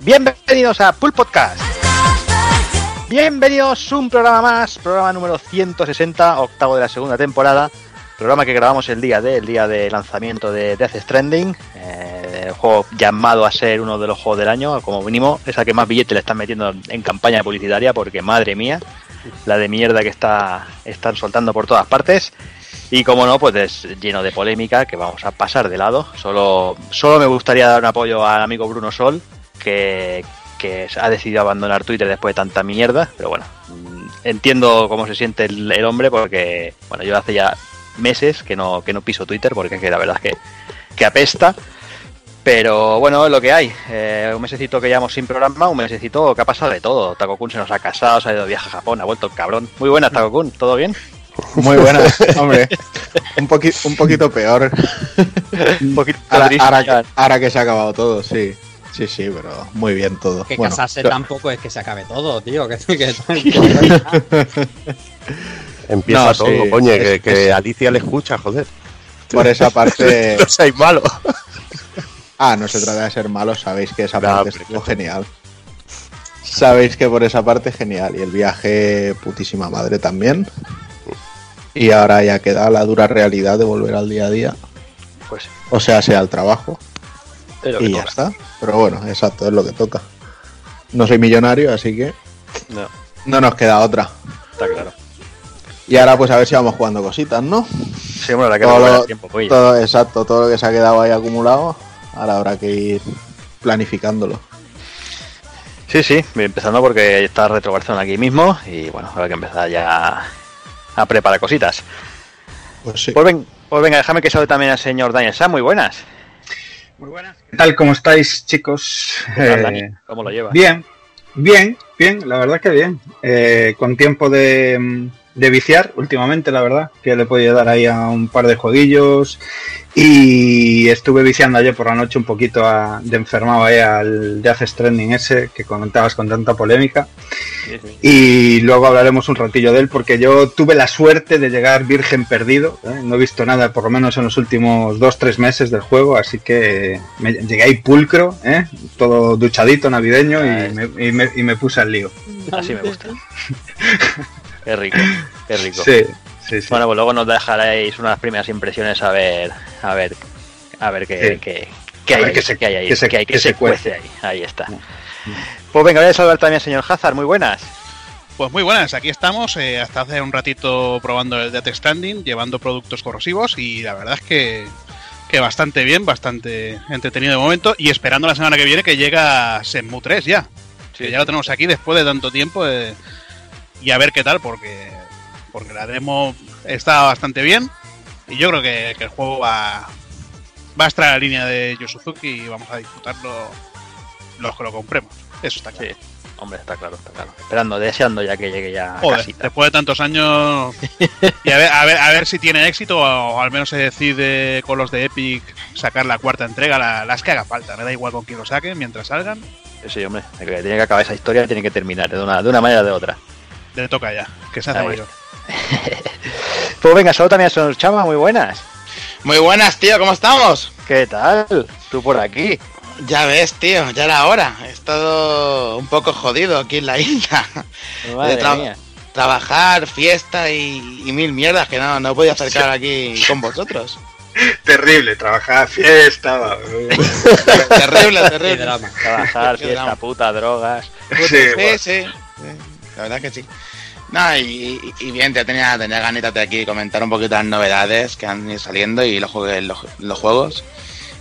Bienvenidos a Pool Podcast. Bienvenidos a un programa más, programa número 160, octavo de la segunda temporada. Programa que grabamos el día de, el día de lanzamiento de Death Stranding, eh, juego llamado a ser uno de los juegos del año, como mínimo, esa que más billetes le están metiendo en campaña publicitaria, porque madre mía, la de mierda que está están soltando por todas partes. Y como no, pues es lleno de polémica que vamos a pasar de lado. Solo, solo me gustaría dar un apoyo al amigo Bruno Sol, que, que ha decidido abandonar Twitter después de tanta mierda. Pero bueno, mm, entiendo cómo se siente el, el hombre, porque bueno, yo hace ya meses que no, que no piso Twitter, porque es que la verdad es que, que apesta. Pero bueno, es lo que hay. Eh, un mesecito que llevamos sin programa, un mesecito que ha pasado de todo. Takokun se nos ha casado, se ha ido de viaje a Japón, ha vuelto el cabrón. Muy buenas, Takokun, ¿todo bien? Muy buenas, hombre. Un, poqui- un poquito peor. Un poquito Ahora, triste. ahora que, ahora que se ha acabado todo, sí. Sí, sí, pero muy bien todo. Que Bueno, casarse tampoco es que se acabe todo, tío. Que, que- que- Empieza No, todo, sí, coño, es- que, que es- Alicia le escucha, joder. Por esa parte. No seáis malo. Ah, no se trata de ser malos, sabéis que esa No, parte estuvo genial. Sabéis que por esa parte genial. Y el viaje, putísima madre también. Y ahora ya queda la dura realidad de volver al día a día. Pues O sea, sea al trabajo. Es lo que Y ya está. Pero bueno, exacto, es lo que toca. No soy millonario, así que No, no nos queda otra. está claro. Y ahora pues a ver si vamos jugando cositas, ¿no? Sí, bueno, la que Todo no lo- el tiempo, pues. Todo, exacto, todo lo que se ha quedado ahí acumulado, ahora habrá que ir planificándolo. Sí, sí, empezando porque está Retro Barcelona aquí mismo y bueno, habrá que empezar ya a preparar cositas. Pues sí. Pues, ven- pues venga, déjame que salude también al señor Daniel Sam, muy buenas. Muy buenas. ¿Qué tal? ¿Cómo estáis, chicos? ¿Qué tal, Eh, Dani? ¿Cómo lo llevas? bien, bien, bien, la verdad que bien. Eh, con tiempo de, mm, de viciar últimamente, la verdad, que le he podido dar ahí a un par de jueguillos y estuve viciando ayer por la noche un poquito a- de enfermado ahí al Death Stranding ese que comentabas con tanta polémica Sí, sí. y luego hablaremos un ratillo de él porque yo tuve la suerte de llegar virgen perdido, ¿eh? no he visto nada por lo menos en los últimos dos tres meses del juego, así que me, llegué ahí pulcro, ¿eh? todo duchadito navideño y me, y me- y me puse al lío. Así me gusta. Qué rico, qué rico. Sí, sí, sí. Bueno, pues luego nos dejaréis unas primeras impresiones a ver, a ver, a ver qué, Sí. qué, qué A hay, ver qué se- qué hay ahí, qué se- qué hay, qué se se cuece cuece. ahí. Ahí está. Pues venga, voy a saludar también al señor Hazard, muy buenas. Pues muy buenas, aquí estamos, eh, hasta hace un ratito probando el Death Stranding, llevando productos corrosivos y la verdad es que, que bastante bien, bastante entretenido de momento y esperando la semana que viene que llega Shenmue 3 ya, que ya lo tenemos aquí después de tanto tiempo eh, y a ver qué tal porque, porque la demo está bastante bien y yo creo que, que el juego va, va a estar a la línea de Yu Suzuki y vamos a disfrutarlo los que lo compremos, eso está claro. Sí, hombre, está claro, está claro. Esperando, deseando ya que llegue ya a Joder, casita. después de tantos años y a ver, a ver, a ver si tiene éxito o, al menos se decide con los de Epic sacar la cuarta entrega, la- las que haga falta, me da igual con quién lo saquen mientras salgan, Sí, hombre, tiene que acabar esa historia, tiene que terminar de una, de una manera o de otra. Le toca ya, que se hace Ahí. mayor. Pues venga, saludo también al señor Chama, muy buenas. Muy buenas, tío, ¿cómo estamos? ¿Qué tal? Tú por aquí. Ya ves, tío, ya era hora. He estado un poco jodido aquí en la isla. Madre tra- mía. Trabajar, fiesta y, y mil mierdas que no, no podía acercar aquí con vosotros. Terrible, trabajar, fiesta. Terrible, Qué terrible. drama. Trabajar, Qué fiesta, drama. puta, drogas. Sí, Sí, bueno. sí, sí, La verdad que sí. No, y, y- y bien, te tenía, tenía ganitas de aquí comentar un poquito las novedades que han ido saliendo y los, los, los juegos.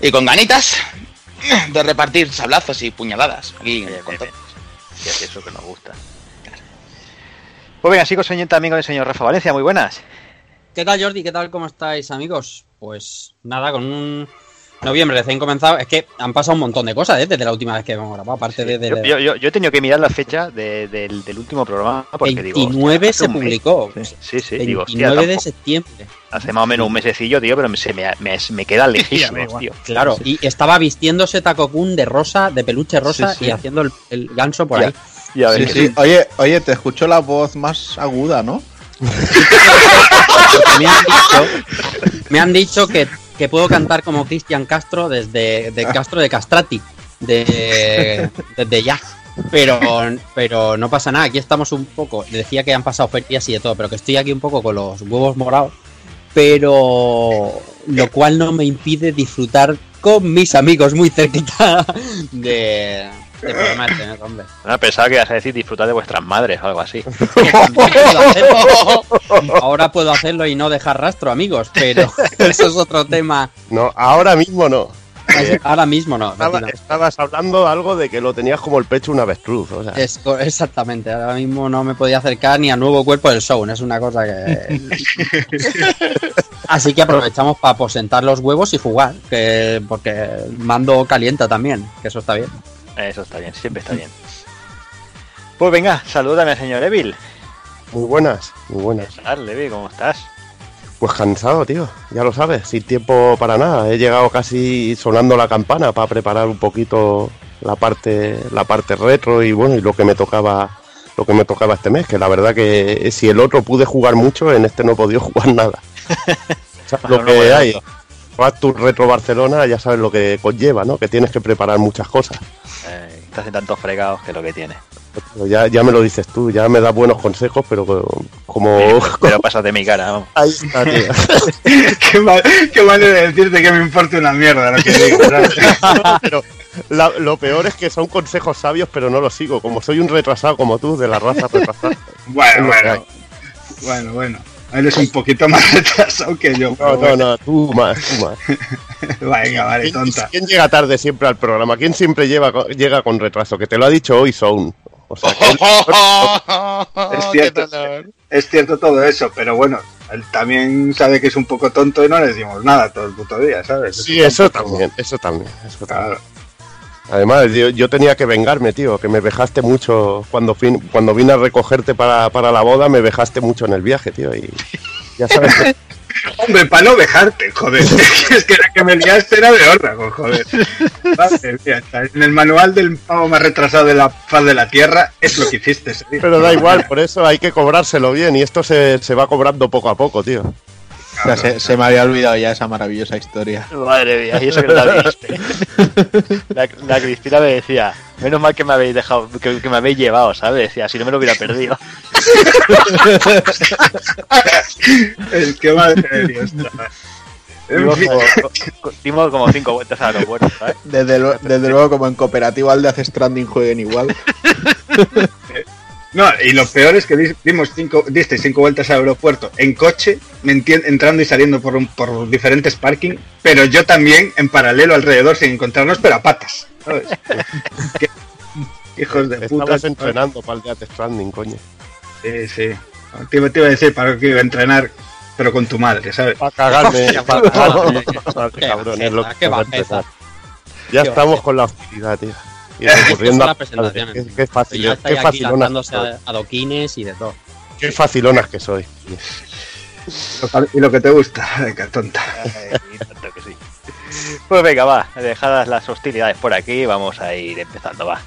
Y con ganitas de repartir sablazos y puñaladas. Aquí con todo. Es eso que nos gusta. Pues venga, sigo señor, también con el señor Rafa Valencia, muy buenas. ¿Qué tal, Jordi? ¿Qué tal? ¿Cómo estáis, amigos? Pues nada, con un noviembre recién comenzado. Es que han pasado un montón de cosas ¿eh? desde la última vez que hemos grabado. Aparte de, de- Yo, yo- yo- yo he tenido que mirar la fecha de- del, del último programa porque digo. 29 hostia, se mes. publicó. Sí, sí, digo, hostia, 29 de tampoco- septiembre. hace más o menos un mesecillo, tío, pero me, se me, me, me queda lejísimo, tío. Claro, y estaba vistiéndose Takokun de rosa, de peluche rosa Sí, sí. y haciendo el, el ganso por Ya. ahí. Ya ves Sí, sí. Oye, oye, te escucho la voz más aguda, ¿no? Me han dicho, me han dicho que, que puedo cantar como Cristian Castro desde de Castro de Castrati. de, desde ya. Pero, pero no pasa nada, aquí estamos un poco. Decía que han pasado ferias y de todo, pero que estoy aquí un poco con los huevos morados. Pero lo cual no me impide disfrutar con mis amigos muy cerquita de, de tener, hombre. No, pensaba que ibas a decir disfrutar de vuestras madres o algo así. Puedo. Ahora puedo hacerlo y no dejar rastro, amigos, pero eso es otro tema. No, ahora mismo no. Ahora mismo no. Estaba- estabas hablando algo de que lo tenías como el pecho un avestruz. O sea, Es exactamente, ahora mismo no me podía acercar ni a nuevo cuerpo del show, es una cosa que... Así que aprovechamos para aposentar los huevos y jugar, que porque mando calienta también, que eso está bien. Eso está bien, siempre está bien. Pues venga, salúdame, señor Evil. muy buenas, muy buenas. ¿Qué tal, Levi? ¿Cómo estás? Pues cansado, tío, ya lo sabes, sin tiempo para nada. He llegado casi sonando la campana para preparar un poquito la parte, la parte retro y bueno, y lo que me tocaba, lo que me tocaba este mes, que la verdad que si el otro pude jugar mucho, en este no he podido jugar nada. O sea, lo que hay. Tu retro Barcelona, ya sabes lo que conlleva, ¿no? Que tienes que preparar muchas cosas. Eh, estás en tantos fregados que lo que tiene. Pero Ya, ya me lo dices tú, ya me das buenos consejos, pero como... Pero pasas de mi cara, vamos. Ahí está, tío. qué, mal, qué manera de decirte que me importa una mierda lo que digo. ¿sabes? pero la- lo peor es que son consejos sabios, pero no los sigo. Como soy un retrasado como tú, de la raza retrasada. Bueno, bueno. Bueno, bueno. Eres un poquito más retrasado que yo. No, no, bueno. no, tú más, tú más. Venga, vale, ¿Quién, tonta. quién llega tarde siempre al programa? ¿Quién siempre lleva, llega con retraso? Que te lo ha dicho hoy Sound. O sea, que él- Es cierto, es cierto todo eso, pero bueno, él también sabe que es un poco tonto y no le decimos nada todo el puto día, ¿sabes? sí, eso también, eso también, eso también. Claro. Además, yo, yo tenía que vengarme, tío, que me vejaste mucho cuando, fin- cuando vine a recogerte para, para la boda, me vejaste mucho en el viaje, tío, y ya sabes que Hombre, para no dejarte, joder. es que la que me liaste era de órdago, joder. Está en el manual del pavo más retrasado de la faz de la tierra es lo que hiciste. Pero da igual, por eso hay que cobrárselo bien y esto se, se va cobrando poco a poco, tío. O sea, se, se me había olvidado ya esa maravillosa historia. Madre mía, y eso que no la viste. La, la Cristina me decía, menos mal que me habéis dejado, que, que me habéis llevado, ¿sabes? Y así no me lo hubiera perdido. Es que madre de Dios. Dimos como, dimos como cinco vueltas al aeropuerto, ¿sabes? Desde, lo- desde luego, como en cooperativa al de Hace Stranding jueguen igual. No, y lo peor es que dimos cinco, diste cinco vueltas al aeropuerto en coche, me entrando y saliendo por, un- por diferentes parking, pero yo también en paralelo alrededor sin encontrarnos, pero a patas. ¿sabes? Qué- hijos de puta. Estabas entrenando para el Death Stranding, coño. Sí, sí. Te, iba- te iba a decir para que iba a entrenar, pero con tu madre, ¿sabes? Para cagarme. Para cagarme, cabrón, es lo que va a empezar. Ya estamos con la hostilidad, tío. Y son a presentaciones. Qué, qué fácil, Ya qué facilonas, lanzándose que soy. a adoquines y de todo. qué facilonas que soy. Y lo que te gusta, venga, tonta. Ay, tanto que sí. Pues venga, va, dejadas las hostilidades por aquí, vamos a ir empezando, va.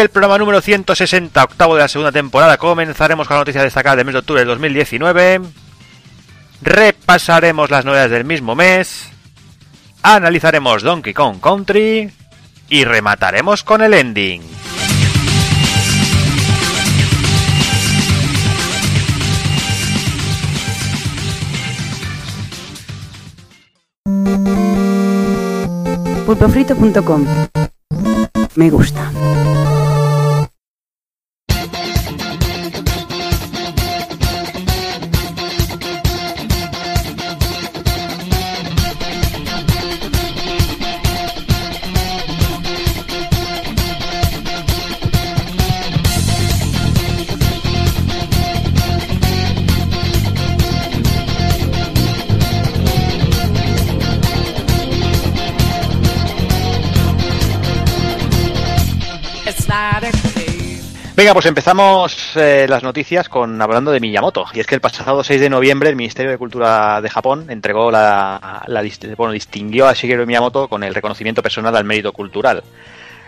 El programa número 160, octavo de la segunda temporada, comenzaremos con la noticia destacada del mes de octubre del 2019. Repasaremos las novedades del mismo mes. Analizaremos Donkey Kong Country. Y remataremos con el ending. pulpofrito.com. Me gusta. Venga, pues empezamos eh, las noticias con hablando de Miyamoto. Y es que el pasado 6 de noviembre el Ministerio de Cultura de Japón entregó la, la bueno, distinguió a Shigeru Miyamoto con el reconocimiento personal al mérito cultural.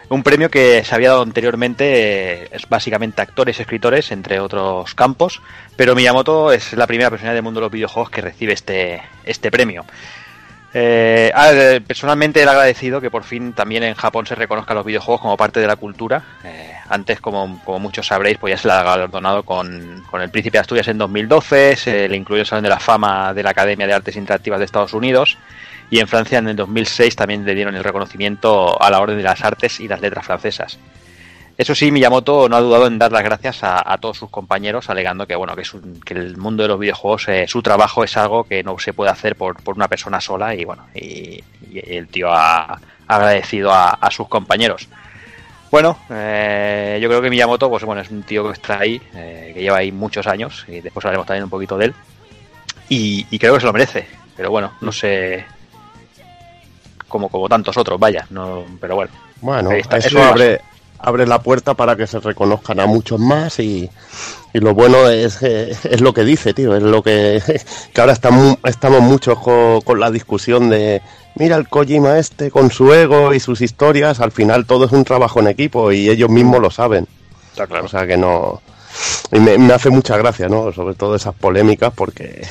Un premio que se había dado anteriormente, eh, es básicamente actores escritores, entre otros campos, pero Miyamoto es la primera persona del mundo de los videojuegos que recibe este, este premio. Eh, eh, personalmente he agradecido que por fin también en Japón se reconozcan los videojuegos como parte de la cultura. Eh, antes, como, como muchos sabréis, pues ya se la ha galardonado con, con el Príncipe de Asturias en 2012, se le incluyó el Salón de la Fama de la Academia de Artes Interactivas de Estados Unidos y en Francia en el 2006 también le dieron el reconocimiento a la Orden de las Artes y las Letras Francesas. Eso sí, Miyamoto no ha dudado en dar las gracias a, a todos sus compañeros, alegando que bueno que, es un- que el mundo de los videojuegos, eh, su trabajo es algo que no se puede hacer por, por una persona sola y bueno, y, y el tío ha agradecido a, a sus compañeros. Bueno, eh, yo creo que Miyamoto, pues bueno, es un tío que está ahí, eh, que lleva ahí muchos años y después hablaremos también un poquito de él y, y creo que se lo merece. Pero bueno, no sé como como tantos otros, vaya, no, pero bueno. Bueno, eso eso es abre, abre la puerta para que se reconozcan a muchos más y, y lo bueno es, que- es lo que dice, tío, es lo que, que ahora estamos, estamos muchos co- con, la discusión de, mira el Kojima este con su ego y sus historias, al final todo es un trabajo en equipo y ellos mismos lo saben. Está claro. O sea que no... Y me, me hace mucha gracia, ¿no? Sobre todo esas polémicas porque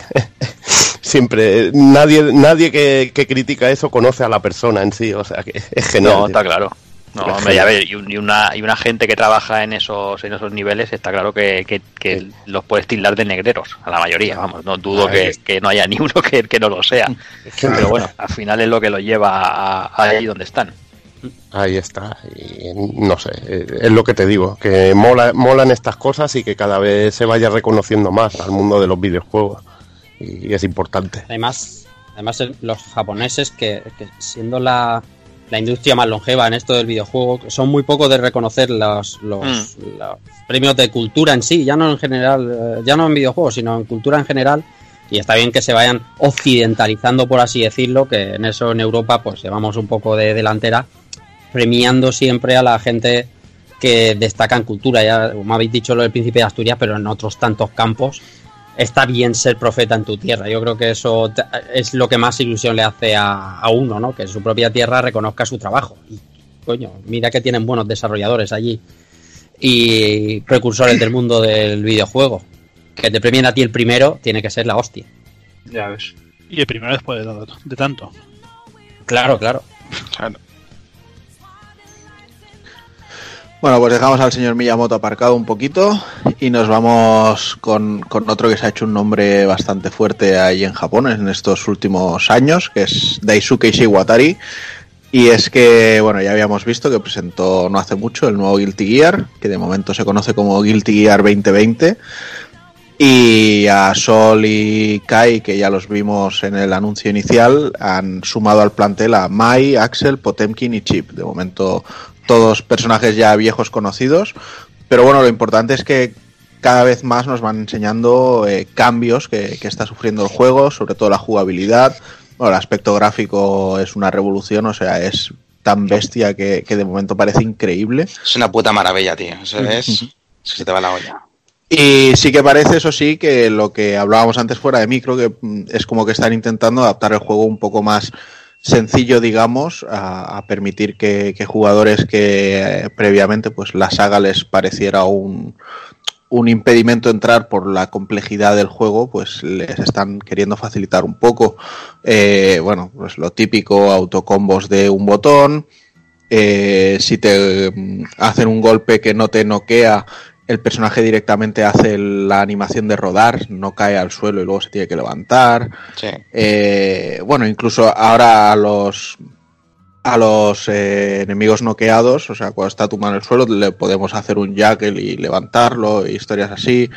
siempre nadie nadie que, que critica eso conoce a la persona en sí, o sea que es genial. No, tío. está claro. No, hombre, ya ver, y, un- y una, y una gente que trabaja en esos, en esos niveles está claro que, que- que los puedes tildar de negreros, a la mayoría, vamos, no dudo Ahí que, que no haya ni uno que, que no lo sea. Pero bueno, al final es lo que lo lleva a, a ahí donde están. Ahí está, y no sé, eh, es lo que te digo, que mola, molan estas cosas y que cada vez se vaya reconociendo más al mundo de los videojuegos y es importante. Además, además el- los japoneses, que, que siendo la, la industria más longeva en esto del videojuego, son muy pocos de reconocer los, los, los premios de cultura en sí, ya no en general, eh, ya no en videojuegos, sino en cultura en general. Y está bien que se vayan occidentalizando, por así decirlo, que en eso en Europa pues llevamos un poco de delantera, premiando siempre a la gente que destaca en cultura. Ya, como habéis dicho, lo del Príncipe de Asturias, pero en otros tantos campos está bien ser profeta en tu tierra. Yo creo que eso te- es lo que más ilusión le hace a, a uno, ¿no? Que en su propia tierra reconozca su trabajo. Y, coño, mira que tienen buenos desarrolladores allí y precursores del mundo del videojuego. Que te premien a ti el primero tiene que ser la hostia. Ya ves. Y el primero después de, de tanto. Claro, claro. Claro. Bueno, pues dejamos al señor Miyamoto aparcado un poquito y nos vamos con, con otro que se ha hecho un nombre bastante fuerte ahí en Japón en estos últimos años, que es Daisuke Ishiwatari. Y es que, bueno, ya habíamos visto que presentó no hace mucho el nuevo Guilty Gear, que de momento se conoce como Guilty Gear 2020. Y a Sol y Kai, que ya los vimos en el anuncio inicial, han sumado al plantel a Mai, Axel, Potemkin y Chip. De momento todos personajes ya viejos conocidos. Pero bueno, lo importante es que cada vez más nos van enseñando eh, cambios que, que está sufriendo el juego, sobre todo la jugabilidad. Bueno, el aspecto gráfico es una revolución, o sea, es tan bestia que, que de momento parece increíble. Es una puta maravilla, tío. Es. Se te va la olla. Y sí que parece, eso sí, que lo que hablábamos antes fuera de micro, que mm, es como que están intentando adaptar el juego un poco más sencillo, digamos, a, permitir que, que jugadores que eh, previamente pues la saga les pareciera un, un impedimento entrar por la complejidad del juego, pues les están queriendo facilitar un poco. Eh, bueno, pues lo típico, autocombos de un botón. Eh, si te mm, hacen un golpe que no te noquea, el personaje directamente hace la animación de rodar, no cae al suelo y luego se tiene que levantar. Sí. Eh, bueno, incluso ahora a los a los eh, enemigos noqueados, o sea, cuando está tumbado en el suelo, le podemos hacer un jackal y levantarlo, y historias así.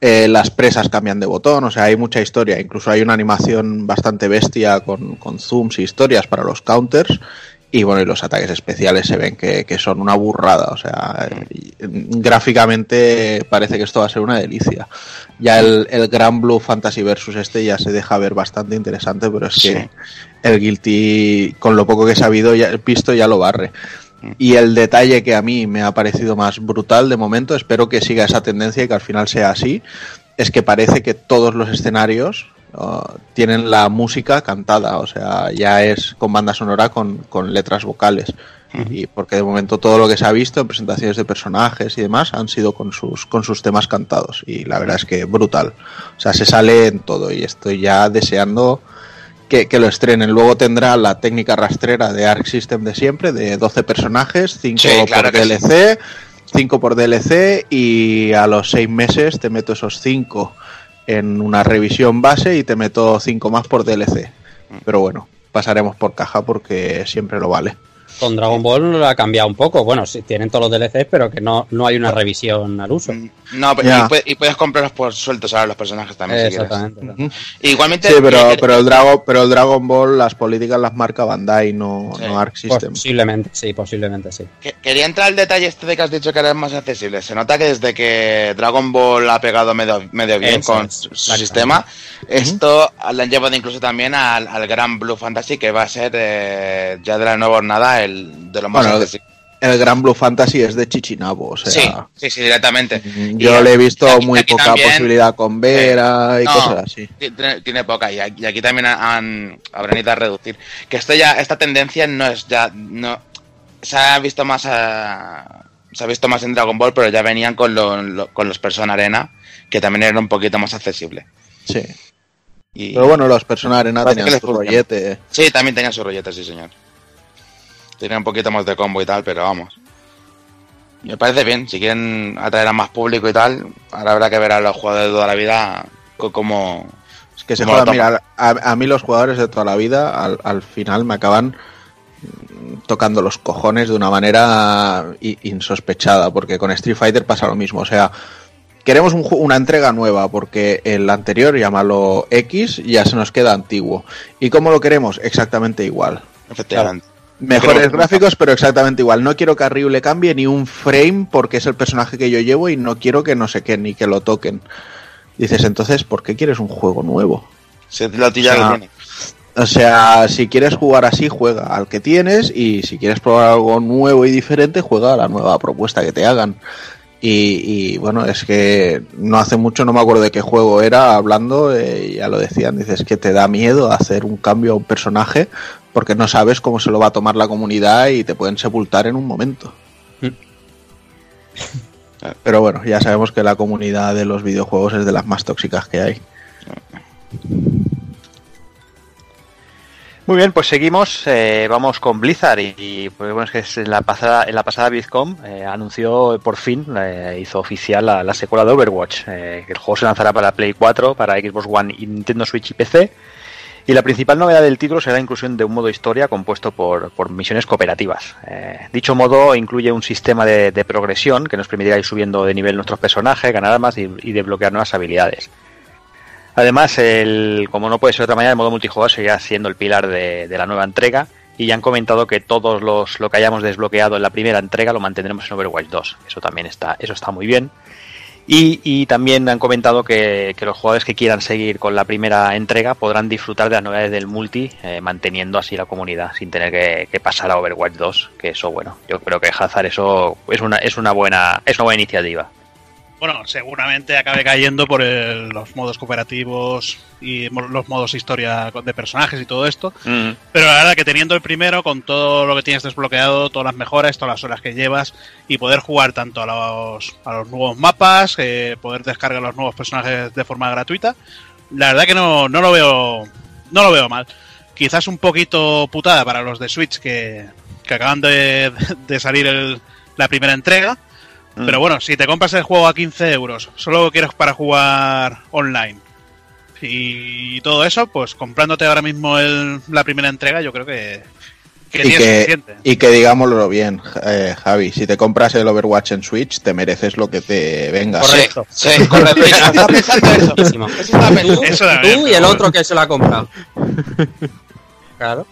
Eh, las presas cambian de botón, o sea, hay mucha historia. Incluso hay una animación bastante bestia con, con zooms y historias para los counters. Y bueno, y los ataques especiales se ven que, que son una burrada. O sea, y, mm, gráficamente parece que esto va a ser una delicia. Ya el, el Gran Blue Fantasy Versus este ya se deja ver bastante interesante, pero es que Sí. el Guilty, con lo poco que he sabido, ya, visto, ya lo barre. Y el detalle que a mí me ha parecido más brutal de momento, espero que siga esa tendencia y que al final sea así, es que parece que todos los escenarios uh, tienen la música cantada, o sea, ya es con banda sonora con, con letras vocales. Y porque de momento todo lo que se ha visto en presentaciones de personajes y demás han sido con sus, con sus temas cantados. Y la verdad es que brutal. O sea, se sale en todo y estoy ya deseando que, que lo estrenen. Luego tendrá la técnica rastrera de Arc System de siempre, de 12 personajes, 5 Sí, claro por. DLC, 5 por DLC y a los 6 meses te meto esos 5 en una revisión base y te meto 5 más por DLC. Pero bueno, pasaremos por caja porque siempre lo vale. Con Dragon Ball lo ha cambiado un poco. Bueno, sí, tienen todos los DLCs, pero que no, no hay una revisión al uso. No, pero Ya. y, puedes, y puedes comprarlos por sueltos ahora los personajes también, si quieres. Exactamente. Igualmente, Sí, pero, pero, el Dragon, pero el Dragon Ball, las políticas las marca Bandai, no, Sí. no Arc System. Posiblemente, sí, posiblemente sí. que- quería entrar al detalle este de que has dicho que era más accesible. Se nota que desde que Dragon Ball ha pegado medio, medio bien con es, su sistema, esto le han llevado incluso también al, al Gran Blue Fantasy, que va a ser eh, ya de la nueva hornada el de lo más Bueno, accesible. El Gran Blue Fantasy es de Chichinabo, o sea, Sí, sí, sí, directamente. yo Y- le he visto aquí- muy aquí poca también- posibilidad con Vera y No, cosas así. Tiene, tiene poca y aquí, y aquí también han habrán ido a reducir. Que esto ya, esta tendencia no es ya, no, se ha visto más a- se ha visto más en Dragon Ball, pero ya venían con, lo- lo- con los Persona Arena, que también era un poquito más accesible. Sí. Y, Pero bueno, los Persona Arena tenían su rollete. Sí, también tenía su rollete, sí señor. Tenía un poquito más de combo y tal, pero vamos. Me parece bien, si quieren atraer a más público y tal, ahora habrá que ver a los jugadores de toda la vida cómo... Es que se ¿Cómo jodan, mira, a, a mí los jugadores de toda la vida al, al final me acaban tocando los cojones de una manera insospechada, porque con Street Fighter pasa lo mismo, o sea, queremos un una entrega nueva, porque el anterior, llámalo X, ya se nos queda antiguo. ¿Y cómo lo queremos? Exactamente igual. Efectivamente. Mejores gráficos, pero exactamente igual. No quiero que a Ryu le cambie ni un frame porque es el personaje que yo llevo y no quiero que no sé qué, ni que lo toquen. Dices, entonces, ¿por qué quieres un juego nuevo? Lo tuyo ya O sea, tiene. O sea, si quieres jugar así, juega al que tienes y si quieres probar algo nuevo y diferente, juega a la nueva propuesta que te hagan. Y, y, bueno, es que no hace mucho, no me acuerdo de qué juego era, hablando, eh, ya lo decían, dices que te da miedo hacer un cambio a un personaje porque no sabes cómo se lo va a tomar la comunidad y te pueden sepultar en un momento. Pero bueno, ya sabemos que la comunidad de los videojuegos es de las más tóxicas que hay. Muy bien, pues seguimos, eh, vamos con Blizzard y, pues bueno, es que en la pasada, en la pasada BlizzCon eh, anunció por fin, eh, hizo oficial la, la secuela de Overwatch, eh, que el juego se lanzará para Play 4, para Xbox One y Nintendo Switch y PC. Y la principal novedad del título será la inclusión de un modo historia compuesto por, por misiones cooperativas. Dicho modo incluye un sistema de, de progresión que nos permitirá ir subiendo de nivel nuestros personajes, ganar armas y desbloquear nuevas habilidades. Además, el, como no puede ser de otra manera, el modo multijugador seguirá siendo el pilar de, la nueva entrega y ya han comentado que todos los lo que hayamos desbloqueado en la primera entrega lo mantendremos en Overwatch 2. Eso también está, eso está muy bien. Y, también han comentado que, los jugadores que quieran seguir con la primera entrega podrán disfrutar de las novedades del multi, eh, manteniendo así la comunidad sin tener que, que pasar a Overwatch 2. Que eso, bueno, yo creo que Hazard eso es una, es una buena, es una buena iniciativa. Bueno, seguramente acabe cayendo por el- los modos cooperativos y los modos historia de personajes y todo esto. Mm. Pero la verdad que teniendo el primero, con todo lo que tienes desbloqueado, todas las mejoras, todas las horas que llevas, y poder jugar tanto a los, a los nuevos mapas, eh, poder descargar los nuevos personajes de forma gratuita, la verdad que no, no lo veo no lo veo mal. Quizás un poquito putada para los de Switch que, que acaban de, de salir el- la primera entrega. Mm. Pero bueno, si te compras el juego a 15 euros, solo quieres para jugar online y todo eso, pues comprándote ahora mismo el- la primera entrega, yo creo que, que y, tienes que, suficiente. y que digámoslo bien, eh, Javi, si te compras el Overwatch en Switch, te mereces lo que te venga. Correcto. Sí, sí, correcto. Eso. Eso. Tú, Eso tú y el otro que se lo ha comprado. Claro.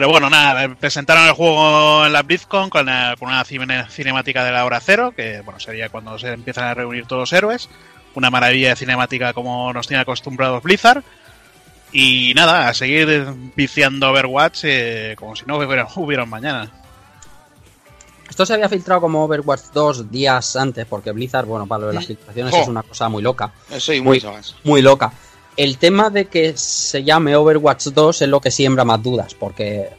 Pero bueno, nada, eh, presentaron el juego en la BlizzCon con, la- con una cine- cinemática de la hora cero, que bueno, sería cuando se empiezan a reunir todos los héroes. Una maravilla de cinemática como nos tiene acostumbrados Blizzard. Y nada, a seguir viciando Overwatch eh, como si no hubiera, hubiera un mañana. esto se había filtrado como Overwatch 2 días antes, porque Blizzard, bueno, para lo de las filtraciones Jo. es una cosa muy loca. Eso y Muy- muy loca. El tema de que se llame Overwatch 2 es lo que siembra más dudas, porque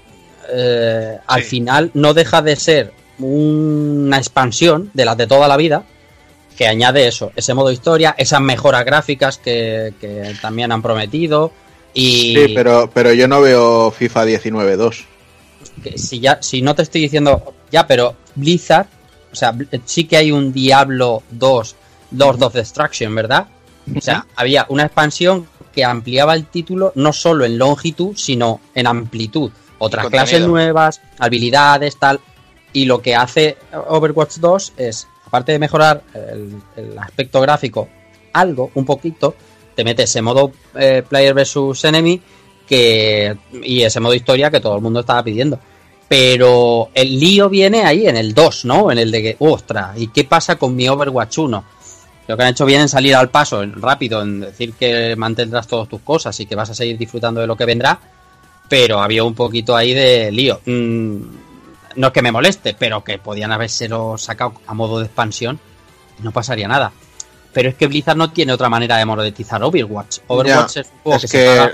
eh, al Sí. final no deja de ser una expansión de las de toda la vida que añade eso, ese modo historia, esas mejoras gráficas que, que también han prometido y Sí, pero, pero yo no veo FIFA 19-2. que si ya si no te estoy diciendo ya, pero Blizzard, o sea, sí que hay un Diablo 2 Lord of Destruction, ¿verdad? O sea, había una expansión que ampliaba el título no solo en longitud, sino en amplitud. Otras clases nuevas, habilidades, tal. Y lo que hace Overwatch 2 es, aparte de mejorar el, el aspecto gráfico algo, un poquito, te mete ese modo eh, player versus enemy que y ese modo historia que todo el mundo estaba pidiendo. Pero el lío viene ahí en el 2, ¿no? En el de que, ostras, ¿y qué pasa con mi Overwatch 1? Lo que han hecho bien en salir al paso, rápido, en decir que mantendrás todas tus cosas y que vas a seguir disfrutando de lo que vendrá, pero había un poquito ahí de lío. Mm, no es que me moleste, pero que podían habérselo sacado a modo de expansión, no pasaría nada. Pero es que Blizzard no tiene otra manera de monetizar Overwatch. Overwatch Ya, es un juego es que, que, se paga.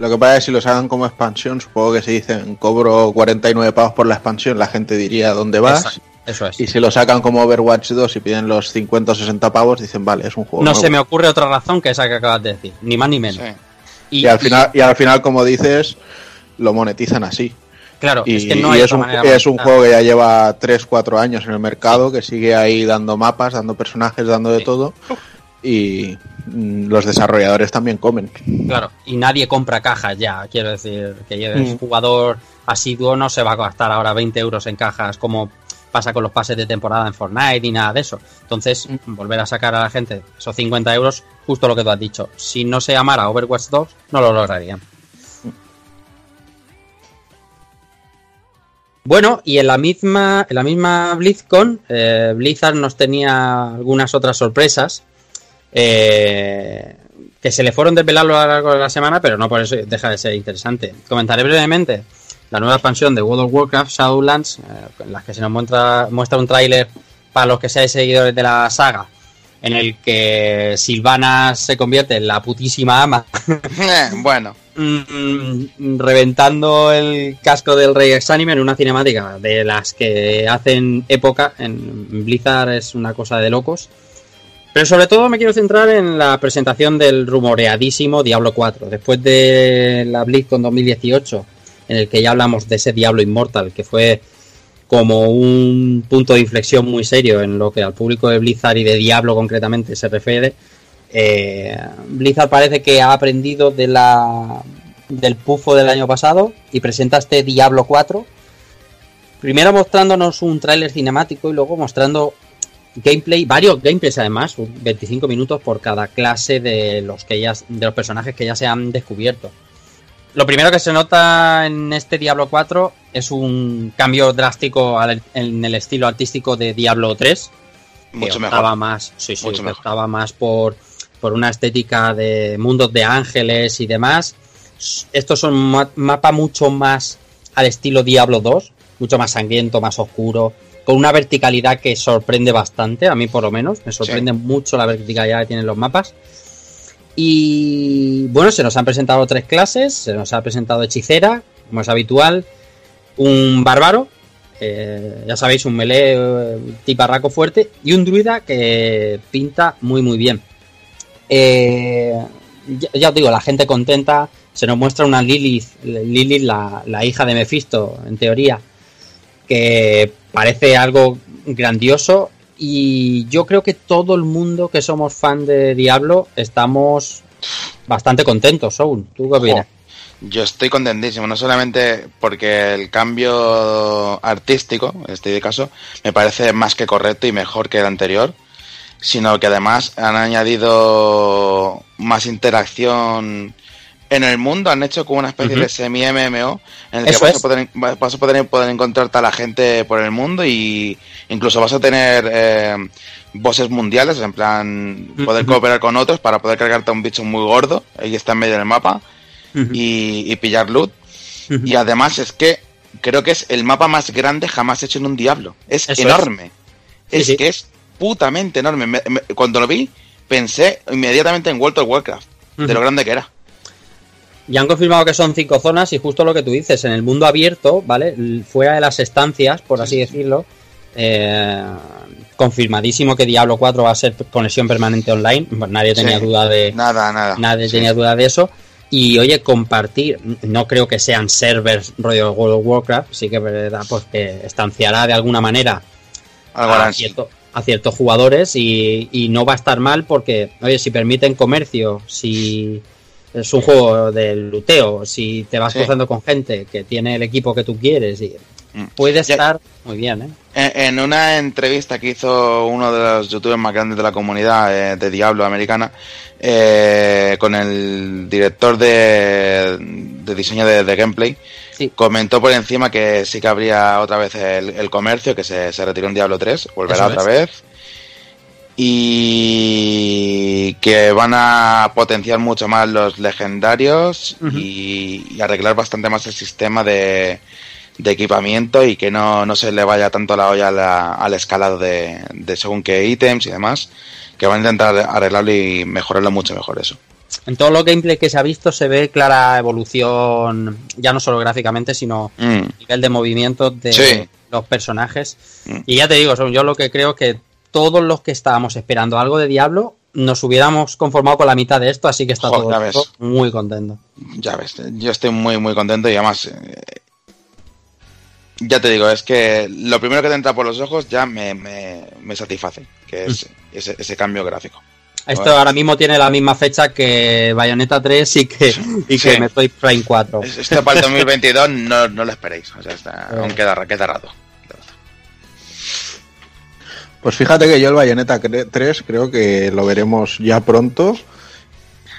lo que pasa es que si los hagan como expansión, supongo que si dicen cobro 49 pavos por la expansión, la gente diría dónde vas. Exacto, Eso es. Y si lo sacan como Overwatch 2 y piden los 50 o 60 pavos, dicen, vale, es un juego. No nuevo. se me ocurre otra razón que esa que acabas de decir, ni más ni menos. Sí. y, al final, y al final, como dices, lo monetizan así. claro, Y, es que no y hay es, un, es un juego que ya lleva 3-4 años en el mercado, que sigue ahí dando mapas, dando personajes, dando de Sí. todo. Y mm, los desarrolladores también comen. Claro, y nadie compra cajas ya. Quiero decir que el Mm. jugador asiduo no se va a gastar ahora 20 euros en cajas como pasa con los pases de temporada en Fortnite ni nada de eso. Entonces, Mm. volver a sacar a la gente esos 50 euros, justo lo que tú has dicho. Si no se llamara Overwatch 2, no lo lograrían. Bueno, y en la misma, en la misma BlizzCon, eh, Blizzard nos tenía algunas otras sorpresas eh, que se le fueron desvelando a lo largo de la semana, pero no por eso deja de ser interesante. Comentaré brevemente la nueva expansión de World of Warcraft, Shadowlands, eh, en la que se nos muestra, muestra un tráiler para los que seáis seguidores de la saga, en el que Silvana se convierte en la putísima ama Eh, bueno, mm, reventando el casco del Rey Exánime en una cinemática de las que hacen época en Blizzard es una cosa de locos. Pero sobre todo me quiero centrar en la presentación del rumoreadísimo Diablo 4. Después de la BlizzCon 2018, en el que ya hablamos de ese Diablo Immortal, que fue como un punto de inflexión muy serio en lo que al público de Blizzard y de Diablo concretamente se refiere, eh, Blizzard parece que ha aprendido de la del pufo del año pasado y presenta este Diablo 4. Primero mostrándonos un tráiler cinemático y luego mostrando gameplay, varios gameplays además, 25 minutos por cada clase de los que ya de los personajes que ya se han descubierto. Lo primero que se nota en este Diablo 4 es un cambio drástico al- en el estilo artístico de Diablo 3, que mucho optaba mejor. más, sí, sí, Mucho que optaba más por, por una estética de mundos de ángeles y demás. Estos son ma- mapa mucho más al estilo Diablo 2, mucho más sangriento, más oscuro, con una verticalidad que sorprende bastante, a mí por lo menos, me sorprende mucho la verticalidad que tienen los mapas. Y bueno, se nos han presentado tres clases, se nos ha presentado hechicera, como es habitual, un bárbaro, eh, ya sabéis, un melee eh, tiparraco fuerte, y un druida que pinta muy muy bien. Eh, ya, os digo, la gente contenta, se nos muestra una Lilith, Lilith la, la hija de Mephisto, en teoría, que parece algo grandioso y yo creo que todo el mundo que somos fan de Diablo estamos bastante contentos, Soul. ¿Tú qué opinas? Yo estoy contentísimo, no solamente porque el cambio artístico, en este caso, me parece más que correcto y mejor que el anterior, sino que además han añadido más interacción en el mundo, han hecho como una especie de semi-MMO en el que vas, es. a poder, vas a poder, poder encontrarte a la gente por el mundo y incluso vas a tener eh, bosses mundiales, en plan poder cooperar con otros para poder cargarte a un bicho muy gordo, ahí está en medio del mapa y, y pillar loot. Y además es que creo que es el mapa más grande jamás hecho en un Diablo. Es Eso enorme. Es sí. que es putamente enorme. Me- me- cuando lo vi, pensé inmediatamente en World of Warcraft, de lo grande que era. Ya han confirmado que son cinco zonas y justo lo que tú dices, en el mundo abierto, ¿vale? Fuera de las estancias, por así decirlo, eh, confirmadísimo que Diablo 4 va a ser conexión permanente online. Pues nadie tenía Sí. duda de Nada, nada. nadie Sí. tenía duda de eso. Y oye, compartir, no creo que sean servers rollo World of Warcraft, sí que es verdad, pues que estanciará de alguna manera a, cierto- a ciertos jugadores y, y no va a estar mal porque, oye, si permiten comercio, si es un juego de luteo, si te vas Sí. cruzando con gente que tiene el equipo que tú quieres, y Mm. puede Ya- estar muy bien, ¿eh? En, en una entrevista que hizo uno de los youtubers más grandes de la comunidad eh, de Diablo americana, eh, con el director de, de diseño de, de gameplay, Sí. comentó por encima que sí que habría otra vez el, el comercio, que se, se retiró en Diablo 3, volverá Eso otra es. vez. Y que van a potenciar mucho más los legendarios y, y arreglar bastante más el sistema de, de equipamiento y que no, no se le vaya tanto la olla la- al escalado de, de según qué ítems y demás, que van a intentar arreglarlo y mejorarlo mucho mejor eso. En todos los gameplays que se ha visto se ve clara evolución, ya no solo gráficamente, sino Mm, nivel de movimiento de Sí. los personajes. Mm. Y ya te digo, yo lo que creo que todos los que estábamos esperando algo de Diablo nos hubiéramos conformado con la mitad de esto, así que está todo muy contento. ya ves, yo estoy muy muy contento y además... eh, ya te digo, es que lo primero que te entra por los ojos ya me, me, me satisface, que es ese, ese cambio gráfico. Esto ahora mismo tiene la misma fecha que Bayonetta 3 y que, y que Sí. Metroid Prime 4. Es- Esto para el 2022 no, no lo esperéis, o sea, está, Eh. aún queda, queda rato. Pues fíjate que yo el Bayonetta 3 creo que lo veremos ya pronto.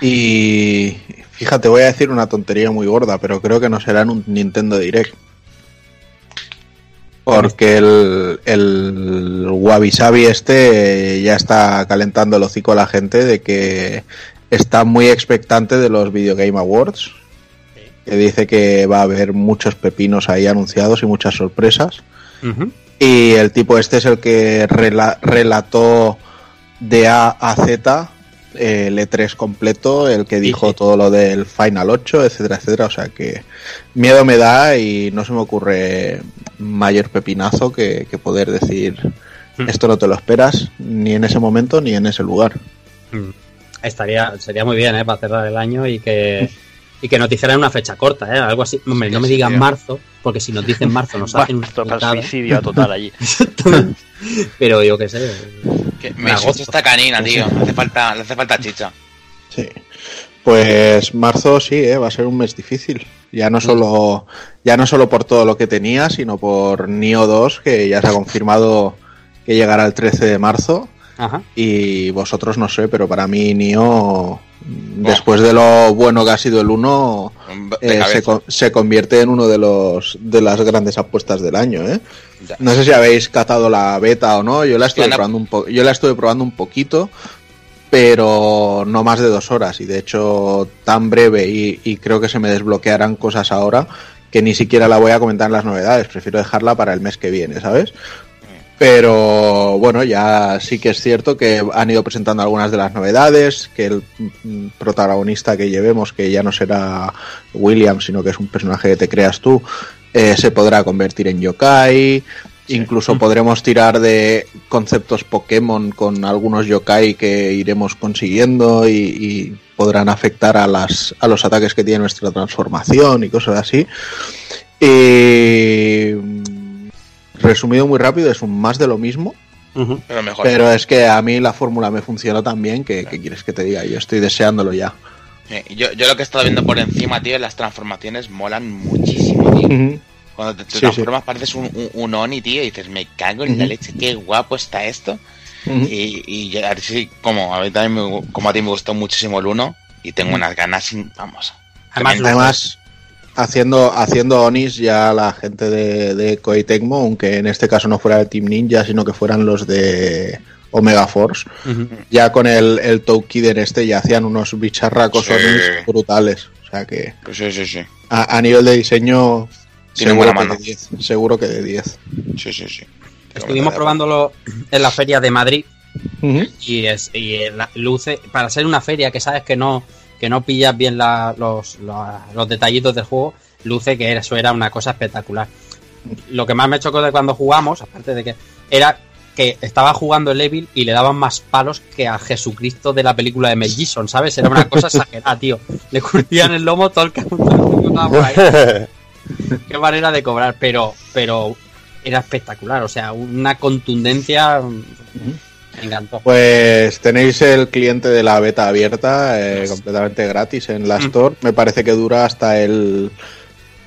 Y fíjate, voy a decir una tontería muy gorda, pero creo que no será en un Nintendo Direct. Porque el, el Wabi Sabi este ya está calentando el hocico a la gente de que está muy expectante de los Video Game Awards. Que dice que va a haber muchos pepinos ahí anunciados y muchas sorpresas. Ujú. Y el tipo este es el que rela- relató de A a Z el E3 completo, el que dijo sí. todo lo del Final 8, etcétera, etcétera. O sea que miedo me da y no se me ocurre mayor pepinazo que, que poder decir Hmm. esto no te lo esperas ni en ese momento ni en ese lugar. Mm. Estaría, sería muy bien, ¿eh? Para cerrar el año y que, y que nos dijeran una fecha corta, ¿eh? Algo así. Hombre, no me Sí, digan tío. marzo, porque si nos dicen marzo nos hacen Toca putada. suicidio total allí. Pero yo qué sé. Que me agosto. esta canina, tío. Le hace falta, le hace falta chicha. Sí. Pues marzo sí, ¿eh? va a ser un mes difícil. Ya Mm. no solo ya no solo por todo lo que tenía, sino por Nio 2, que ya se ha confirmado que llegará el 13 de marzo. Ajá. Y vosotros no sé, pero para mí Nio, después de lo bueno que ha sido el 1, De eh, se, se convierte en uno de los de las grandes apuestas del año, ¿eh? Ya. No sé si habéis catado la beta o no. Yo la estuve no- probando un po- yo la estuve probando un poquito, pero no más de dos horas. Y de hecho tan breve y, y creo que se me desbloquearán cosas ahora que ni siquiera la voy a comentar en las novedades. Prefiero dejarla para el mes que viene, ¿sabes? Pero bueno, ya sí que es cierto que han ido presentando algunas de las novedades, que el mm, protagonista que llevemos, que ya no será William, sino que es un personaje que te creas tú, eh, se podrá convertir en yokai. Incluso podremos tirar de conceptos Pokémon con algunos yokai que iremos consiguiendo y, y podrán afectar a, las, a los ataques que tiene nuestra transformación y cosas así. Y mm, resumido muy rápido, es un más de lo mismo. Pero mejor. Pero es que a mí la fórmula me funcionó tan bien que, que quieres que te diga, yo estoy deseándolo ya. Eh, Yo, yo lo que he estado viendo por encima, tío, las transformaciones molan muchísimo, tío. Cuando te, te Sí, transformas pareces un, un, un Oni, tío, y dices, me cago en la leche, qué guapo está esto. Y, y así como a, mí también me, como a ti me gustó muchísimo el 1, y tengo unas ganas, sin, vamos. Además, haciendo, haciendo Onis ya la gente de, de Koei Tecmo, aunque en este caso no fuera el Team Ninja, sino que fueran los de Omega Force, ya con el, el Toukiden este ya hacían unos bicharracos Sí. Onis brutales. O sea que Pues sí, sí, sí. a, a nivel de diseño Tiene Seguro buena que, mano. de 10, seguro que de 10. Sí, sí, sí. Estuvimos probándolo en la feria de Madrid y es y la- luce para ser una feria que sabes que no que no pillas bien la- los, los, los detallitos del juego luce que eso era una cosa espectacular lo que más me chocó de cuando jugamos aparte de que era que estaba jugando el Evil y le daban más palos que a Jesucristo de la película de Mel Gibson, ¿sabes? Era una cosa exagerada, tío. Le curtían el lomo todo el que. Qué manera de cobrar, pero, pero era espectacular, o sea, una contundencia. Me encantó. Pues tenéis el cliente de la beta abierta eh, completamente gratis en la Mm. Store. Me parece que dura hasta el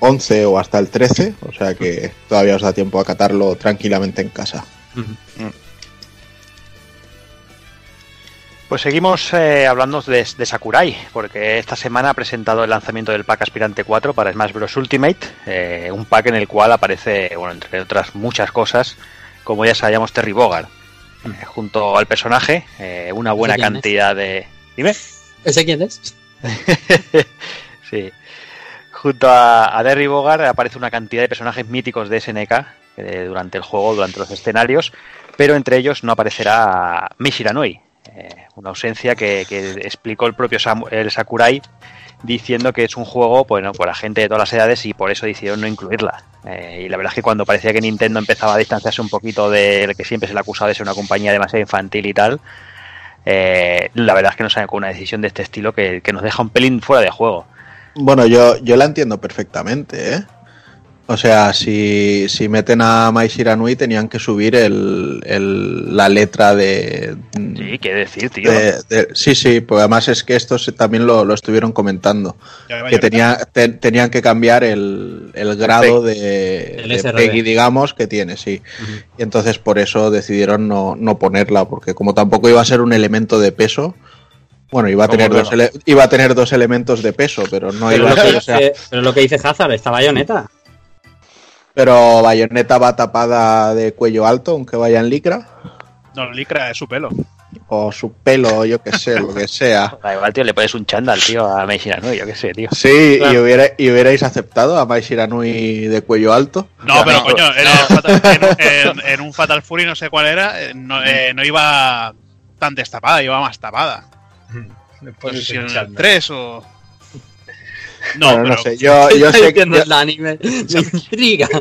11 o hasta el 13, o sea que todavía os da tiempo a catarlo tranquilamente en casa. Pues seguimos eh, hablando de, de Sakurai, porque esta semana ha presentado el lanzamiento del pack Aspirante 4 para Smash Bros. Ultimate, eh, un pack en el cual aparece, bueno, entre otras muchas cosas, como ya sabíamos, Terry Bogard, eh, junto al personaje, eh, una buena es? cantidad de... Dime. ¿Ese quién es? Sí. Junto a, a Derry Bogard aparece una cantidad de personajes míticos de SNK eh, durante el juego, durante los escenarios, pero entre ellos no aparecerá Mishiranoi, eh, una ausencia que, que explicó el propio Samu- el Sakurai diciendo que es un juego bueno, para gente de todas las edades y por eso decidieron no incluirla. Eh, y la verdad es que cuando parecía que Nintendo empezaba a distanciarse un poquito de que siempre se le acusaba de ser una compañía demasiado infantil y tal, eh, la verdad es que nos sale con una decisión de este estilo que, que nos deja un pelín fuera de juego. Bueno, yo, yo la entiendo perfectamente, ¿eh? O sea, si, si meten a Mai Shiranui tenían que subir el, el- la letra de... Sí, qué decir, tío. de- de- sí, sí, pues además es que estos también lo, lo estuvieron comentando. Ya Que tenía, te- tenían que cambiar el, el grado de, El de. Peggy, digamos, que tiene, sí. Y entonces por eso decidieron no, no ponerla, porque como tampoco iba a ser un elemento de peso, bueno, iba a, ¿Cómo tener dos, iba a tener dos elementos de peso, pero no Pero iba lo, a que ser, o sea, dice, pero lo que dice Hazard, esta bayoneta. Pero Bayonetta va tapada de cuello alto, aunque vaya en licra, No, Licra es su pelo. o su pelo, yo que sé, lo que sea. Da igual, tío, le pones un chándal, tío, a ¿no? Yo qué sé, tío. Sí, Claro. y, hubiera- y hubierais aceptado a Mai Shiranui de cuello alto. No, pero no. coño, en, el Fatal, en- en- en un Fatal Fury no sé cuál era, eh, no, eh, no iba tan destapada, iba más tapada. No sé pones si en el chándal. 3 o... No, Bueno, pero no sé, yo, yo sé que... Entiendo yo- el anime. Me intriga.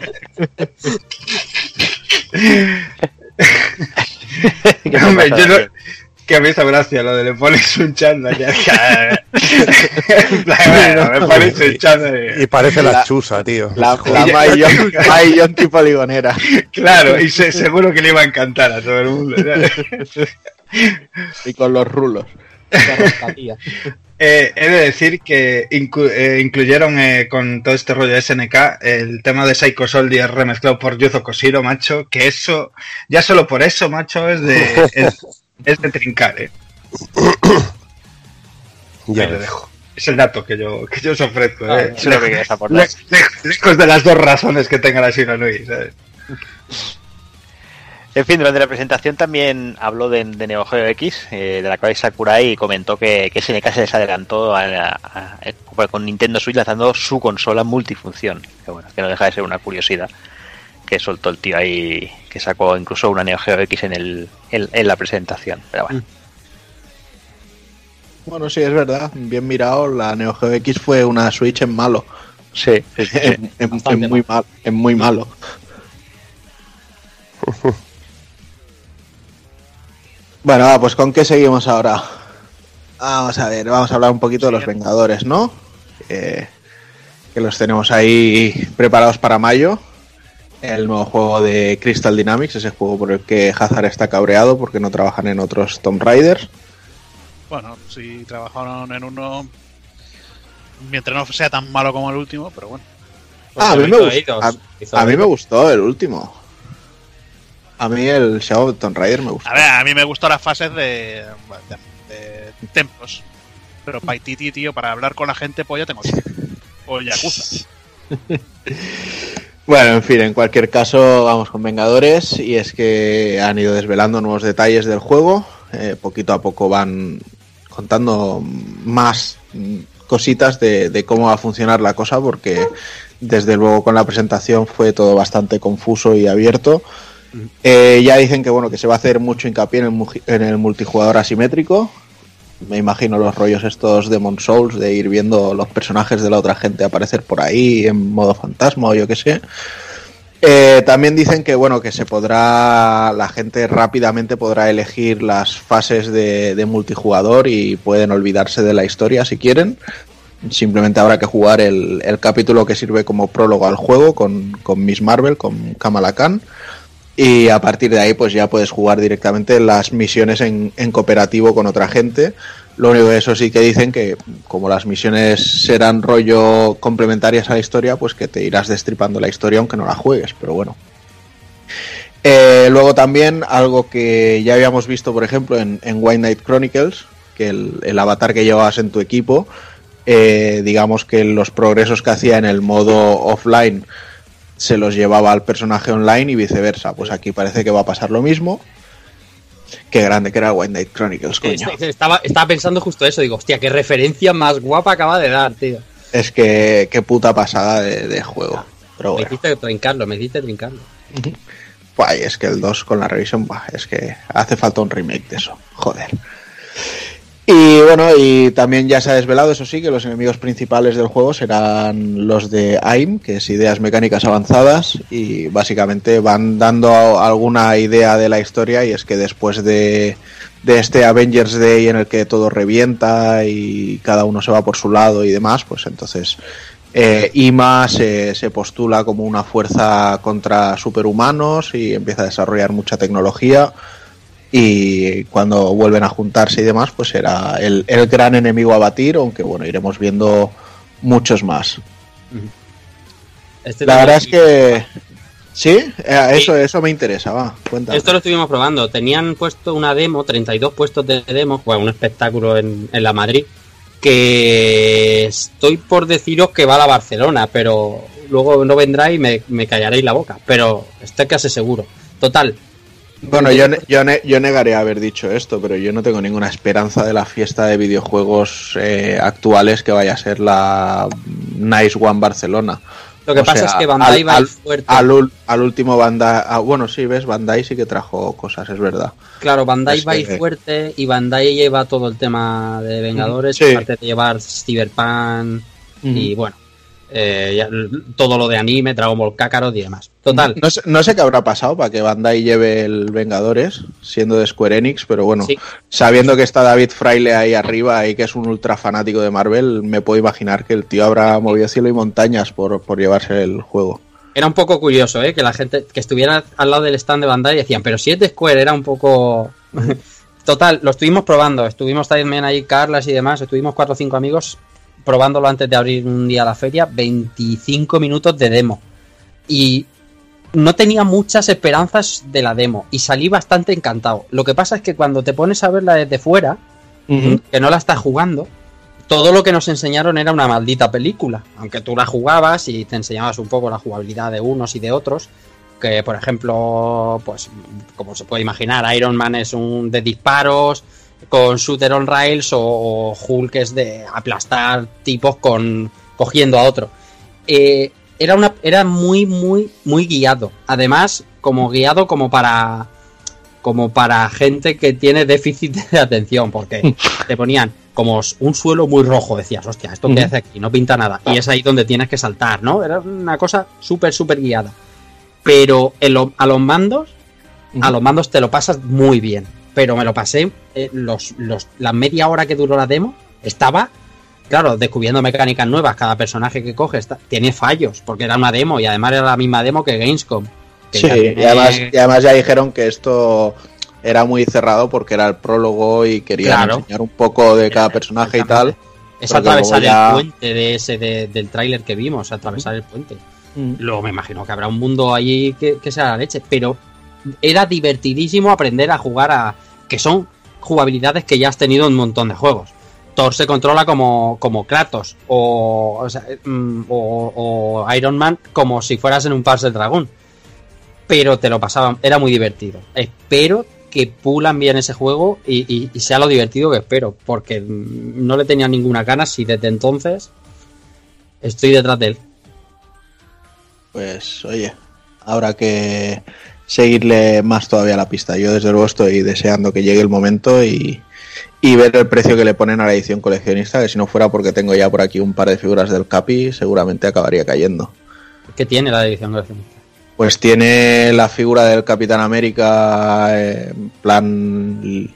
Hombre, yo no- que a mí hizo gracia lo de le pones un chándal bueno, me pones un chándal. Y parece la, La- chusa, tío. La, la Mai Yon- Mai Yonti poligonera. Claro, y se- seguro que le iba a encantar a todo el mundo. ¿sabes? Y con los rulos. Eh, he de decir que inclu- eh, incluyeron eh, con todo este rollo de SNK el tema de Psycho Soldier remezclado por Yuzo Koshiro, macho, que eso, ya solo por eso, macho, es de, es, es de trincar, eh. Ya Ahí lo dejo. Es el dato que yo, que yo os ofrezco, Ah, eh. eso es lo que querías aportar. Le- le- Lejos de las dos razones que tenga la Shiranui, ¿sabes? En fin, durante la presentación también habló de, de Neo Geo X, eh, de la cual Sakurai comentó que, que SNK se les adelantó a- a- a- con Nintendo Switch lanzando su consola multifunción. Que bueno, que no deja de ser una curiosidad que soltó el tío ahí, que sacó incluso una Neo Geo X en, el, en, en la presentación. Pero bueno, Bueno, sí, es verdad. Bien mirado, la Neo Geo X fue una Switch en malo. sí, en muy mal, en muy malo. Bueno, va, pues ¿con qué seguimos ahora? Vamos a ver, vamos a hablar un poquito de los Vengadores, ¿no? Que, que los tenemos ahí preparados para mayo. El nuevo juego de Crystal Dynamics, ese juego por el que Hazard está cabreado porque no trabajan en otros Tomb Raiders. bueno, si trabajaron en uno... Mientras no sea tan malo como el último, pero bueno. Ah, a mí me gustó. A, mí me gustó el último. A mí el Shadow of Tomb Raider me gustó. A ver, a mí me gustan las fases de, de, de templos. Pero Paititi, tío, para hablar con la gente, pues ya tengo tiempo. O Yakuza. Bueno, en fin, en cualquier caso, vamos con Vengadores. Y es que han ido desvelando nuevos detalles del juego. Eh, poquito a poco van contando más cositas de, de cómo va a funcionar la cosa, porque desde luego con la presentación fue todo bastante confuso y abierto. Eh, ya dicen que bueno que se va a hacer mucho hincapié en el, en el multijugador asimétrico. Me imagino los rollos estos Demon Souls de ir viendo los personajes de la otra gente aparecer por ahí en modo fantasma o yo qué sé. Eh, también dicen que bueno que se podrá la gente rápidamente podrá elegir las fases de, de multijugador y pueden olvidarse de la historia si quieren simplemente habrá que jugar el, el capítulo que sirve como prólogo al juego con, con Miss Marvel con Kamala Khan y a partir de ahí pues ya puedes jugar directamente las misiones en, cooperativo con otra gente lo único que eso sí que dicen que como las misiones serán rollo complementarias a la historia, pues que te irás destripando la historia aunque no la juegues, pero bueno. Eh, luego también algo que ya habíamos visto, por ejemplo, en, White Knight Chronicles, que el, el avatar que llevabas en tu equipo, eh, digamos que los progresos que hacía en el modo offline se los llevaba al personaje online y viceversa. Pues aquí parece que va a pasar lo mismo. Qué grande que era White Knight Chronicles, coño. Estaba, estaba pensando justo eso, digo, hostia, qué referencia más guapa acaba de dar, tío. Es que qué puta pasada de, de juego. Pero Me bueno, hiciste trincarlo, me hiciste trincarlo. guay, es que el 2 con la revisión, buah, es que hace falta un remake de eso. Joder. Y bueno, y también ya se ha desvelado, eso sí, que los enemigos principales del juego serán los de AIM, que es ideas mecánicas avanzadas, y básicamente van dando alguna idea de la historia, y es que después de, de este Avengers Day en el que todo revienta y cada uno se va por su lado y demás, pues entonces eh, IMA se, se postula como una fuerza contra superhumanos y empieza a desarrollar mucha tecnología y cuando vuelven a juntarse y demás, pues será el, el gran enemigo a batir, aunque bueno, iremos viendo muchos más. Este La verdad es que sí, Eh, eso, eso me interesa, va, cuéntame. Esto lo estuvimos probando. Tenían puesto una demo, 32 puestos de demo, bueno, un espectáculo en, en la Madrid, que estoy por deciros que va a la Barcelona, pero luego no vendrá y me, me callaréis la boca. Pero estoy casi seguro. Total. Bueno, yo, ne- yo, ne- yo negaré haber dicho esto, pero yo no tengo ninguna esperanza de la fiesta de videojuegos eh, actuales que vaya a ser la Nice One Barcelona. Lo que O pasa sea, es que Bandai al- va al- fuerte. Al, último Bandai. ah, bueno, sí, ves, Bandai sí que trajo cosas, es verdad. Claro, Bandai Es va que- fuerte y Bandai lleva todo el tema de Vengadores, Sí. aparte de llevar Cyberpunk y bueno, eh, todo lo de anime, Dragon Ball Kakarot y demás. Total, No sé, no sé qué habrá pasado para que Bandai lleve el Vengadores, siendo de Square Enix, pero bueno, Sí. sabiendo que está David Fraile ahí arriba y que es un ultra fanático de Marvel, me puedo imaginar que el tío habrá movido cielo y montañas por, por llevarse el juego. era un poco curioso, ¿eh? Que la gente que estuviera al lado del stand de Bandai decían, pero si es de Square, era un poco... Total, lo estuvimos probando, estuvimos también ahí, Carlas y demás, estuvimos cuatro o cinco amigos probándolo antes de abrir un día la feria, 25 minutos de demo. Y no tenía muchas esperanzas de la demo y salí bastante encantado. Lo que pasa es que cuando te pones a verla desde fuera, que no la estás jugando, todo lo que nos enseñaron era una maldita película. Aunque tú la jugabas y te enseñabas un poco la jugabilidad de unos y de otros. Que por ejemplo, pues como se puede imaginar, Iron Man es un de disparos con shooter on rails o, o Hulk es de aplastar tipos con cogiendo a otro. Eh, era una era muy muy muy guiado. Además, como guiado como para como para gente que tiene déficit de atención, porque te ponían como un suelo muy rojo, decías, hostia, ¿esto qué hace aquí? No pinta nada. Y es ahí donde tienes que saltar, ¿no? Era una cosa súper, súper guiada. Pero en lo- a los mandos, a los mandos te lo pasas muy bien. Pero me lo pasé, eh, los, los, la media hora que duró la demo, estaba, claro, descubriendo mecánicas nuevas. Cada personaje que coges está- tiene fallos, porque era una demo y además era la misma demo que Gamescom. que Sí, ya y además, y además ya dijeron que esto era muy cerrado porque era el prólogo y querían Claro. enseñar un poco de cada personaje y tal. Es atravesar ya- el puente de ese de- del tráiler que vimos, atravesar el puente. Luego me imagino que habrá un mundo allí que, que sea la leche, pero era divertidísimo aprender a jugar a. que son jugabilidades que ya has tenido en un montón de juegos. Thor se controla como, como Kratos, o, o, mm, Iron Man como si fueras en un Parse dragón. Pero te lo pasaban, era muy divertido. Espero que pulan bien ese juego y, y- sea lo divertido que espero, porque no le tenía ninguna ganas y desde entonces estoy detrás de él. pues oye, habrá que seguirle más todavía la pista. Yo desde luego estoy deseando que llegue el momento y, y ver el precio que le ponen a la edición coleccionista, que si no fuera porque tengo ya por aquí un par de figuras del Capi, seguramente acabaría cayendo. ¿Qué tiene la edición coleccionista? Pues tiene la figura del Capitán América eh, en plan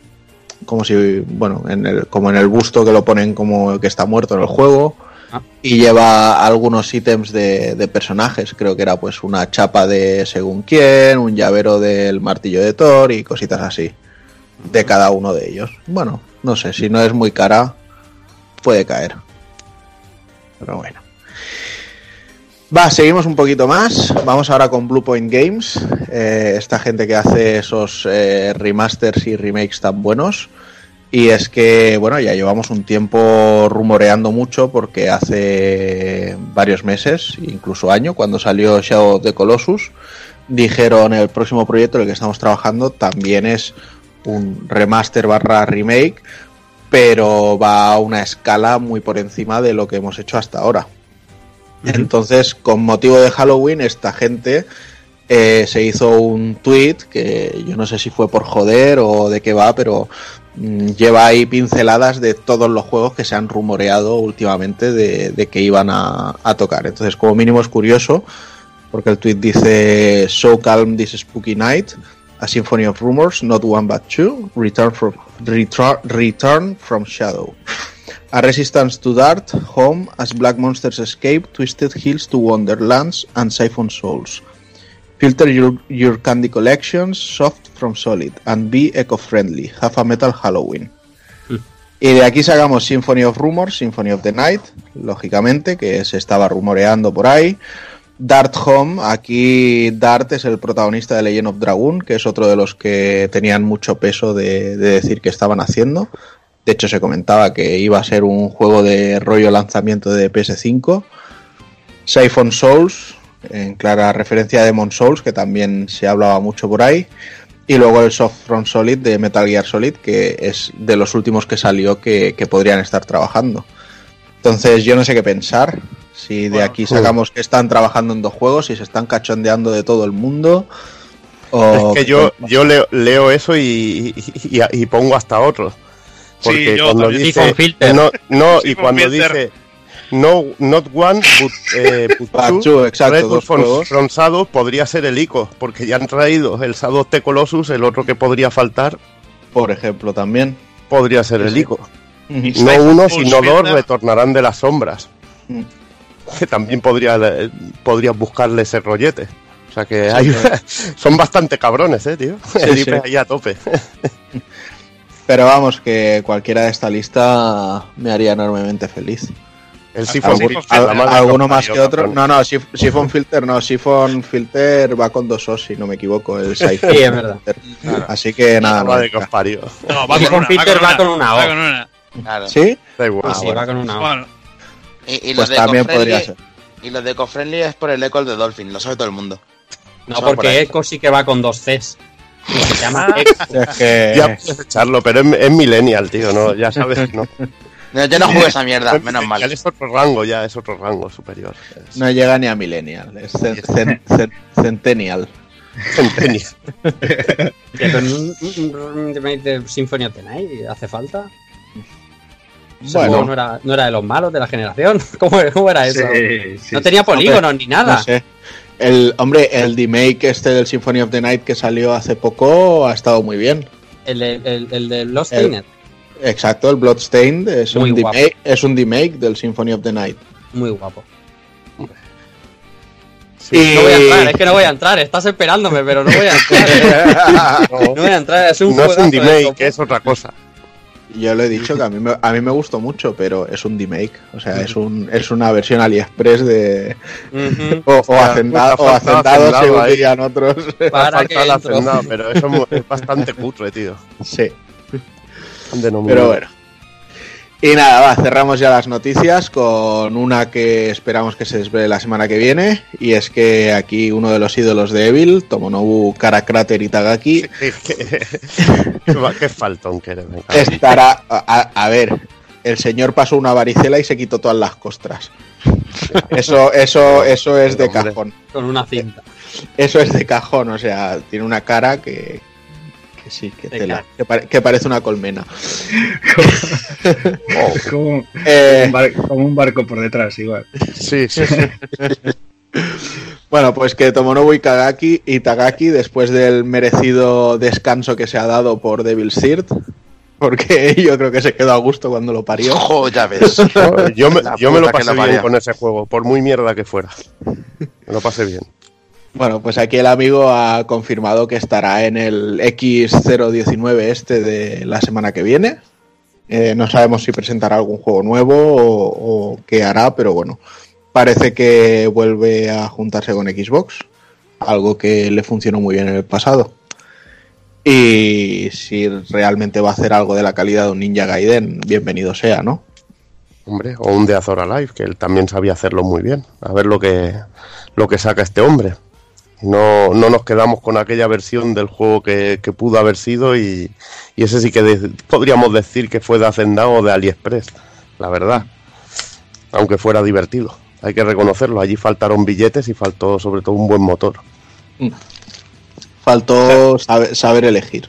como si, bueno, en el, como en el busto que lo ponen como que está muerto en el juego. Ah. Y lleva algunos ítems de, de personajes, creo que era pues una chapa de según quién, un llavero del martillo de Thor y cositas así. De cada uno de ellos. Bueno, no sé, si no es muy cara, puede caer. Pero bueno. Va, seguimos un poquito más. Vamos ahora con Bluepoint Games. eh, esta gente que hace esos eh, remasters y remakes tan buenos. Y es que, bueno, ya llevamos un tiempo rumoreando mucho porque hace varios meses, incluso año, cuando salió Shadow of the Colossus, dijeron el próximo proyecto en el que estamos trabajando también es un remaster barra remake, pero va a una escala muy por encima de lo que hemos hecho hasta ahora. Entonces, con motivo de Halloween, esta gente eh, se hizo un tweet que yo no sé si fue por joder o de qué va, pero lleva ahí pinceladas de todos los juegos que se han rumoreado últimamente de, que iban a, tocar. Entonces, como mínimo es curioso, porque el tweet dice So calm this spooky night, a symphony of rumors, not one but two, return from, return from shadow. A resistance to dart, home as black monsters escape twisted hills to wonderlands and siphon souls. Filter your, your candy collections soft from solid and be eco-friendly. Have a metal Halloween. Y de aquí sacamos Symphony of Rumors, Symphony of the Night, lógicamente, que se estaba rumoreando por ahí. Dart Home, aquí Dart es el protagonista de Legend of Dragoon, que es otro de los que tenían mucho peso de, de decir que estaban haciendo. De hecho, se comentaba que iba a ser un juego de rollo lanzamiento de PS5. Siphon Souls, en clara referencia a Demon Souls, que también se hablaba mucho por ahí. Y luego el Soft Front Solid de Metal Gear Solid, que es de los últimos que salió que, que podrían estar trabajando. Entonces, yo no sé qué pensar. Si de Bueno, aquí sacamos que están trabajando en dos juegos y se están cachondeando de todo el mundo. O Es que yo, yo leo, leo eso y, y- y- y pongo hasta otros. Porque Sí, yo cuando dice. Filter. No, no y cuando filter. dice. No, not one, but, eh, but But two, two, exacto, Red dos from, from Shadow podría ser el ICO, porque ya han traído el Shadow Colossus, el otro que podría faltar por ejemplo, también. podría ser el. ICO. No uno, sino dos retornarán de las sombras. Mm. Que también podría, eh, podrías buscarle ese rollete. O sea que hay, son bastante cabrones, eh, tío. el ahí a tope. Pero vamos, que cualquiera de esta lista me haría enormemente feliz. El Siphon Filter, alguno más que otro. No, no, Siphon Filter no. Siphon Filter va con dos Os, si no me equivoco. El Siphon Sí, es verdad. Así que nada, no va con una. Filter va con una O. Va con una. Claro. ¿Sí? Da igual. Ah, sí, va con una O. Y, los Pues de también podría ser. Y los de Eco-Friendly es por el eco de Dolphin, lo sabe todo el mundo. No, porque. Eco sí que va con dos Cs. Se llama Eco. Es que. Ya puedes echarlo, pero es, es millennial, tío, ¿no? Ya sabes no. No, yo no jugué esa mierda, menos mal. Es otro rango, ya es otro rango superior. Es No llega ni a Millennial, es cen- cen- cen- Centennial. centennial. De Symphony of the Night hace falta. Bueno. no era, no era de los malos de la generación. ¿Cómo, cómo era eso? Sí, sí, no tenía polígonos ni nada. No sé. El, hombre, el remake este del Symphony of the Night que salió hace poco ha estado muy bien. El, de- el, el de Lost El- Tainted. Exacto, el Bloodstained es Muy un, guapo. remake, es un remake del Symphony of the Night. Muy guapo. Y- No voy a entrar, es que no voy a entrar. Estás esperándome, pero no voy a entrar. no voy a entrar, es un No es un de remake, eso. es otra cosa. Yo le he dicho que a mí, me, a mí me gustó mucho, pero es un remake. O sea, es, un, es una versión AliExpress de. O, o, o hacendado, hacendado según ahí. dirían otros. Para que hacendado, pero eso es bastante cutre, tío. Sí. Pero bueno. Y nada, va, cerramos ya las noticias con una que esperamos que se desvele la semana que viene. Y es que aquí uno de los ídolos de Evil, Tomonobu Karakráter Itagaki, Qué, qué- qué faltón que eres, venga. estará. A, a ver, el señor pasó una varicela y se quitó todas las costras. Eso, eso, eso es de cajón. Con una cinta. Eso es de cajón, o sea, tiene una cara que, que sí, que, tela, que, pare- que parece una colmena. Oh, Como, Eh, un bar- como un barco por detrás, igual. sí, sí. Bueno, pues que Tomonobu Itagaki, Itagaki, después del merecido descanso que se ha dado por Devil's Third, porque yo creo que se quedó a gusto cuando lo parió. Ojo, ya ves. Yo me, yo me lo pasé bien con ese juego, por muy mierda que fuera. Me lo pasé bien. Bueno, pues aquí el amigo ha confirmado que estará en el X019 este de la semana que viene. Eh, no sabemos si presentará algún juego nuevo o, o qué hará, pero bueno, parece que vuelve a juntarse con Xbox, algo que le funcionó muy bien en el pasado. Y si realmente va a hacer algo de la calidad de un Ninja Gaiden, bienvenido sea, ¿no? Hombre, o un de Azor Alive, que él también sabía hacerlo muy bien. A ver lo que, lo que saca este hombre. No, no nos quedamos con aquella versión del juego que, que pudo haber sido y, y ese sí que de- podríamos decir que fue de Hacendado o de AliExpress, la verdad. Aunque fuera divertido. Hay que reconocerlo. Allí faltaron billetes y faltó sobre todo un buen motor. Faltó saber, saber elegir.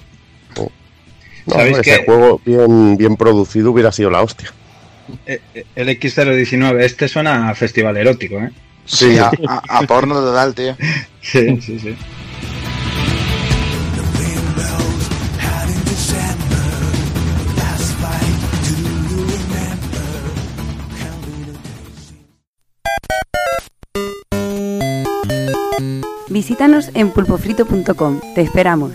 No, ¿Sabéis ese qué? juego bien, bien producido hubiera sido la hostia. Eh, eh, El X019, este suena a festival erótico, ¿eh? Sí, a, a- a porno total, tío. Sí, sí, sí. Visítanos en pulpofrito.com. Te esperamos.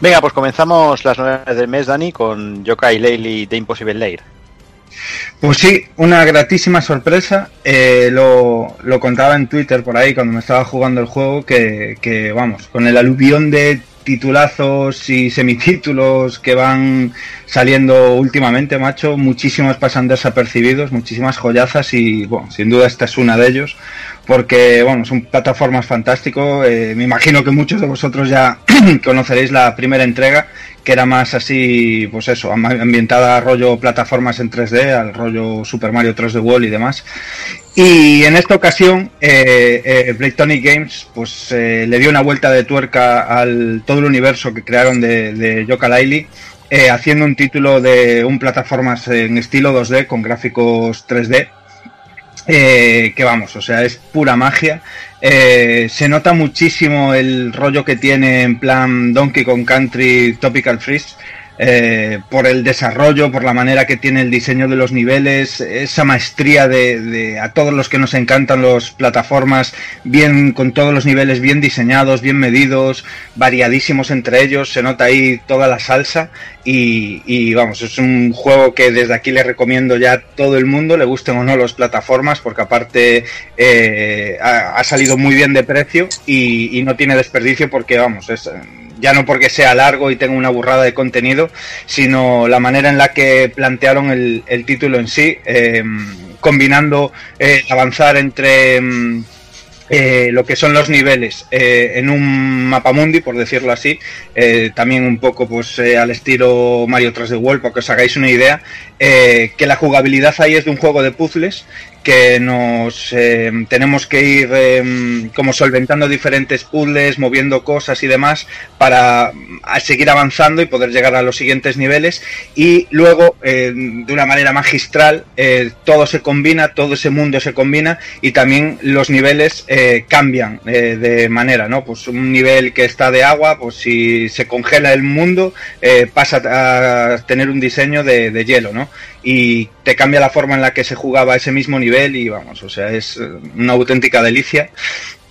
Venga, pues comenzamos las novedades del mes, Dani, con Yokai Laylee de Impossible Lair. Pues sí, una gratísima sorpresa. Eh, lo, lo contaba en Twitter por ahí cuando me estaba jugando el juego que, que, vamos, con el aluvión de titulazos y semitítulos que van saliendo últimamente, macho, muchísimos pasan desapercibidos, muchísimas joyazas y, bueno, sin duda esta es una de ellos porque, bueno, son plataformas fantásticos. eh, me imagino que muchos de vosotros ya conoceréis la primera entrega, que era más así, pues eso, am- ambientada a rollo plataformas en 3D, al rollo Super Mario 3D World y demás. Y en esta ocasión, eh, eh, Playtonic Games pues eh, le dio una vuelta de tuerca al todo el universo que crearon de, de eh, haciendo un título de un plataformas en estilo 2D con gráficos 3D. Eh, que vamos, o sea, es pura magia. Eh, se nota muchísimo el rollo que tiene en plan Donkey Kong Country Topical Freeze. Eh, por el desarrollo, por la manera que tiene el diseño de los niveles, esa maestría de, de a todos los que nos encantan las plataformas, bien con todos los niveles bien diseñados, bien medidos, variadísimos entre ellos, se nota ahí toda la salsa y, y, vamos, es un juego que desde aquí le recomiendo ya a todo el mundo, le gusten o no las plataformas, porque aparte eh, ha, ha salido muy bien de precio y, y no tiene desperdicio porque vamos, es ya no porque sea largo y tenga una burrada de contenido, sino la manera en la que plantearon el, título en sí, eh, combinando eh, avanzar entre mm, eh, lo que son los niveles en un mapamundi, por decirlo así, también un poco pues al estilo Mario 3D World, para que os hagáis una idea, que la jugabilidad ahí es de un juego de puzzles que nos eh, tenemos que ir eh, como solventando diferentes puzzles, moviendo cosas y demás para seguir avanzando y poder llegar a los siguientes niveles y luego eh, de una manera magistral eh, todo se combina, todo ese mundo se combina y también los niveles eh, cambian eh, de manera, ¿no? Pues un nivel que está de agua, pues si se congela el mundo pasa a tener un diseño de, de hielo, ¿no? Y te cambia la forma en la que se jugaba ese mismo nivel y vamos, o sea, es una auténtica delicia.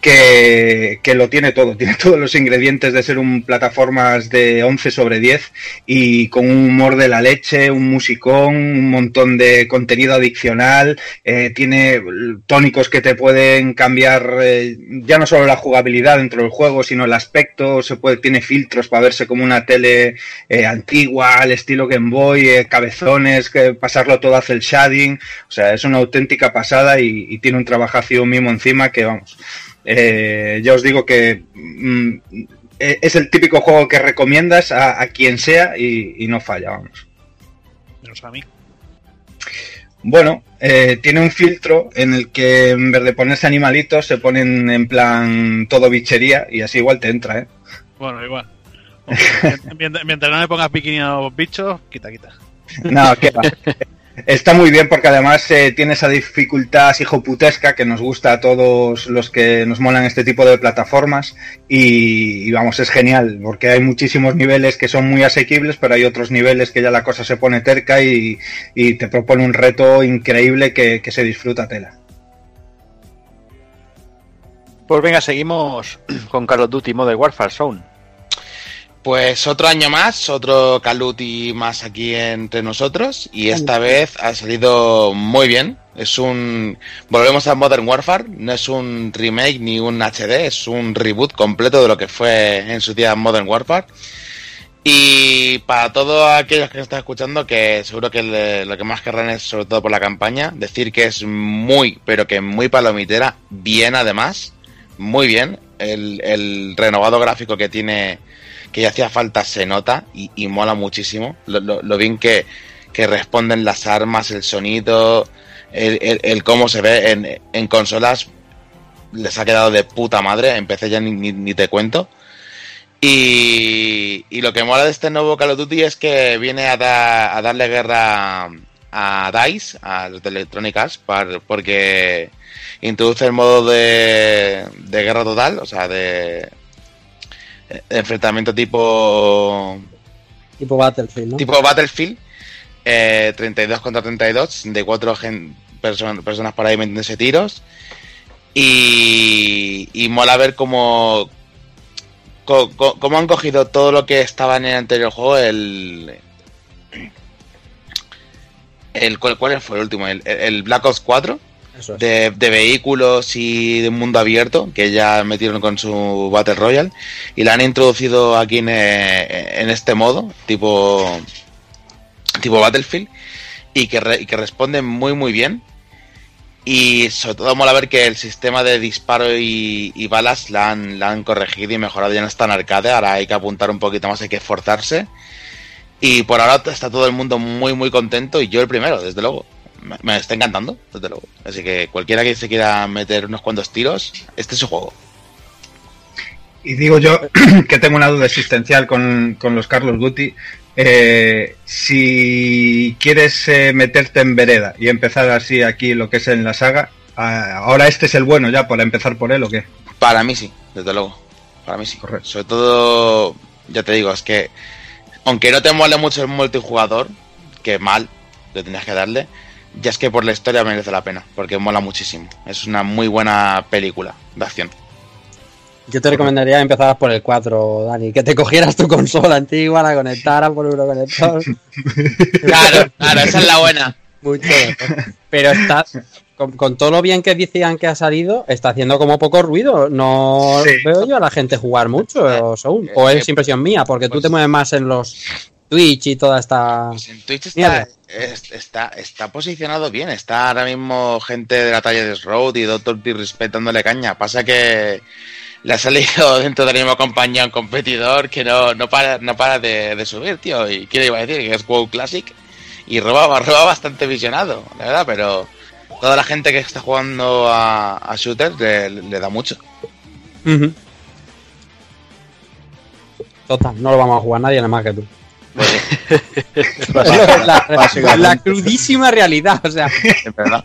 Que, que lo tiene todo, tiene todos los ingredientes de ser un plataformas de 11 sobre 10 y con un humor de la leche, un musicón, un montón de contenido adicional, eh, tiene tónicos que te pueden cambiar eh, ya no solo la jugabilidad dentro del juego, sino el aspecto, se puede, tiene filtros para verse como una tele eh, antigua, al estilo Game Boy, eh, cabezones, que pasarlo todo hace el shading, o sea, es una auténtica pasada y, y tiene un trabajazo mimo encima que vamos. Eh, ya os digo que mm, eh, es el típico juego que recomiendas a, a quien sea y, y no falla, vamos. Menos a mí. Bueno, eh, tiene un filtro en el que en vez de ponerse animalitos se ponen en plan todo bichería y así igual te entra, ¿eh? Bueno, igual. Mientras no me pongas bikini a los bichos, quita, quita. No, qué va. Está muy bien porque además eh, tiene esa dificultad hijoputesca que nos gusta a todos los que nos molan este tipo de plataformas y, vamos, es genial porque hay muchísimos niveles que son muy asequibles pero hay otros niveles que ya la cosa se pone terca y, te propone un reto increíble que, que se disfruta tela. Pues venga, seguimos con Call of Duty Modern Warfare Zone. Pues otro año más, otro Duty más aquí entre nosotros y esta vez ha salido muy bien. Es un volvemos a Modern Warfare, no es un remake ni un HD, es un reboot completo de lo que fue en su día Modern Warfare. Y para todos aquellos que están escuchando, que seguro que le- lo que más querrán es, sobre todo por la campaña, decir que es muy, pero que muy palomitera, bien además, muy bien. El, el renovado gráfico que tiene, que ya hacía falta, se nota y, y mola muchísimo. Lo, lo- lo bien que, que responden las armas, el sonido, el, el- cómo se ve en, en consolas, les ha quedado de puta madre. Empecé ya ni, ni- te cuento. Y, y lo que mola de este nuevo Call of Duty es que viene a, da- a darle guerra a DICE, a los de Electronic porque introduce el modo de, de guerra total, o sea, de enfrentamiento tipo Tipo Battlefield, ¿no? tipo Battlefield, eh, 32 contra 32, 64 gen- person- personas por ahí metiéndose tiros. Y, y mola ver cómo, cómo han cogido todo lo que estaba en el anterior juego, el... el ¿cuál, cuál fue el último? El, el Black Ops 4 Eso de, vehículos y de mundo abierto que ya metieron con su Battle Royale y la han introducido aquí en, eh, en este modo tipo tipo Battlefield y que, y que responden muy muy bien. Y sobre todo mola ver que el sistema de disparo y, y balas la han, la han corregido y mejorado ya no está en arcade ahora hay que apuntar un poquito más hay que esforzarse. Y por ahora está todo el mundo muy muy contento y yo el primero desde luego me, está encantando, desde luego. Así que cualquiera que se quiera meter unos cuantos tiros, este es su juego. Y digo yo que tengo una duda existencial con, con los Carlos Guti. Eh, si quieres eh, meterte en vereda y empezar así aquí lo que es en la saga, ah, ahora este es el bueno ya para empezar por él o qué? Para mí sí, desde luego. Para mí sí. Correcto. Sobre todo, ya te digo, es que aunque no te mole mucho el multijugador, que mal, le tenías que darle, ya es que por la historia merece la pena, porque mola muchísimo. Es una muy buena película de acción. Yo te recomendaría que empezaras por el 4, Dani, que te cogieras tu consola antigua, la conectaras por Euroconector. Claro, claro, esa es la buena. Mucho mejor. Pero está, con, con todo lo bien que decían que ha salido, está haciendo como poco ruido. No Sí. veo yo a la gente jugar mucho, o, según- o es impresión mía, porque tú Pues- te mueves más en los Twitch y toda esta. Pues en Twitch está, es- está, está posicionado bien. Está ahora mismo gente de la talla de Road y Doctor T respetándole caña. Pasa que le ha salido dentro del mismo compañía un competidor que no, no para, no para de, de subir, tío. Y quiero iba a decir que es WoW Classic y roba, roba bastante visionado, la verdad, pero toda la gente que está jugando a, a shooters le, le da mucho. Total, no lo vamos a jugar nadie nada más que tú. La, Básicamente. la crudísima realidad, o sea, verdad.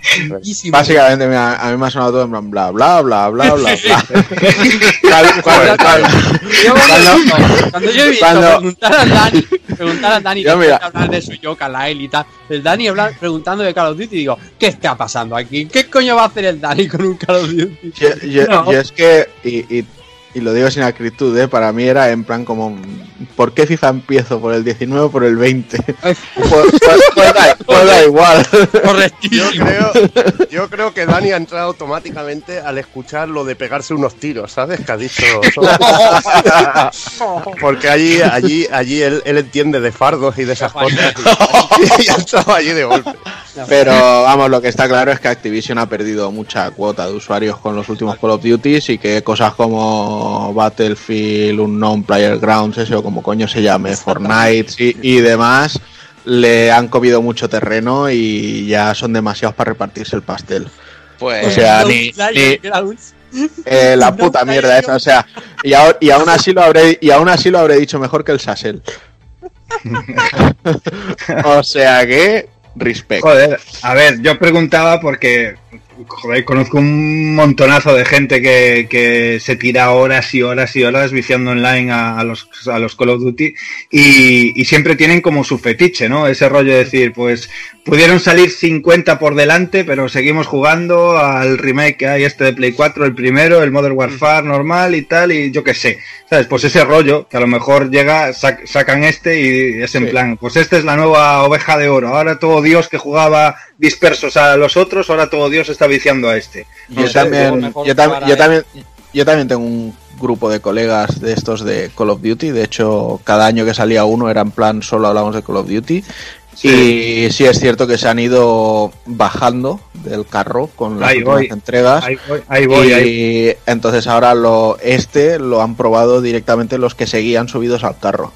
Básicamente, mira, a mí me ha sonado todo en plan bla bla bla bla bla bla. Tal cual, tal. Yo cuando, yo he visto cuando- preguntar a Dani Preguntar a Dani mira. hablar de su Yoka Lyle y tal. El Dani hablar, preguntando de Call of Duty y digo, ¿qué está pasando aquí? ¿Qué coño va a hacer el Dani con un Call of Duty? Yo, yo- No. yo es que, y, y- y lo digo sin acritud, ¿eh? para mí era en plan como, ¿por qué FIFA empiezo? ¿Por el 19 o por el 20? pues, pues- pues da, pues da igual. Yo Correctísimo. creo, yo creo que Dani ha entrado automáticamente al escuchar lo de pegarse unos tiros, ¿sabes? Que ha dicho. Porque allí, allí, allí él, él entiende de fardos y de esas cosas. Y, y ha entrado allí de golpe. Pero vamos, lo que está claro es que Activision ha perdido mucha cuota de usuarios con los últimos Call of Duty y que cosas como Battlefield, Unknown Player Grounds, ese o como coño se llame, Fortnite y, y demás, le han comido mucho terreno y ya son demasiados para repartirse el pastel. Pues O sea, ni, Player ni- Grounds. eh, la No, puta mierda esa, o sea, y aún así lo habré y aún así lo habré dicho mejor que el Sassel. o sea que respect. Joder, a ver, yo preguntaba porque, joder, conozco un montonazo de gente que, que se tira horas y horas y horas viciando online a, a los, a los Call of Duty y, y siempre tienen como su fetiche, ¿no? Ese rollo de decir, pues pudieron salir 50 por delante, pero seguimos jugando al remake que hay este de Play 4, el primero, el Modern Warfare normal y tal, y yo qué sé, ¿sabes? Pues ese rollo que a lo mejor llega, sac- sacan este y es en Sí. plan, pues esta es la nueva oveja de oro, ahora todo Dios que jugaba dispersos a los otros, ahora todo Dios está viciando a este. Yo sé, también, yo, tam- yo también, yo también tengo un grupo de colegas de estos de Call of Duty. De hecho, cada año que salía uno era en plan solo hablamos de Call of Duty. Y sí es cierto que se han ido bajando del carro con las Ahí voy. entregas. Ahí voy, ahí voy, y ahí entonces ahora lo este lo han probado directamente los que seguían subidos al carro.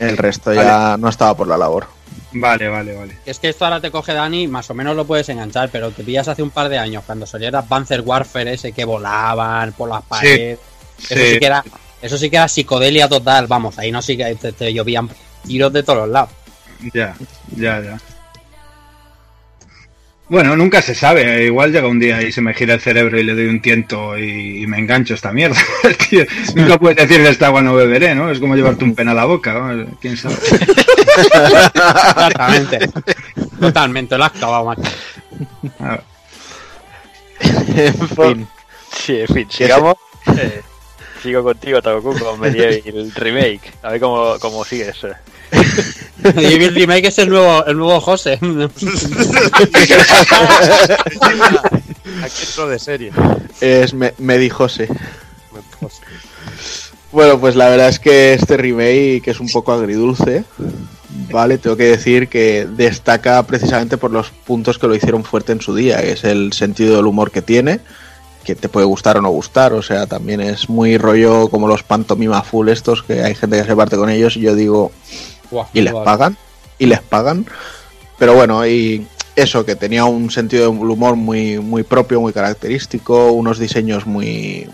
El resto ya no estaba por la labor. Vale, vale, vale. Es que esto ahora te coge Dani, más o menos lo puedes enganchar, pero te pillas hace un par de años cuando saliera Panzer Warfare ese que volaban por las paredes. Eso sí. Sí. que era, eso sí que era psicodelia total, vamos, ahí no sí que te, te llovían tiros de todos los lados. Ya, ya, ya. Bueno, nunca se sabe. Igual llega un día y se me gira el cerebro y le doy un tiento y, y me engancho esta mierda. Tío, nunca puedes decir de esta agua no beberé, ¿no? Es como llevarte un pen a la boca. ¿no? ¿Quién sabe? Exactamente. Totalmente, lo has acabado, macho. A ver. en fin. Sí, en fin, sigamos. Eh, sigo contigo, Tagoku, con Medieval Remake. A ver cómo, cómo sigues. El remake es el nuevo, el nuevo José. Aquí entro de serie. Es me, me dijose. Bueno, pues la verdad es que este remake que es un poco agridulce, vale, tengo que decir que destaca precisamente por los puntos que lo hicieron fuerte en su día, que es el sentido del humor que tiene, que te puede gustar o no gustar, o sea, también es muy rollo como los pantomima full estos, que hay gente que se parte con ellos y yo digo, Y les pagan, y les pagan, pero bueno, y eso, que tenía un sentido del humor muy, muy propio, muy característico, unos diseños muy,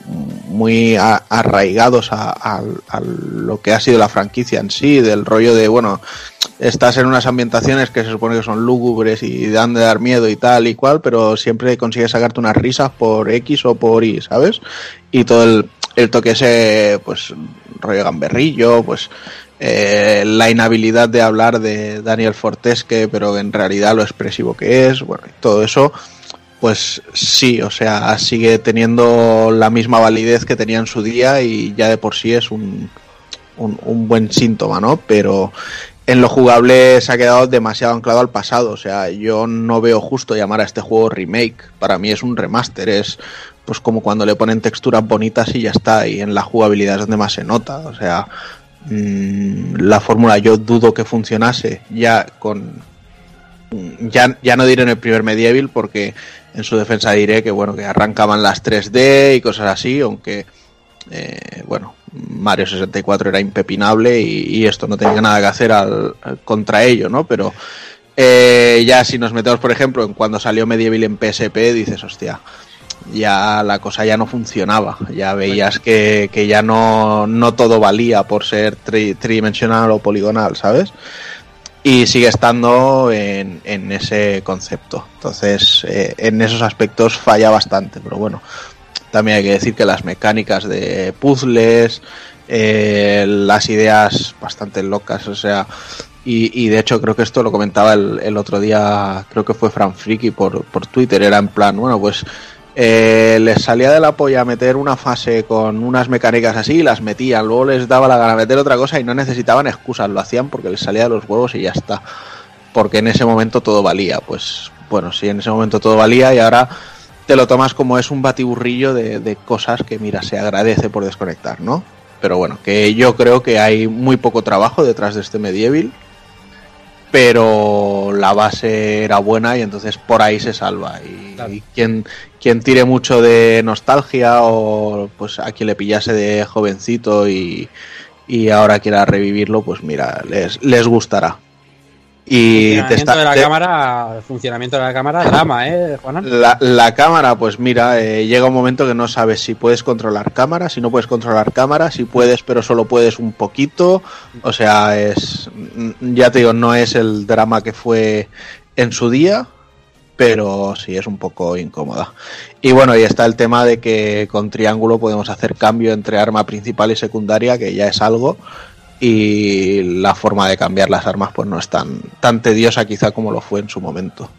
muy a- arraigados a, a- a lo que ha sido la franquicia en sí, del rollo de, bueno, estás en unas ambientaciones que se supone que son lúgubres y dan de dar miedo y tal y cual, pero siempre consigues sacarte unas risas por X o por Y, ¿sabes? Y todo el, el toque ese, pues, rollo gamberrillo, pues, eh, la inhabilidad de hablar de Daniel Fortesque, pero en realidad lo expresivo que es, bueno, todo eso, pues sí, o sea, sigue teniendo la misma validez que tenía en su día y ya de por sí es un, un, un buen síntoma, ¿no? Pero en lo jugable se ha quedado demasiado anclado al pasado, o sea, yo no veo justo llamar a este juego remake, para mí es un remaster, es pues como cuando le ponen texturas bonitas y ya está, y en la jugabilidad es donde más se nota, o sea, la fórmula yo dudo que funcionase ya con mm, ya, ya no diré en el primer medieval porque en su defensa diré que bueno que arrancaban las 3D y cosas así aunque eh, bueno Mario 64 era impepinable y, esto no tenía nada que hacer al, al- contra ello no pero eh, ya si nos metemos por ejemplo en cuando salió medieval en PSP dices hostia ya la cosa ya no funcionaba. Ya veías que, que ya no, no todo valía por ser tri- tridimensional o poligonal, ¿sabes? Y sigue estando en, en ese concepto. Entonces, eh, en esos aspectos falla bastante, pero bueno. También hay que decir que las mecánicas de puzzles, eh, las ideas bastante locas, o sea, y, y de hecho creo que esto lo comentaba el, el otro día, creo que fue Fran Friki por, por Twitter, era en plan, bueno, pues eh, les salía de la polla meter una fase con unas mecánicas así, las metían, luego les daba la gana meter otra cosa y no necesitaban excusas, lo hacían porque les salía de los huevos y ya está, porque en ese momento todo valía, pues bueno, sí, en ese momento todo valía y ahora te lo tomas como es un batiburrillo de, de cosas que, mira, se agradece por desconectar, ¿no? Pero bueno, que yo creo que hay muy poco trabajo detrás de este Medieval, pero la base era buena y entonces por ahí se salva. Y, Claro. y quien, quien tire mucho de nostalgia o pues a quien le pillase de jovencito y, y ahora quiera revivirlo, pues mira, les, les gustará. Y te funcionamiento está- de la te- cámara, el funcionamiento de la cámara, drama, ¿eh, Juanan? la, la cámara, pues mira, eh, llega un momento que no sabes si puedes controlar cámara, si no puedes controlar cámara, si puedes pero solo puedes un poquito. O sea, es, ya te digo, no es el drama que fue en su día, pero sí es un poco incómoda. Y bueno, y está el tema de que con triángulo podemos hacer cambio entre arma principal y secundaria, que ya es algo. Y la forma de cambiar las armas pues no es tan, tan tediosa quizá como lo fue en su momento.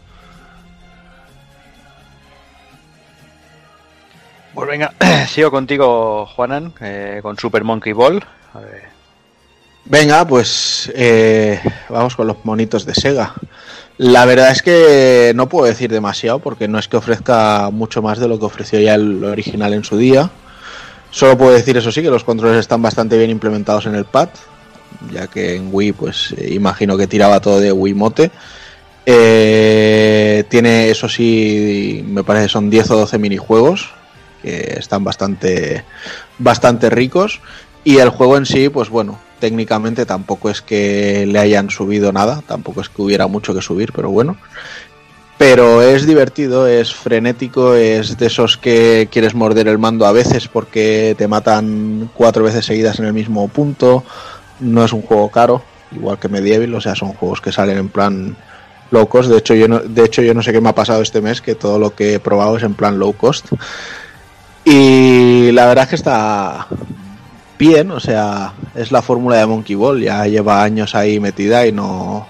Pues venga, sigo contigo, Juanan, eh, con Super Monkey Ball. A ver. Venga, pues eh, vamos con los monitos de Sega. La verdad es que no puedo decir demasiado porque no es que ofrezca mucho más de lo que ofreció ya el original en su día. Solo puedo decir eso sí, que los controles están bastante bien implementados en el pad, ya que en Wii pues eh, imagino que tiraba todo de Wiimote. Eh, tiene eso sí, me parece que son 10 o 12 minijuegos que están bastante, bastante ricos. Y el juego en sí, pues bueno, técnicamente tampoco es que le hayan subido nada, tampoco es que hubiera mucho que subir, pero bueno. Pero es divertido, es frenético, es de esos que quieres morder el mando a veces porque te matan cuatro veces seguidas en el mismo punto. No es un juego caro, igual que Medieval, o sea, son juegos que salen en plan low cost. De hecho, yo no, de hecho, yo no sé qué me ha pasado este mes, que todo lo que he probado es en plan low cost. Y la verdad es que está bien, o sea, es la fórmula de Monkey Ball, ya lleva años ahí metida y no,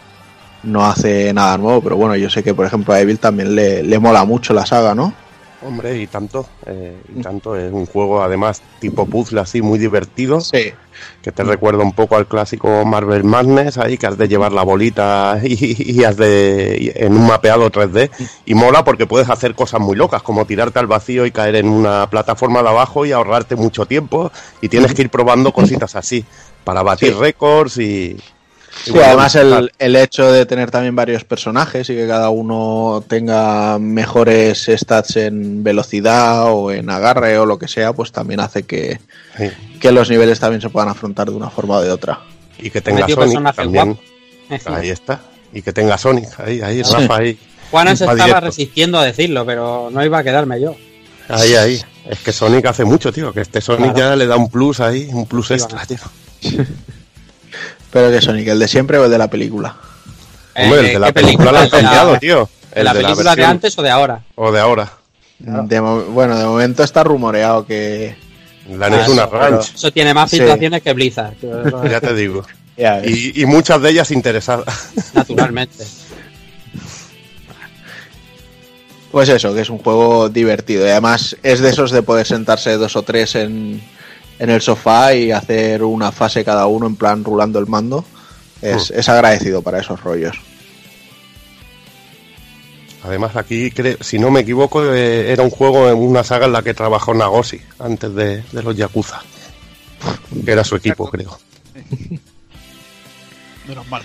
no hace nada nuevo, pero bueno, yo sé que por ejemplo a Evil también le, le mola mucho la saga, ¿no? Hombre, y tanto, eh, y tanto. Es un juego además tipo puzzle así muy divertido. Sí. Que te recuerda un poco al clásico Marvel Madness, ahí que has de llevar la bolita y, y has de y en un mapeado 3D. Y mola porque puedes hacer cosas muy locas, como tirarte al vacío y caer en una plataforma de abajo y ahorrarte mucho tiempo. Y tienes que ir probando cositas así, para batir Sí. récords y. y Sí, bueno, además el, el hecho de tener también varios personajes y que cada uno tenga mejores stats en velocidad o en agarre o lo que sea, pues también hace que, Sí. que los niveles también se puedan afrontar de una forma o de otra. Y que tenga Sonic también. Ahí está. Y que tenga Sonic, ahí, ahí, Sí. Rafa, ahí. Juanan se estaba directo. resistiendo a decirlo, pero no iba a quedarme yo. Ahí, ahí. Es que Sonic hace mucho, tío. Que este Sonic Claro. ya le da un plus ahí, un plus Sí, extra, tío. Pero que Sonic, el de siempre o el de la película. Hombre, el Eh, de la ¿qué película lo han ¿El de la- cambiado, tío. ¿De la El de la película de antes o de ahora? O de ahora. De bueno, de momento está rumoreado que. Han Ah, hecho una eso, ranch. Eso tiene más Sí. filtraciones que Blizzard, Ya te digo. Ya. Y, y muchas de ellas interesadas. naturalmente. Pues eso, que es un juego divertido. Y además es de esos de poder sentarse dos o tres en, en el sofá y hacer una fase cada uno en plan rulando el mando. Es, es agradecido para esos rollos. Además, aquí, si no me equivoco, eh, era un juego en una saga en la que trabajó Nagosi antes de, de los Yakuza. Que era su equipo, creo. Menos mal.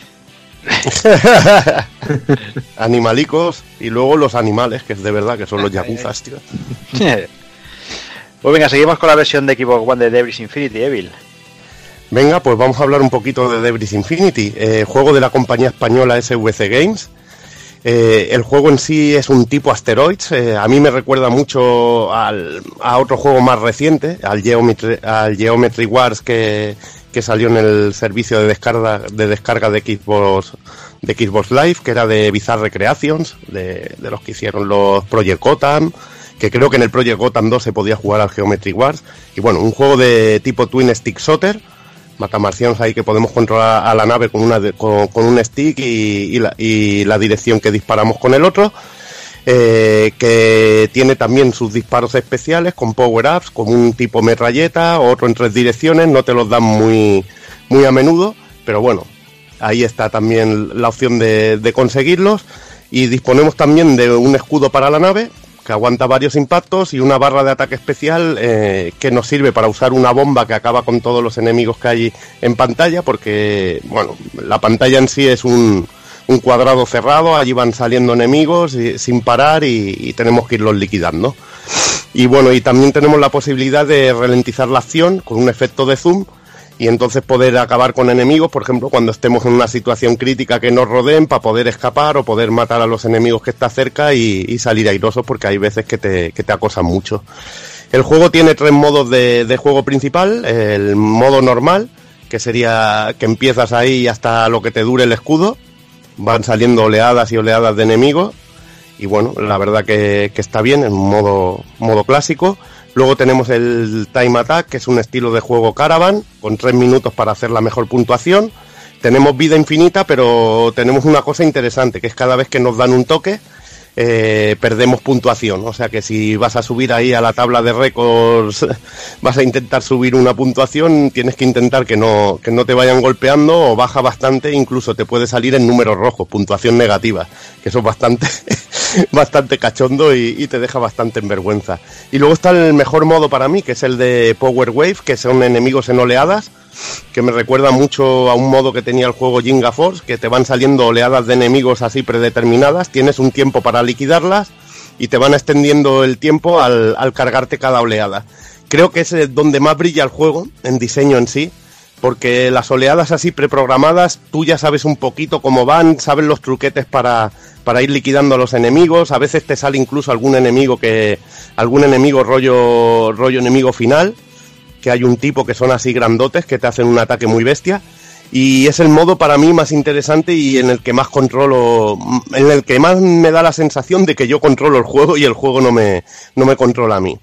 Animalicos y luego los animales, que es de verdad que son los Yakuzas, tío. Pues venga, seguimos con la versión de Xbox One de Debris Infinity Evil. Venga, pues vamos a hablar un poquito de Debris Infinity, eh, juego de la compañía española SVC Games. Eh, el juego en sí es un tipo Asteroids. eh, a mí me recuerda mucho al- a otro juego más reciente, al Geometry, al Geometry Wars que, que salió en el servicio de descarga de, descarga de Xbox de Xbox Live, que era de Bizarre Creations, de, los que hicieron los Project Gotham, que creo que en el Project Gotham 2 se podía jugar al Geometry Wars. Y bueno, un juego de tipo Twin Stick Shooter, matamarcianos ahí que podemos controlar a la nave con, una con, un stick y, la, dirección que disparamos con el otro. eh, que tiene también sus disparos especiales con power-ups, como un tipo metralleta, otro en tres direcciones, no te los dan muy, muy a menudo, pero bueno, ahí está también la opción de conseguirlos. Y disponemos también de un escudo para la nave, que aguanta varios impactos, y una barra de ataque especial eh, que nos sirve para usar una bomba que acaba con todos los enemigos que hay en pantalla, porque, bueno, la pantalla en sí es un, un cuadrado cerrado, allí van saliendo enemigos sin parar y, y tenemos que irlos liquidando. Y bueno, y también tenemos la posibilidad de ralentizar la acción con un efecto de zoom y entonces poder acabar con enemigos, por ejemplo, cuando estemos en una situación crítica que nos rodeen para poder escapar o poder matar a los enemigos que está cerca y, salir airosos porque hay veces que te, que te acosan mucho. El juego tiene tres modos de, de juego principal, el modo normal, que sería que empiezas ahí hasta lo que te dure el escudo, van saliendo oleadas y oleadas de enemigos y bueno, la verdad que, que está bien en modo, modo clásico. Luego tenemos el Time Attack, que es un estilo de juego caravan, con tres minutos para hacer la mejor puntuación. Tenemos vida infinita, pero tenemos una cosa interesante, que es cada vez que nos dan un toque, eh, perdemos puntuación. O sea que si vas a subir ahí a la tabla de récords, vas a intentar subir una puntuación, tienes que intentar que no, que no te vayan golpeando o baja bastante, incluso te puede salir en números rojos, puntuación negativa, que eso es bastante, bastante cachondo y, y te deja bastante en vergüenza. Y luego está el mejor modo para mí, que es el de Power Wave, que son enemigos en oleadas, que me recuerda mucho a un modo que tenía el juego Jinga Force, que te van saliendo oleadas de enemigos así predeterminadas, tienes un tiempo para liquidarlas y te van extendiendo el tiempo al, al cargarte cada oleada. Creo que es eh, donde más brilla el juego, en diseño en sí, porque las oleadas así preprogramadas, tú ya sabes un poquito cómo van, sabes los truquetes para, para ir liquidando a los enemigos, a veces te sale incluso algún enemigo que, algún enemigo rollo, rollo enemigo final, que hay un tipo que son así grandotes que te hacen un ataque muy bestia. Y es el modo para mí más interesante y en el que más controlo, en el que más me da la sensación de que yo controlo el juego y el juego no me, no me controla a mí.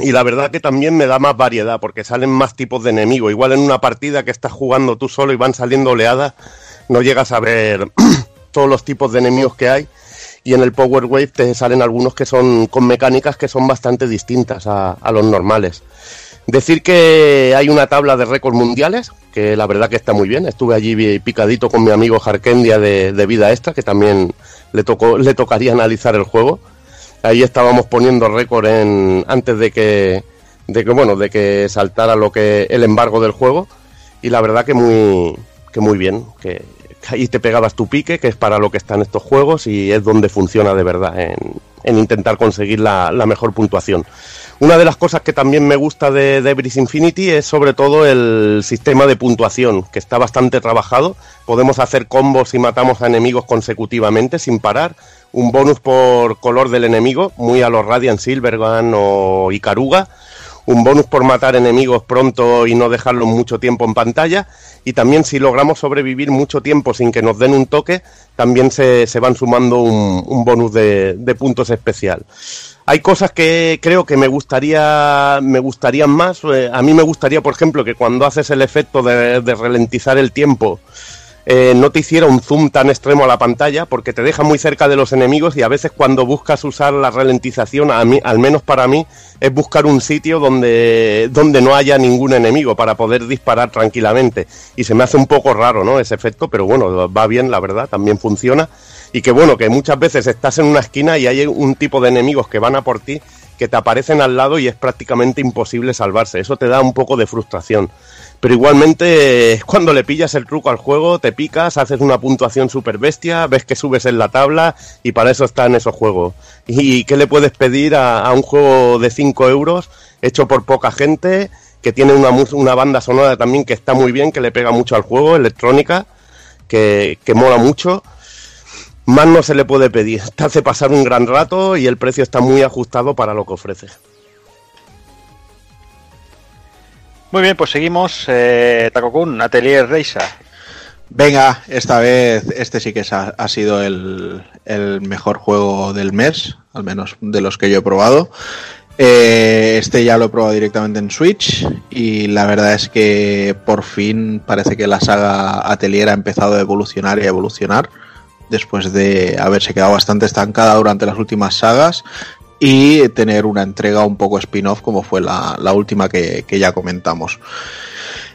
Y la verdad que también me da más variedad porque salen más tipos de enemigos. Igual en una partida que estás jugando tú solo y van saliendo oleadas, no llegas a ver todos los tipos de enemigos que hay. Y en el Power Wave te salen algunos que son con mecánicas que son bastante distintas a, a los normales. Decir que hay una tabla de récords mundiales, que la verdad que está muy bien. Estuve allí picadito con mi amigo Jarkendia de, Vida Extra, que también le, tocó, le tocaría analizar el juego. Ahí estábamos poniendo récord en, antes de que, de que, bueno, de que saltara lo que, el embargo del juego. Y la verdad que muy, que muy bien. Que, ahí te pegabas tu pique, que es para lo que están estos juegos y es donde funciona de verdad, en, en intentar conseguir la mejor puntuación. Una de las cosas que también me gusta de Debris Infinity es sobre todo el sistema de puntuación, que está bastante trabajado. Podemos hacer combos si matamos a enemigos consecutivamente sin parar. Un bonus por color del enemigo, muy a los Radiant Silvergun o Icaruga. Un bonus por matar enemigos pronto y no dejarlos mucho tiempo en pantalla. Y también si logramos sobrevivir mucho tiempo sin que nos den un toque, también se, se van sumando un, un bonus de, de puntos especial hay cosas que creo que me gustaría me gustarían más. Eh, a mí me gustaría por ejemplo que cuando haces el efecto de, ralentizar el tiempo eh, no te hiciera un zoom tan extremo a la pantalla porque te deja muy cerca de los enemigos y a veces cuando buscas usar la ralentización a al menos para mí es buscar un sitio donde donde no haya ningún enemigo para poder disparar tranquilamente. Y se me hace un poco raro no ese efecto pero bueno va bien la verdad también funciona y que bueno, que muchas veces estás en una esquina y hay un tipo de enemigos que van a por ti que te aparecen al lado y es prácticamente imposible salvarse. Eso te da un poco de frustración. Pero igualmente, cuando le pillas el truco al juego, te picas, haces una puntuación super bestia, ves que subes en la tabla y para eso están esos juegos. ¿Y qué le puedes pedir a, un juego de 5 euros hecho por poca gente, que tiene una, una banda sonora también que está muy bien, que le pega mucho al juego, electrónica, que, que mola mucho? Más no se le puede pedir. Te hace pasar un gran rato y el precio está muy ajustado para lo que ofrece. Muy bien, pues seguimos. Eh, Takokun, Atelier Reisa. Venga, esta vez este sí que ha, ha sido el, el mejor juego del mes, al menos de los que yo he probado. Eh, este ya lo he probado directamente en Switch y la verdad es que por fin parece que la saga Atelier ha empezado a evolucionar y a evolucionar después de haberse quedado bastante estancada durante las últimas sagas y tener una entrega un poco spin-off como fue la, última que, ya comentamos.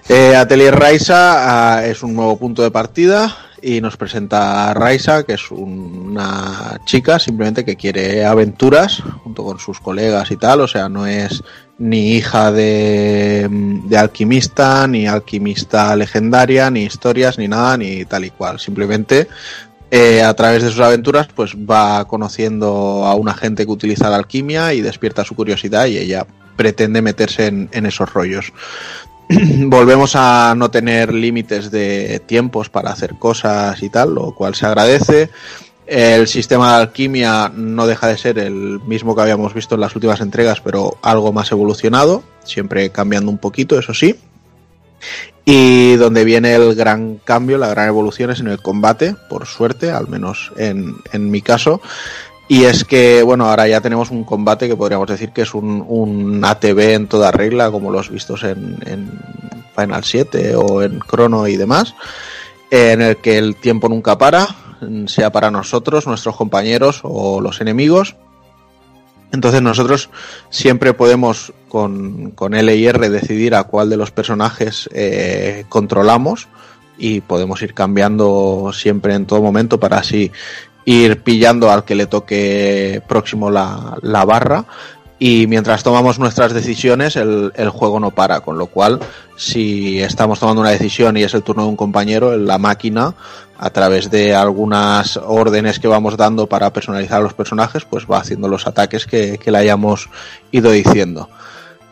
Eh, Atelier Raisa ah, es un nuevo punto de partida y nos presenta a que es un- una chica simplemente que quiere aventuras junto con sus colegas y tal, o sea, no es ni hija de, de alquimista, ni alquimista legendaria, ni historias, ni nada, ni tal y cual. Simplemente eh, a través de sus aventuras, pues va conociendo a una gente que utiliza la alquimia y despierta su curiosidad y ella pretende meterse en, en esos rollos. Volvemos a no tener límites de tiempos para hacer cosas y tal, lo cual se agradece. El sistema de alquimia no deja de ser el mismo que habíamos visto en las últimas entregas, pero algo más evolucionado, siempre cambiando un poquito, eso sí. Y donde viene el gran cambio, la gran evolución es en el combate, por suerte, al menos en, en mi caso. Y es que, bueno, ahora ya tenemos un combate que podríamos decir que es un, un ATV en toda regla, como los vistos en, en Final 7 o en Chrono y demás, en el que el tiempo nunca para, sea para nosotros, nuestros compañeros o los enemigos. Entonces nosotros siempre podemos con, con L y R decidir a cuál de los personajes eh, controlamos y podemos ir cambiando siempre en todo momento para así ir pillando al que le toque próximo la, la barra y mientras tomamos nuestras decisiones el, juego no para, con lo cual si estamos tomando una decisión y es el turno de un compañero, la máquina a través de algunas órdenes que vamos dando para personalizar a los personajes, pues va haciendo los ataques que, que le hayamos ido diciendo.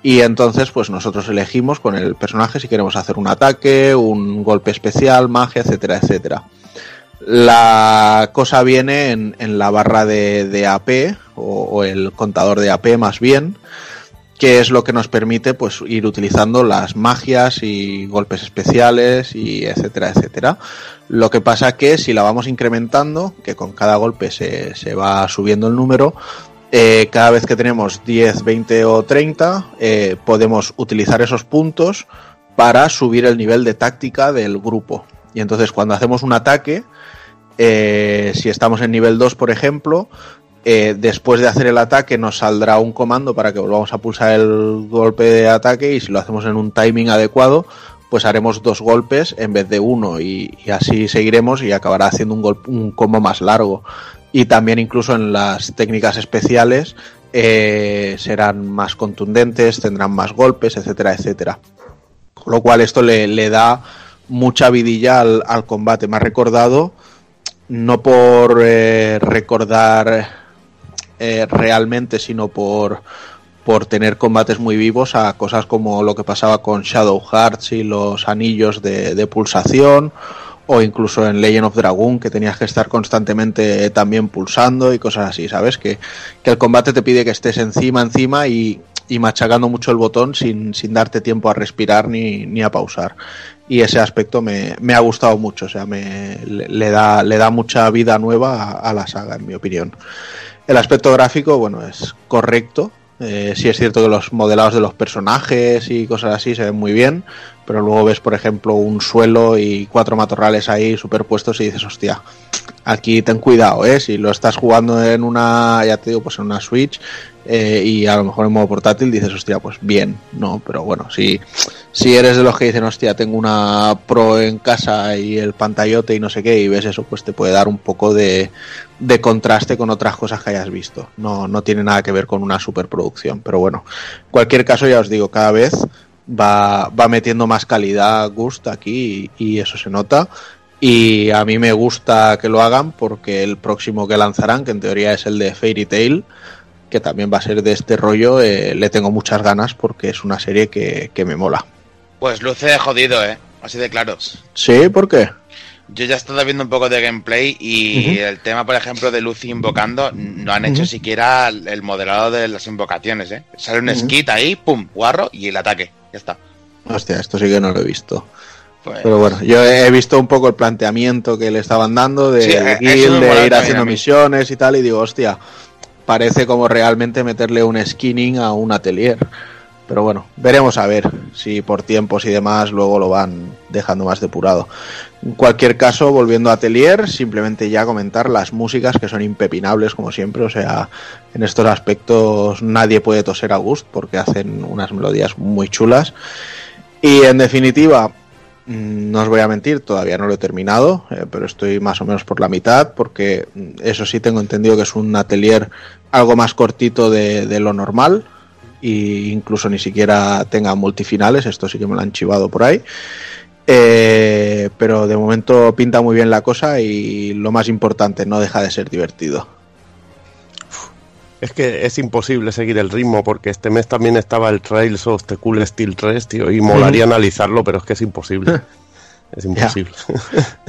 Y entonces, pues nosotros elegimos con el personaje si queremos hacer un ataque, un golpe especial, magia, etcétera, etcétera. La cosa viene en, la barra de, AP o, el contador de AP más bien, que es lo que nos permite pues ir utilizando las magias y golpes especiales y etcétera, etcétera. Lo que pasa que si la vamos incrementando, que con cada golpe se, se va subiendo el número, eh, cada vez que tenemos 10, 20 o 30, eh, podemos utilizar esos puntos para subir el nivel de táctica del grupo. Y entonces cuando hacemos un ataque, eh, si estamos en nivel 2, por ejemplo, eh, después de hacer el ataque nos saldrá un comando para que volvamos a pulsar el golpe de ataque y si lo hacemos en un timing adecuado, pues haremos dos golpes en vez de uno y, así seguiremos y acabará haciendo un, golpe, un combo más largo. Y también incluso en las técnicas especiales eh, serán más contundentes, tendrán más golpes, etcétera, etcétera. Con lo cual esto le, le da mucha vidilla al, al, combate. Me ha recordado, no por eh, recordar eh, realmente, sino por, por tener combates muy vivos a cosas como lo que pasaba con Shadow Hearts y los anillos de, de pulsación o incluso en Legend of Dragon que tenías que estar constantemente también pulsando y cosas así, ¿sabes? Que, que el combate te pide que estés encima, encima y, y machacando mucho el botón sin, sin darte tiempo a respirar ni, ni a pausar. Y ese aspecto me, me ha gustado mucho, o sea, me, le, da, le da mucha vida nueva a, a la saga, en mi opinión. El aspecto gráfico, bueno, es correcto, eh, sí es cierto que los modelados de los personajes y cosas así se ven muy bien, pero luego ves, por ejemplo, un suelo y cuatro matorrales ahí superpuestos y dices, hostia, aquí ten cuidado, ¿eh? Si lo estás jugando en una, ya te digo, pues en una Switch eh, y a lo mejor en modo portátil dices, hostia, pues bien, ¿no? Pero bueno, si, si eres de los que dicen, hostia, tengo una Pro en casa y el pantallote y no sé qué, y ves eso, pues te puede dar un poco de, de contraste con otras cosas que hayas visto. No, no tiene nada que ver con una superproducción, pero bueno, en cualquier caso, ya os digo, cada vez va, va metiendo más calidad Gust aquí y, y, eso se nota. Y a mí me gusta que lo hagan porque el próximo que lanzarán, que en teoría es el de Fairy Tail, que también va a ser de este rollo, eh, le tengo muchas ganas porque es una serie que, que me mola. Pues luce jodido, ¿eh? Así de claros. Sí, ¿por qué? Yo ya he estado viendo un poco de gameplay y uh -huh. el tema, por ejemplo, de Lucy invocando, no han hecho uh -huh. siquiera el modelado de las invocaciones, ¿eh? Sale un uh -huh. skit ahí, pum, guarro y el ataque. Ya está. Hostia, esto sí que no lo he visto. Pues... Pero bueno, yo he visto un poco el planteamiento que le estaban dando de, sí, guild, de ir haciendo misiones y tal, y digo, hostia, parece como realmente meterle un skinning a un atelier. Pero bueno, veremos a ver si por tiempos y demás luego lo van dejando más depurado. En cualquier caso, volviendo a Atelier, simplemente ya comentar las músicas que son impepinables como siempre. O sea, en estos aspectos nadie puede toser a Gust porque hacen unas melodías muy chulas. Y en definitiva, no os voy a mentir, todavía no lo he terminado, eh, pero estoy más o menos por la mitad porque mm, eso sí tengo entendido que es un atelier algo más cortito de, lo normal e incluso ni siquiera tenga multifinales, esto sí que me lo han chivado por ahí. Eh, pero de momento pinta muy bien la cosa y lo más importante, no deja de ser divertido. Es que es imposible seguir el ritmo porque este mes también estaba el Trails of the Cool Steel 3, tío, y molaría analizarlo, pero es que es imposible. Es imposible.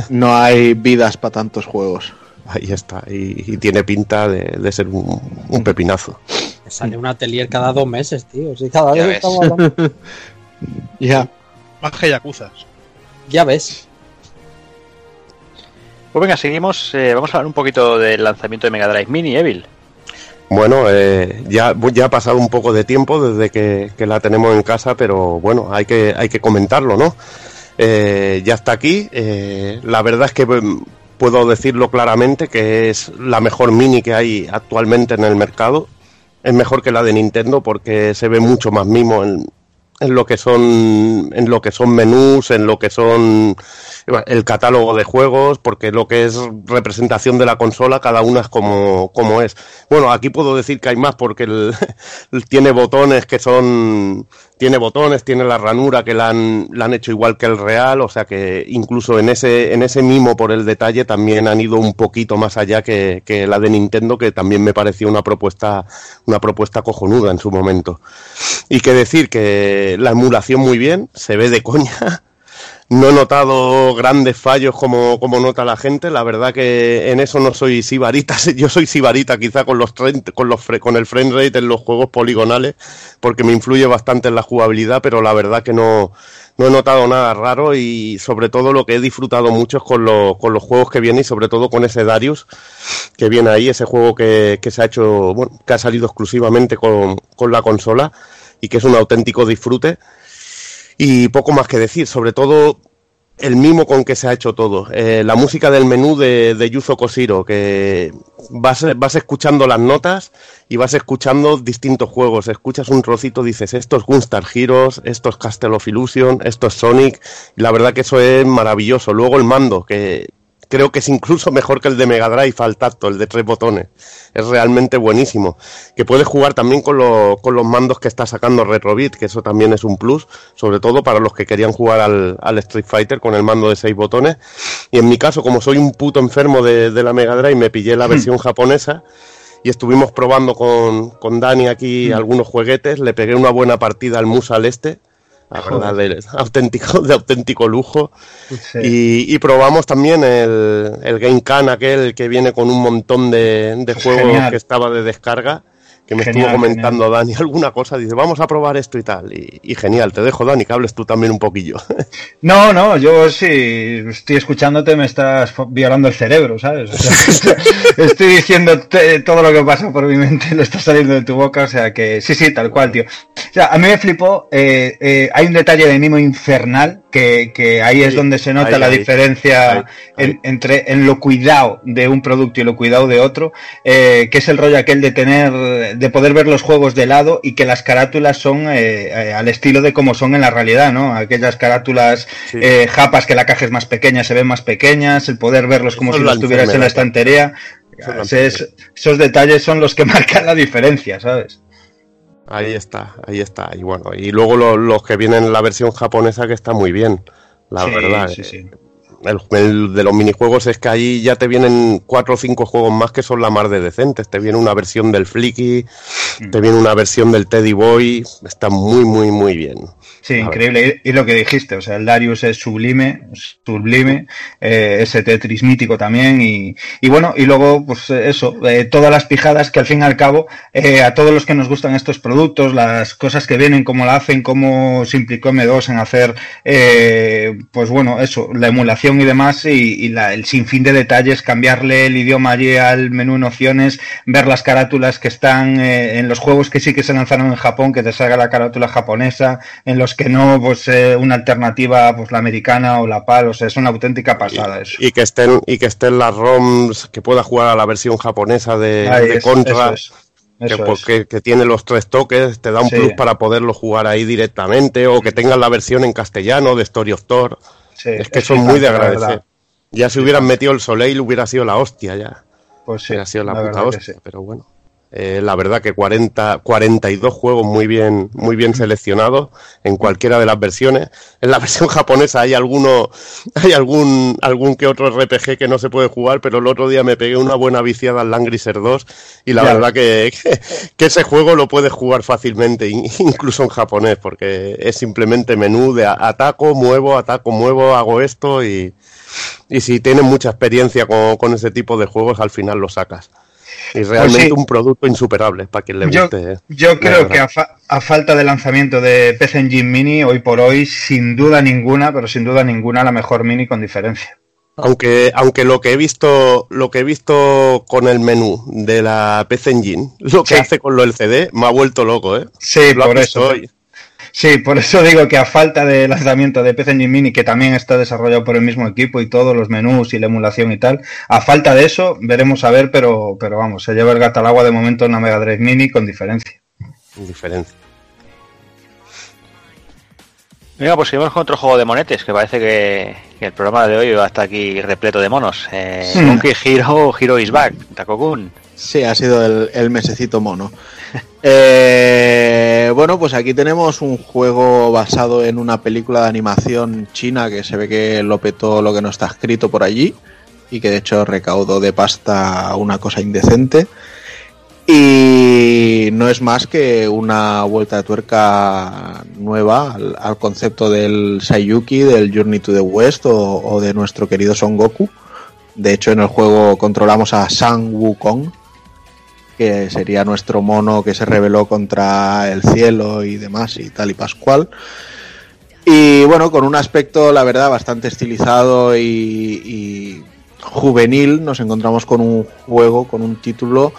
No hay vidas para tantos juegos. Ahí está, y, y tiene pinta de, de ser un, un pepinazo. Me Sale un atelier cada dos meses, tío. Si cada Ya vez ves. estamos hablando- Ya. Más que. Ya ves. Pues venga, seguimos. eh, vamos a hablar un poquito del lanzamiento de Mega Drive Mini, Evil. Bueno, eh, ya, ya ha pasado un poco de tiempo desde que, la tenemos en casa, pero bueno, hay que, hay que comentarlo, ¿no? Eh, ya está aquí. eh, la verdad es que mm, puedo decirlo claramente que es la mejor mini que hay actualmente en el mercado. Es mejor que la de Nintendo porque se ve mucho más mimo en, en lo que son en lo que son menús, en lo que son el catálogo de juegos, porque lo que es representación de la consola, cada una es como, como es. Bueno, aquí puedo decir que hay más porque el, tiene botones que son, tiene botones, tiene la ranura que la han, la han hecho igual que el real, o sea que incluso en ese, en ese mimo por el detalle también han ido un poquito más allá que, que la de Nintendo, que también me pareció una propuesta, una propuesta cojonuda en su momento. Y que decir que la emulación muy bien, se ve de coña. No he notado grandes fallos como, como nota la gente. La verdad que en eso no soy sibarita. Yo soy sibarita quizá con los con los con el frame rate en los juegos poligonales porque me influye bastante en la jugabilidad, pero la verdad que no, no he notado nada raro y sobre todo lo que he disfrutado mucho es con, lo- con los juegos que vienen y sobre todo con ese Darius que viene ahí, ese juego que, que se ha hecho, bueno, que ha salido exclusivamente con, con la consola y que es un auténtico disfrute. Y poco más que decir, sobre todo el mimo con que se ha hecho todo. Eh, la música del menú de, Yuzo Koshiro, que vas, vas escuchando las notas y vas escuchando distintos juegos. Escuchas un trocito, dices, esto es Gunstar Heroes, esto es Castle of Illusion, esto es Sonic. Y la verdad que eso es maravilloso. Luego el mando, que creo que es incluso mejor que el de Mega Drive al tacto, el de tres botones. Es realmente buenísimo. Que puedes jugar también con, lo- con los mandos que está sacando Retrobit, que eso también es un plus, sobre todo para los que querían jugar al, al Street Fighter con el mando de seis botones. Y en mi caso, como soy un puto enfermo de, de la Mega Drive, me pillé la versión japonesa y estuvimos probando con, con Dani aquí algunos juguetes. Le pegué una buena partida al Musa al este. La verdad, de auténtico, de auténtico lujo. Sí. Y, y probamos también el, el Game Can, aquel que viene con un montón de, de juegos Genial. que estaba de descarga, que me Genial, estuvo comentando Dani alguna cosa, dice, vamos a probar esto y tal. Y, y genial, te dejo Dani, que hables tú también un poquillo. No, no, yo sí estoy escuchándote, me estás violando el cerebro, ¿sabes? O sea, estoy diciendo todo lo que pasa por mi mente, lo está saliendo de tu boca, o sea que sí, sí, tal cual, tío. O sea, a mí me flipó, eh, eh, hay un detalle de mimo infernal que, que ahí es donde se nota ahí, la ahí, diferencia ahí, ahí. en- entre en lo cuidado de un producto y lo cuidado de otro, eh, que es el rollo aquel de tener, de poder ver los juegos de lado y que las carátulas son eh, eh, al estilo de como son en la realidad, ¿no? Aquellas carátulas Sí. eh, japas que la caja es más pequeña, se ven más pequeñas, el poder verlos como Eso si los tuvieras en la estantería. Es Es- esos detalles son los que marcan la diferencia, ¿sabes? Ahí está, ahí está. Y bueno, y luego lo- los que vienen en la versión japonesa que está muy bien, la Sí, verdad. sí, eh, sí. El, el de los minijuegos es que ahí ya te vienen cuatro o cinco juegos más que son la mar de decentes. Te viene una versión del Flicky, Mm. te viene una versión del Teddy Boy. Está muy, muy, muy bien. Sí, A increíble. Y, y lo que dijiste, o sea, el Darius es sublime, sublime, eh, ese Tetris mítico también, y, y bueno, y luego, pues eh, eso, eh, todas las pijadas que al fin y al cabo, eh, a todos los que nos gustan estos productos, las cosas que vienen, cómo la hacen, cómo se implicó M2 en hacer, pues bueno, eso, la emulación y demás, y, y la- el sinfín de detalles, cambiarle el idioma allí al menú en opciones, ver las carátulas que están eh, en los juegos que sí que se lanzaron en Japón, que te salga la carátula japonesa, en los que no, pues eh, una alternativa, pues la americana o la PAL, o sea, es una auténtica pasada eso. Y que estén, y que estén las ROMs, que pueda jugar a la versión japonesa de, Ahí de es, Contra. eso es, que, eso pues, es. que- que tiene los tres toques, te da un Sí. plus para poderlo jugar ahí directamente, o que tengan la versión en castellano de Story of Thor. Sí, es que es son muy de agradecer. Ya si hubieran metido el Soleil hubiera sido la hostia ya. Pues sí, hubiera sido la, la puta hostia, pero bueno. Eh, la verdad que 40, 42 juegos muy bien, muy bien seleccionados en cualquiera de las versiones. En la versión japonesa hay alguno, hay algún, algún que otro RPG que no se puede jugar, pero el otro día me pegué una buena viciada al Langrisser 2 y la verdad que, que, que ese juego lo puedes jugar fácilmente, in- incluso en japonés, porque es simplemente menú de ataco, muevo, ataco, muevo, hago esto y, y si tienes mucha experiencia con, con ese tipo de juegos, al final lo sacas. Y realmente Pues sí. un producto insuperable para quien le guste. ¿eh? yo creo que a, fa- a falta de lanzamiento de PC Engine Mini, hoy por hoy, sin duda ninguna, pero sin duda ninguna, la mejor Mini con diferencia. Aunque, aunque lo que he visto, lo que he visto con el menú de la PC Engine, lo que Sí. hace con lo del CD, me ha vuelto loco, ¿eh? Sí, Lo por eso. hoy. Sí, por eso digo que a falta de lanzamiento de PC Engine Mini, que también está desarrollado por el mismo equipo y todos los menús y la emulación y tal, a falta de eso, veremos a ver, pero, pero vamos, se lleva el gato al agua de momento en una Mega Drive Mini con diferencia. Indiferencia. Venga, pues seguimos con otro juego de monetes, que parece que, que el programa de hoy va a estar aquí repleto de monos. Eh. Monkey Hero, Hero is Back, Takokun. Sí, ha sido el, mesecito mono. Eh, bueno, pues aquí tenemos un juego basado en una película de animación china que se ve que lo petó lo que no está escrito por allí y que de hecho recaudó de pasta una cosa indecente. Y no es más que una vuelta de tuerca nueva al, al concepto del Sayuki, del Journey to the West o, o de nuestro querido Son Goku. De hecho, en el juego controlamos a Sang Wukong, que sería nuestro mono que se rebeló contra el cielo y demás y tal y pascual. Y bueno, con un aspecto, la verdad, bastante estilizado y, juvenil, nos encontramos con un juego, con un título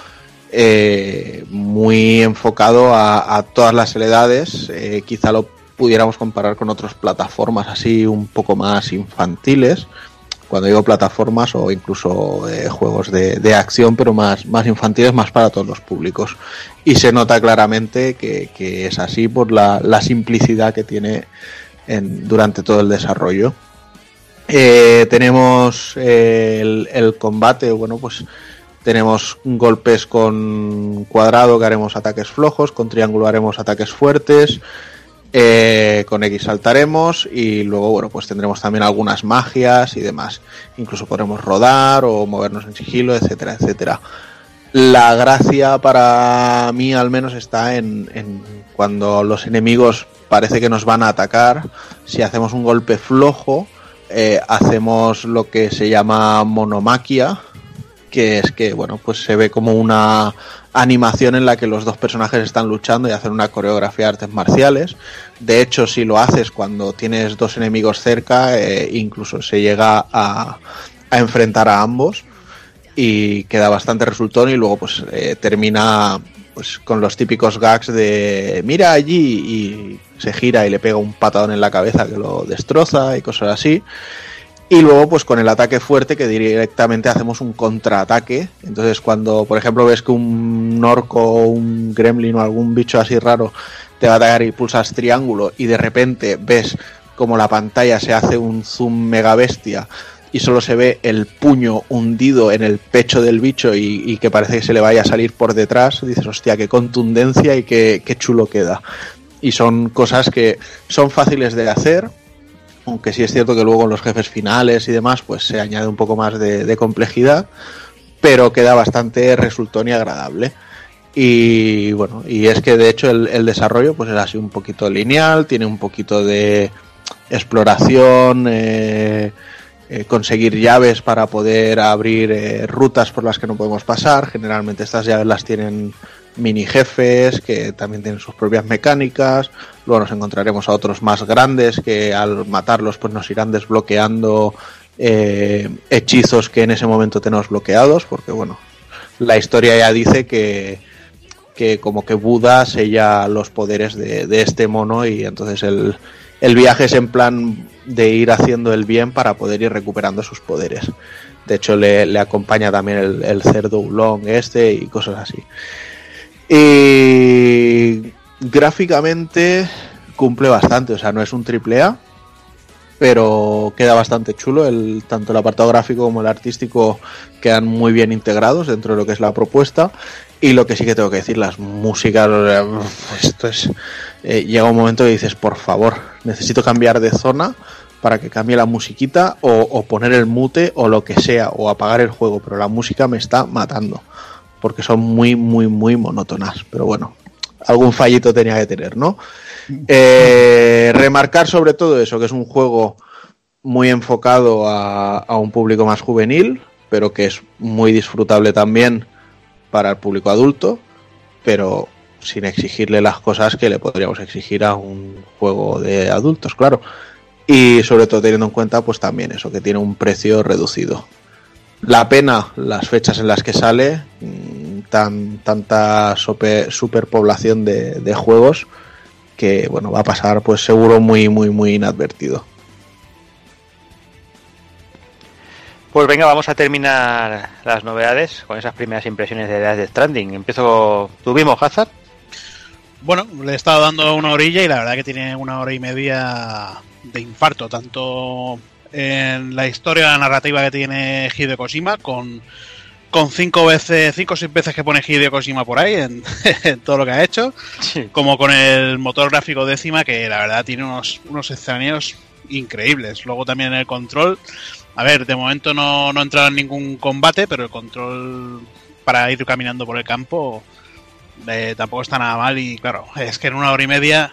eh, muy enfocado a, a todas las edades. Eh, quizá lo pudiéramos comparar con otras plataformas así un poco más infantiles. Cuando digo plataformas o incluso eh, juegos de, de acción, pero más, más infantiles, más para todos los públicos. Y se nota claramente que, que es así por la, la simplicidad que tiene en- durante todo el desarrollo. Eh, tenemos eh, el combate, bueno, pues tenemos golpes con cuadrado que haremos ataques flojos, con triángulo haremos ataques fuertes, eh, con X saltaremos y luego, bueno, pues tendremos también algunas magias y demás. Incluso podremos rodar o movernos en sigilo, etcétera, etcétera. La gracia para mí al menos está en, cuando los enemigos parece que nos van a atacar. Si hacemos un golpe flojo, eh, hacemos lo que se llama monomaquia, que es que bueno pues se ve como una animación en la que los dos personajes están luchando y hacen una coreografía de artes marciales. De hecho, si lo haces cuando tienes dos enemigos cerca, eh, incluso se llega a, a enfrentar a ambos y queda bastante resultón y luego pues eh, termina pues con los típicos gags de mira allí y se gira y le pega un patadón en la cabeza que lo destroza y cosas así. Y luego, pues con el ataque fuerte, que directamente hacemos un contraataque. Entonces, cuando, por ejemplo, ves que un orco un gremlin o algún bicho así raro te va a atacar y pulsas triángulo y de repente ves como la pantalla se hace un zoom mega bestia y solo se ve el puño hundido en el pecho del bicho y, y que parece que se le vaya a salir por detrás, dices, hostia, qué contundencia y qué, qué chulo queda. Y son cosas que son fáciles de hacer, aunque sí es cierto que luego en los jefes finales y demás, pues se añade un poco más de, complejidad, pero queda bastante resultón y agradable. Y bueno, y es que de hecho el, el desarrollo pues es así un poquito lineal, tiene un poquito de exploración, eh, eh, conseguir llaves para poder abrir eh, rutas por las que no podemos pasar. Generalmente estas llaves las tienen mini jefes que también tienen sus propias mecánicas. Luego nos encontraremos a otros más grandes que al matarlos pues nos irán desbloqueando eh, hechizos que en ese momento tenemos bloqueados, porque bueno, la historia ya dice que, que como que Buda sella los poderes de, de este mono y entonces el, el viaje es en plan de ir haciendo el bien para poder ir recuperando sus poderes. De hecho, le, acompaña también el, cerdo Ulong este y cosas así. Y gráficamente cumple bastante, o sea, no es un triple A, pero queda bastante chulo. El, tanto el apartado gráfico como el artístico quedan muy bien integrados dentro de lo que es la propuesta. Y lo que sí que tengo que decir, las músicas, esto es. eh, llega un momento que dices, por favor, necesito cambiar de zona para que cambie la musiquita o, o poner el mute o lo que sea, o apagar el juego, pero la música me está matando. Porque son muy, muy, muy monótonas. Pero bueno, algún fallito tenía que tener, ¿no? Eh, remarcar sobre todo eso, que es un juego muy enfocado a, a un público más juvenil, pero que es muy disfrutable también para el público adulto, pero sin exigirle las cosas que le podríamos exigir a un juego de adultos, claro. Y sobre todo teniendo en cuenta, pues también eso, que tiene un precio reducido. La pena, las fechas en las que sale, mm, tan, tanta sope- superpoblación de, de juegos, que bueno, va a pasar pues seguro muy, muy, muy inadvertido. Pues venga, vamos a terminar las novedades con esas primeras impresiones de Death Stranding. Empiezo, ¿tuvimos Hazard? Bueno, le he estado dando una orilla y la verdad que tiene una hora y media de infarto, tanto en la historia, la narrativa que tiene Hideo Kojima, con, con cinco veces, cinco o seis veces que pone Hideo Kojima por ahí en, en todo lo que ha hecho, como con el motor gráfico décima, que la verdad tiene unos, unos escenarios increíbles. Luego también el control, a ver, de momento no, no ha entrado en ningún combate, pero el control para ir caminando por el campo eh, tampoco está nada mal. Y claro, es que en una hora y media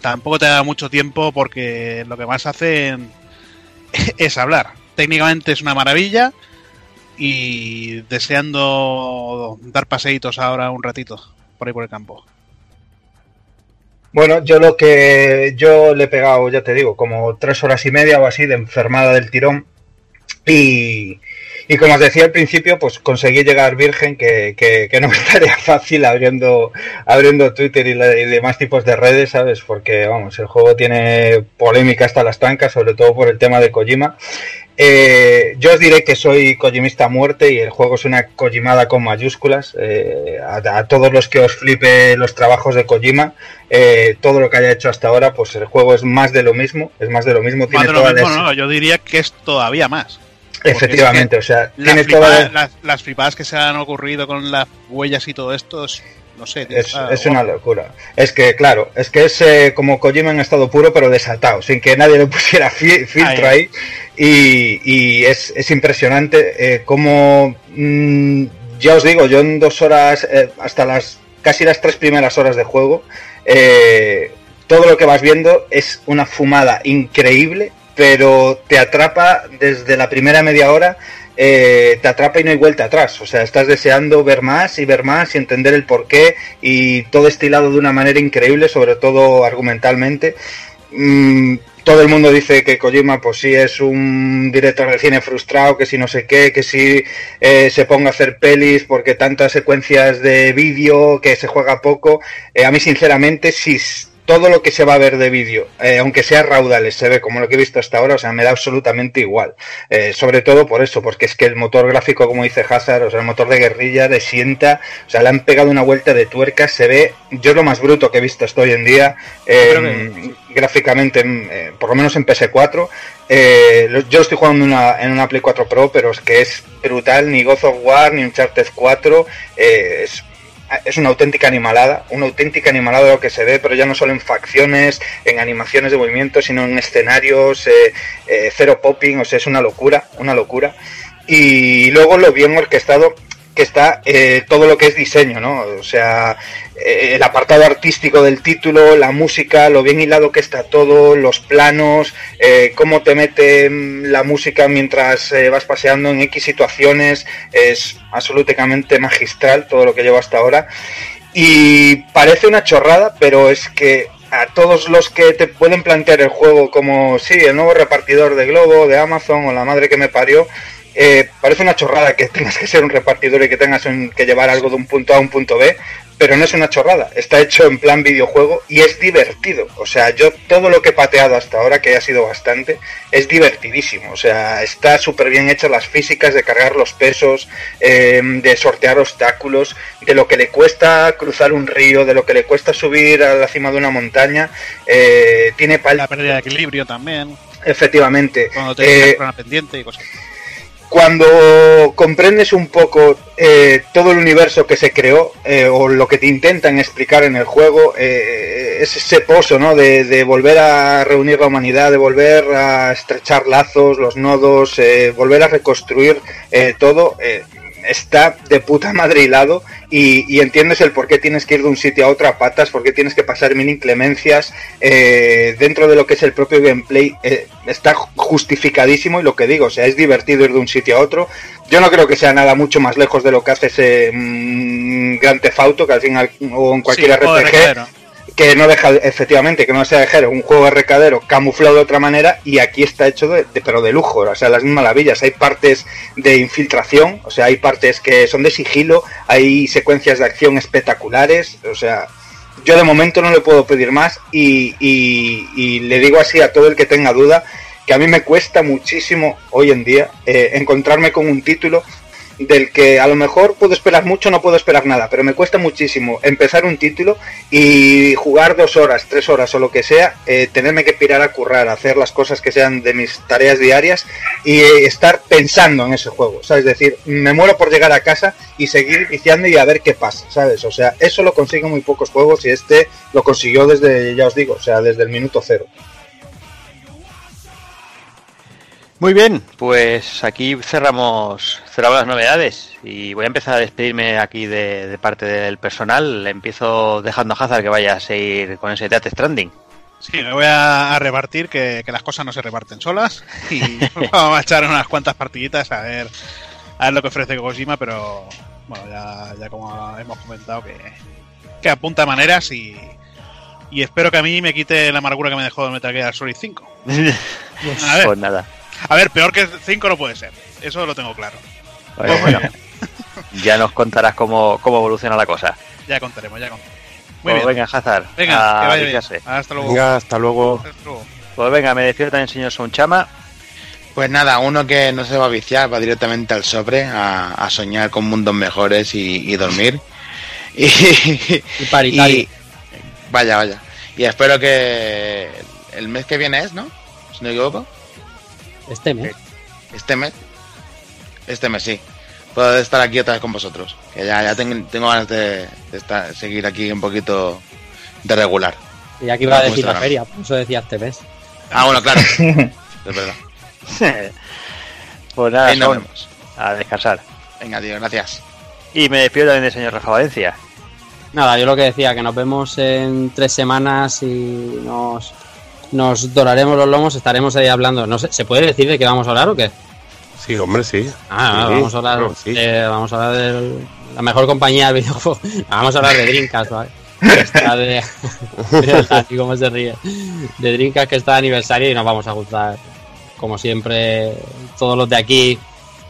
tampoco te da mucho tiempo porque lo que más hacen es hablar. Técnicamente es una maravilla y deseando dar paseitos ahora un ratito por ahí por el campo. Bueno, yo lo que yo le he pegado, ya te digo, como tres horas y media o así de enfermada del tirón. Y, y como os decía al principio, pues conseguí llegar virgen, que, que, que no me estaría fácil abriendo, abriendo Twitter y, la- y demás tipos de redes, ¿sabes? Porque, vamos, el juego tiene polémica hasta las trancas, sobre todo por el tema de Kojima. Eh, yo os diré que soy Kojimista a muerte y el juego es una Kojimada con mayúsculas. Eh, a, a todos los que os flipe los trabajos de Kojima, eh, todo lo que haya hecho hasta ahora, pues el juego es más de lo mismo, es más de lo mismo, Más tiene de lo mismo, no, yo diría que es todavía más. Efectivamente, es o sea, Las, tiene flipa- toda las, las flipadas que se han ocurrido con las huellas y todo esto, es, no sé. tío, Es, una locura. Es que, claro, es que es eh, como Kojima en estado puro, pero desatado, sin que nadie le pusiera fi- filtro Ahí. ahí. Y, y es, es impresionante eh, cómo, mm, ya os digo, yo en dos horas, eh, hasta las casi las tres primeras horas de juego, eh, todo lo que vas viendo es una fumada increíble, pero te atrapa desde la primera media hora eh, te atrapa y no hay vuelta atrás. O sea, estás deseando ver más y ver más y entender el porqué y todo estilado de una manera increíble, sobre todo argumentalmente. Mm, todo el mundo dice que Kojima, pues sí, es un director de cine frustrado, que si no sé qué, que si eh, se ponga a hacer pelis porque tantas secuencias de vídeo, que se juega poco. Eh, a mí, sinceramente, sí, todo lo que se va a ver de vídeo, eh, aunque sea raudales, se ve como lo que he visto hasta ahora, o sea, me da absolutamente igual. Eh, sobre todo por eso, porque es que el motor gráfico, como dice Hazard, o sea, el motor de guerrilla le sienta, o sea, le han pegado una vuelta de tuerca, se ve, yo es lo más bruto que he visto hasta hoy en día, eh, que- gráficamente, en, eh, por lo menos en PS4. Eh, yo lo estoy jugando en una, en una Play 4 Pro, pero es que es brutal, ni God of War, ni Uncharted 4, eh, es es una auténtica animalada, una auténtica animalada lo que se ve, pero ya no solo en facciones, en animaciones de movimiento, sino en escenarios, eh, eh, cero popping, o sea, es una locura, una locura. Y luego lo bien orquestado que está eh, todo lo que es diseño, ¿no? O sea, eh, el apartado artístico del título, la música, lo bien hilado que está todo, los planos, eh, cómo te mete la música mientras vas paseando en X situaciones, es absolutamente magistral todo lo que llevo hasta ahora. Y parece una chorrada, pero es que a todos los que te pueden plantear el juego como, sí, el nuevo repartidor de Globo, de Amazon o la madre que me parió, eh, parece una chorrada que tengas que ser un repartidor y que tengas un- que llevar algo de un punto A a un punto B, pero no es una chorrada, está hecho en plan videojuego y es divertido. O sea, yo todo lo que he pateado hasta ahora, que ha sido bastante, es divertidísimo. O sea, está súper bien hecho las físicas de cargar los pesos, eh, de sortear obstáculos, de lo que le cuesta cruzar un río, de lo que le cuesta subir a la cima de una montaña. Eh, tiene pal- La pérdida de equilibrio también, efectivamente. cuando te Eh, una pendiente y cosas. Cuando comprendes un poco eh, todo el universo que se creó eh, o lo que te intentan explicar en el juego, eh, es ese pozo ¿no? de, de volver a reunir la humanidad, de volver a estrechar lazos, los nodos, eh, volver a reconstruir eh, todo, eh, está de puta madre hilado y, y entiendes el por qué tienes que ir de un sitio a otro a patas, por qué tienes que pasar mil inclemencias eh, dentro de lo que es el propio gameplay. eh, está justificadísimo y lo que digo, o sea, es divertido ir de un sitio a otro. Yo no creo que sea nada mucho más lejos de lo que hace ese mm, Gran Theft Auto, que al final, o en cualquier Sí, RPG. Que no deja, efectivamente, que no sea de un juego de recadero camuflado de otra manera y aquí está hecho de, pero de lujo, o sea, las mismas maravillas. Hay partes de infiltración, o sea, hay partes que son de sigilo, hay secuencias de acción espectaculares, o sea, yo de momento no le puedo pedir más y le digo así a todo el que tenga duda que a mí me cuesta muchísimo hoy en día eh, encontrarme con un título del que a lo mejor puedo esperar mucho, no puedo esperar nada, pero me cuesta muchísimo empezar un título y jugar dos horas, tres horas o lo que sea, eh, tenerme que pirar a currar, a hacer las cosas que sean de mis tareas diarias y eh, estar pensando en ese juego, ¿sabes? Es decir, me muero por llegar a casa y seguir viciando y a ver qué pasa, ¿sabes? O sea, eso lo consiguen muy pocos juegos y este lo consiguió desde, ya os digo, o sea, desde el minuto cero. Muy bien, pues aquí cerramos, cerramos las novedades y voy a empezar a despedirme aquí de, de parte del personal. Empiezo dejando a Hazard que vaya a seguir con ese Death Stranding. Sí, me voy a, a repartir que, que las cosas no se reparten solas y vamos a echar unas cuantas partiditas a ver a ver lo que ofrece Kojima, pero bueno, ya, ya como hemos comentado que, que apunta maneras y, y espero que a mí me quite la amargura que me dejó el Metal Gear Solid 5. A ver, pues nada. A ver, peor que 5 no puede ser, eso lo tengo claro. Pues bueno, ya nos contarás cómo, cómo evoluciona la cosa. Ya contaremos, ya contaremos. Muy Pues bien. venga, Hazard, Venga, a que vaya bien. Hasta luego. Venga, hasta luego. Hasta luego. Pues venga, me despido también, señor Sonchama. Pues nada, uno que no se va a viciar, va directamente al sobre, a, a soñar con mundos mejores y, y dormir. Y, Y paritario. y- vaya, vaya. Y espero que el mes que viene es, ¿no? Si no me equivoco. Este mes. Este mes. Este mes, sí. Puedo estar aquí otra vez con vosotros. Que ya, ya tengo, tengo ganas de, de estar, seguir aquí un poquito de regular. Y aquí iba a ¿Cómo decir la feria, por eso decía este mes. Ah, bueno, claro. es verdad. pues nada, Ahí nos vemos. a descansar. Venga, tío, gracias. Y me despido también del señor Rafa Valencia. Nada, yo lo que decía, que nos vemos en tres semanas y nos, nos doraremos los lomos, estaremos ahí hablando. No sé, ¿se puede decir de qué vamos a hablar o qué? Sí, hombre, sí. Ah, Sí, vamos a hablar, claro, sí. eh, vamos a hablar de la mejor compañía del videojuego. Vamos a hablar de Dreamcast, ¿vale? Está de, Dani cómo se ríe. De Dreamcast que está de aniversario y nos vamos a juntar, como siempre, todos los de aquí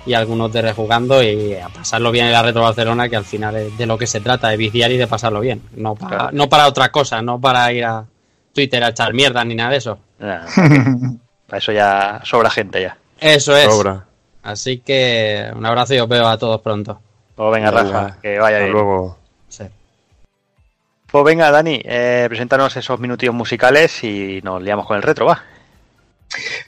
y algunos de Rejugando y a pasarlo bien en la Retro Barcelona, que al final es de lo que se trata, de viciar y de pasarlo bien. No para, Claro. no para otra cosa, no para ir a Twitter a echar mierda ni nada de eso. Para eso ya sobra gente ya. Eso es. Sobra. Así que un abrazo y os veo a todos pronto. Pues venga, Venga, Rafa, que vaya Hasta bien. luego. Sí. Pues venga, Dani, eh, preséntanos esos minutillos musicales y nos liamos con el retro, va.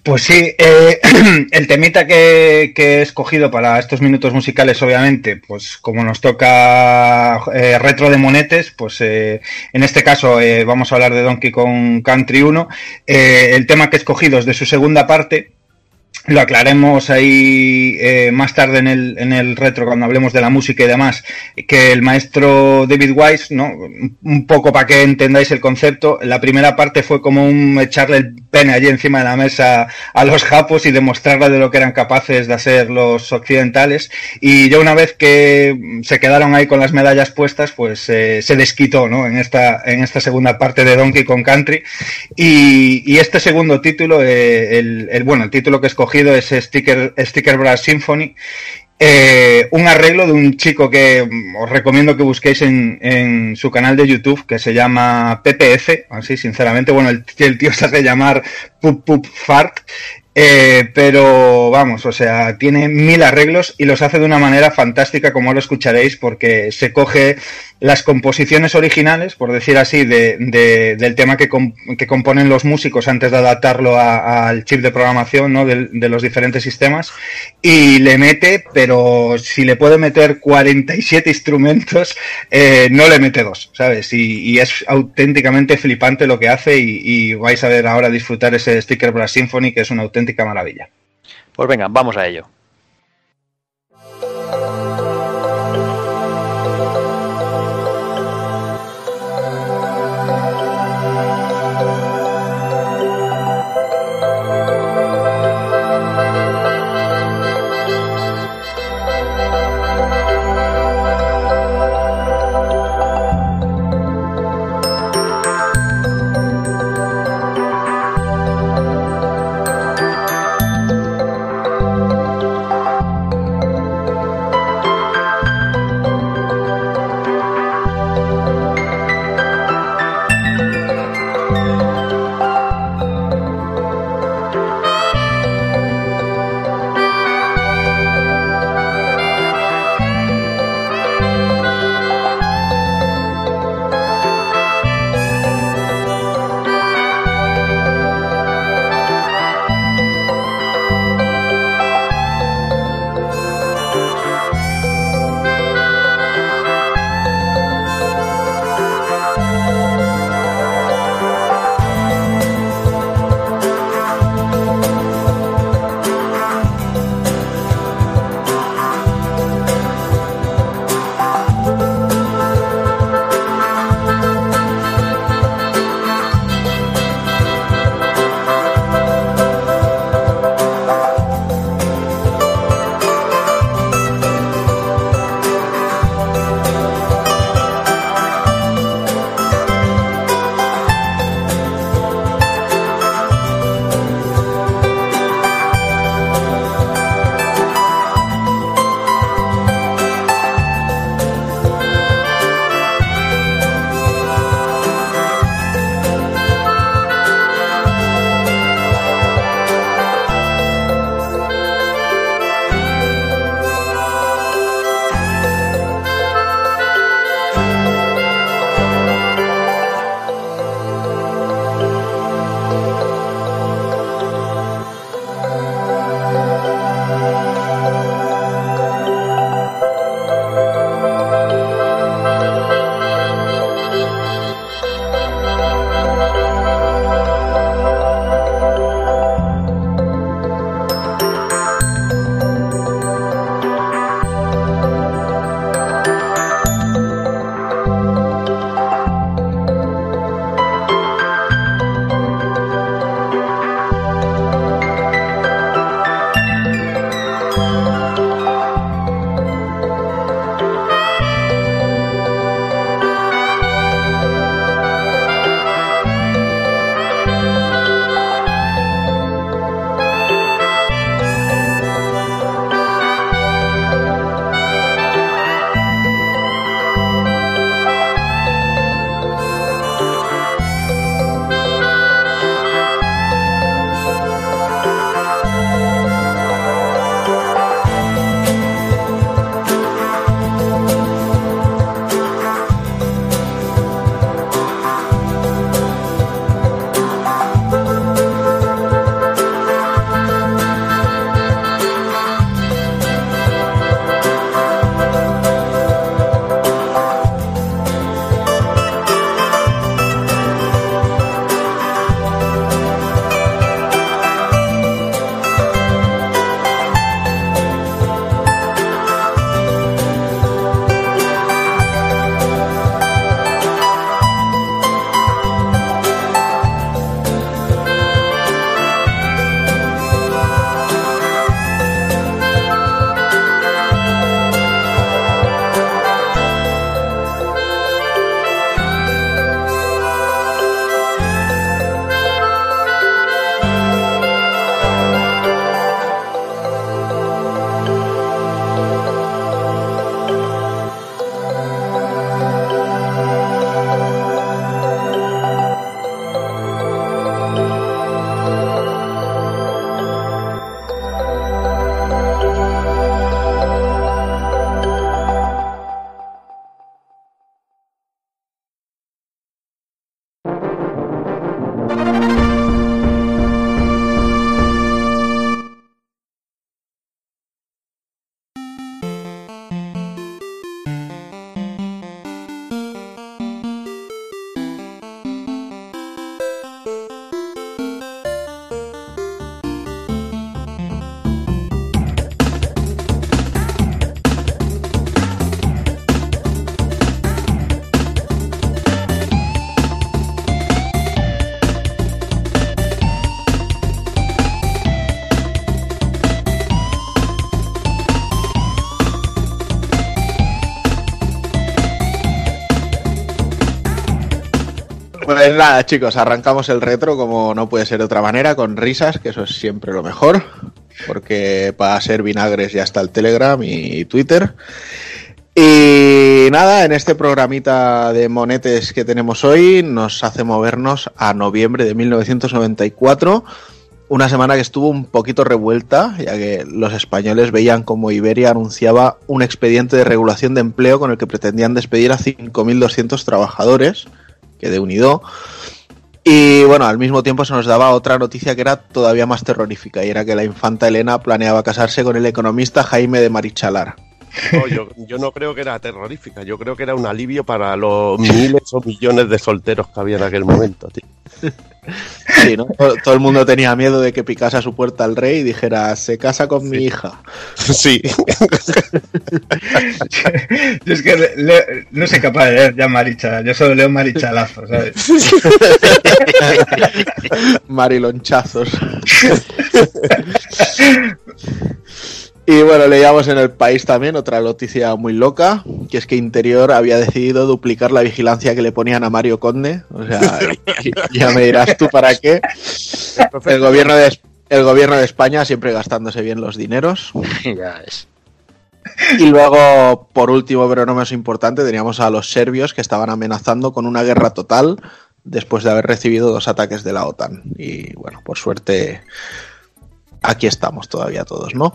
Pues sí, eh, el temita que, he escogido para estos minutos musicales, obviamente, pues como nos toca eh, retro de monetes, pues eh, en este caso vamos a hablar de Donkey Kong Country 1. Eh, el tema que he escogido es de su segunda parte lo aclaremos ahí eh, más tarde en el, en el retro cuando hablemos de la música y demás, que el maestro David Wise, ¿no? Un poco para que entendáis el concepto, la primera parte fue como un echarle el pene allí encima de la mesa a los japos y demostrarle de lo que eran capaces de hacer los occidentales y ya una vez que se quedaron ahí con las medallas puestas, pues eh, se desquitó, ¿no? En esta, en esta segunda parte de Donkey Kong Country y, y este segundo título, eh, el, el, bueno, el título que escogí es Sticker, Sticker Brass Symphony. Eh, un arreglo de un chico que mm, os recomiendo que busquéis en, en, su canal de YouTube que se llama PPF, así sinceramente, bueno, el, el tío se hace llamar Pup Pup Fart eh, pero vamos, o sea, tiene mil arreglos y los hace de una manera fantástica, como lo escucharéis, porque se coge las composiciones originales, por decir así, de, de, del tema que, que, componen los músicos antes de adaptarlo al chip de programación ¿no? de, los diferentes sistemas, y le mete, pero si le puede meter 47 instrumentos, eh, no le mete dos, ¿sabes? Y, es auténticamente flipante lo que hace y, y vais a ver ahora disfrutar ese Sticker Brass Symphony, que es una auténtica maravilla. Pues venga, vamos a ello. Pues nada, chicos, arrancamos el retro como no puede ser de otra manera, con risas, que eso es siempre lo mejor, porque para ser vinagres ya está el Telegram y Twitter. Y nada, en este programita de monetes que tenemos hoy nos hace movernos a noviembre de 1994, una semana que estuvo un poquito revuelta, ya que los españoles veían como Iberia anunciaba un expediente de regulación de empleo con el que pretendían despedir a 5.200 trabajadores, que de unido. Y bueno, al mismo tiempo se nos daba otra noticia que era todavía más terrorífica, y era que la infanta Elena planeaba casarse con el economista Jaime de Marichalar. No, yo, yo no creo que era terrorífica, yo creo que era un alivio para los miles o millones de solteros que había en aquel momento, tío. Sí, ¿no? todo, todo el mundo tenía miedo de que picase a su puerta el rey y dijera, se casa con mi hija. Sí. Yo es que le- le- no soy capaz de leer ya Maricha, yo solo leo Marichalazo, ¿sabes? Marilonchazos. Y bueno, leíamos en el país también otra noticia muy loca, que es que Interior había decidido duplicar la vigilancia que le ponían a Mario Conde. O sea, ya me dirás tú para qué. El gobierno de, el gobierno de España siempre gastándose bien los dineros. ya es. Y luego, por último, pero no menos importante, teníamos a los serbios que estaban amenazando con una guerra total después de haber recibido dos ataques de la OTAN. Y bueno, por suerte, aquí estamos todavía todos, ¿no?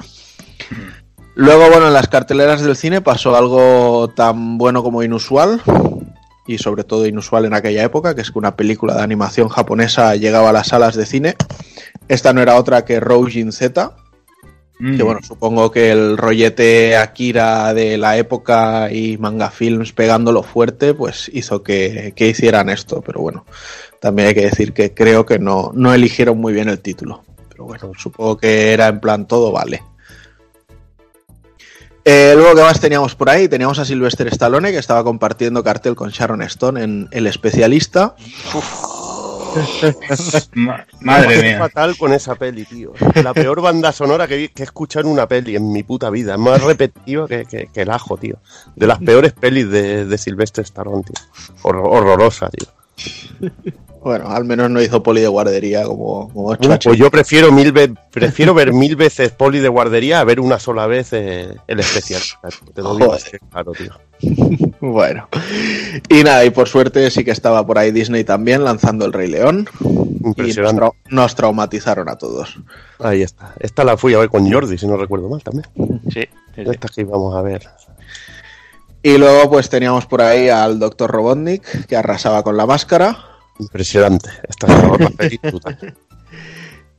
Luego, bueno, en las carteleras del cine pasó algo tan bueno como inusual, y sobre todo inusual en aquella época, que es que una película de animación japonesa llegaba a las salas de cine. Esta no era otra que Roujin Z, que bueno, supongo que el rollete Akira de la época y manga films pegándolo fuerte, pues hizo que, que hicieran esto. Pero bueno, también hay que decir que creo que no, no eligieron muy bien el título. Pero bueno, supongo que era en plan todo vale. Eh, luego, ¿qué más teníamos por ahí? Teníamos a Sylvester Stallone, que estaba compartiendo cartel con Sharon Stone en El Especialista. Ma- madre mía. fatal con esa peli, tío. La peor banda sonora que, he escuchado en una peli en mi puta vida. Es más repetitiva que, que- que el ajo, tío. De las peores pelis de, de Silvestre Stallone, tío. Horror- horrorosa, tío. Bueno, al menos no hizo poli de guardería como, como Pues yo prefiero mil ve- prefiero ver mil veces poli de guardería a ver una sola vez eh, el especial. Te lo digo claro, tío. Bueno, y nada, y por suerte sí que estaba por ahí Disney también lanzando El Rey León. Y nos, Impresionante. trau- nos traumatizaron a todos. Ahí está. Esta la fui a ver con Jordi, si no recuerdo mal también. Sí, sí, sí. Esta que íbamos a ver. Y luego pues teníamos por ahí al Dr. Robotnik, que arrasaba con la máscara. Impresionante. Esta es.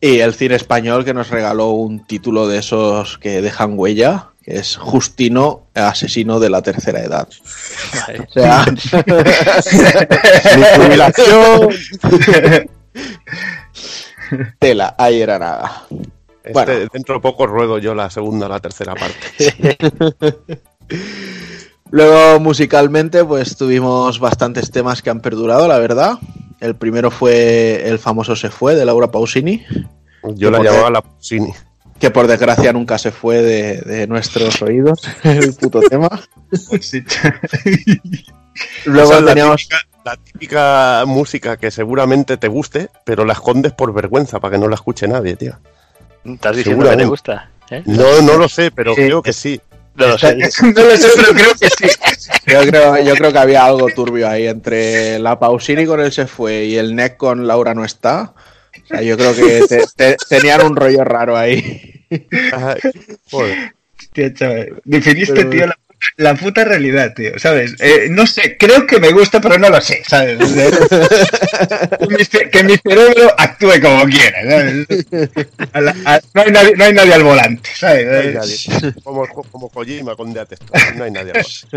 Y el cine español que nos regaló un título de esos que dejan huella, que es Justino, asesino de la tercera edad. Vale. O sea, tela, ahí era nada. Este, Bueno. Dentro de poco ruedo yo la segunda o la tercera parte. Luego musicalmente pues tuvimos bastantes temas que han perdurado, la verdad. El primero fue el famoso Se fue de Laura Pausini, Yo la llamaba la Pusini. que por desgracia nunca se fue de, de nuestros oídos, el puto tema. Sí. Luego la teníamos... típica, la típica música que seguramente te guste, pero la escondes por vergüenza para que no la escuche nadie, tío. ¿Estás diciendo que te gusta? ¿eh? No, no lo sé, pero Sí. creo que sí. No lo sé. No lo sé, pero creo que sí. Yo creo, yo creo que había algo turbio ahí entre la Pausini con el Se fue y el Neck con Laura no está. O sea, yo creo que te- te- tenían un rollo raro ahí. Ay, joder. Hostia, chaval. Definiste, Pero- tío, la, la puta realidad, tío, ¿sabes? Eh, no sé, creo que me gusta, pero no lo sé, ¿sabes? que, mi, cerebro actúe como quiera, ¿sabes? A la- a- no, hay nadie, no hay nadie al volante, ¿sabes? No hay nadie. Como, como Kojima con Death no hay nadie. más.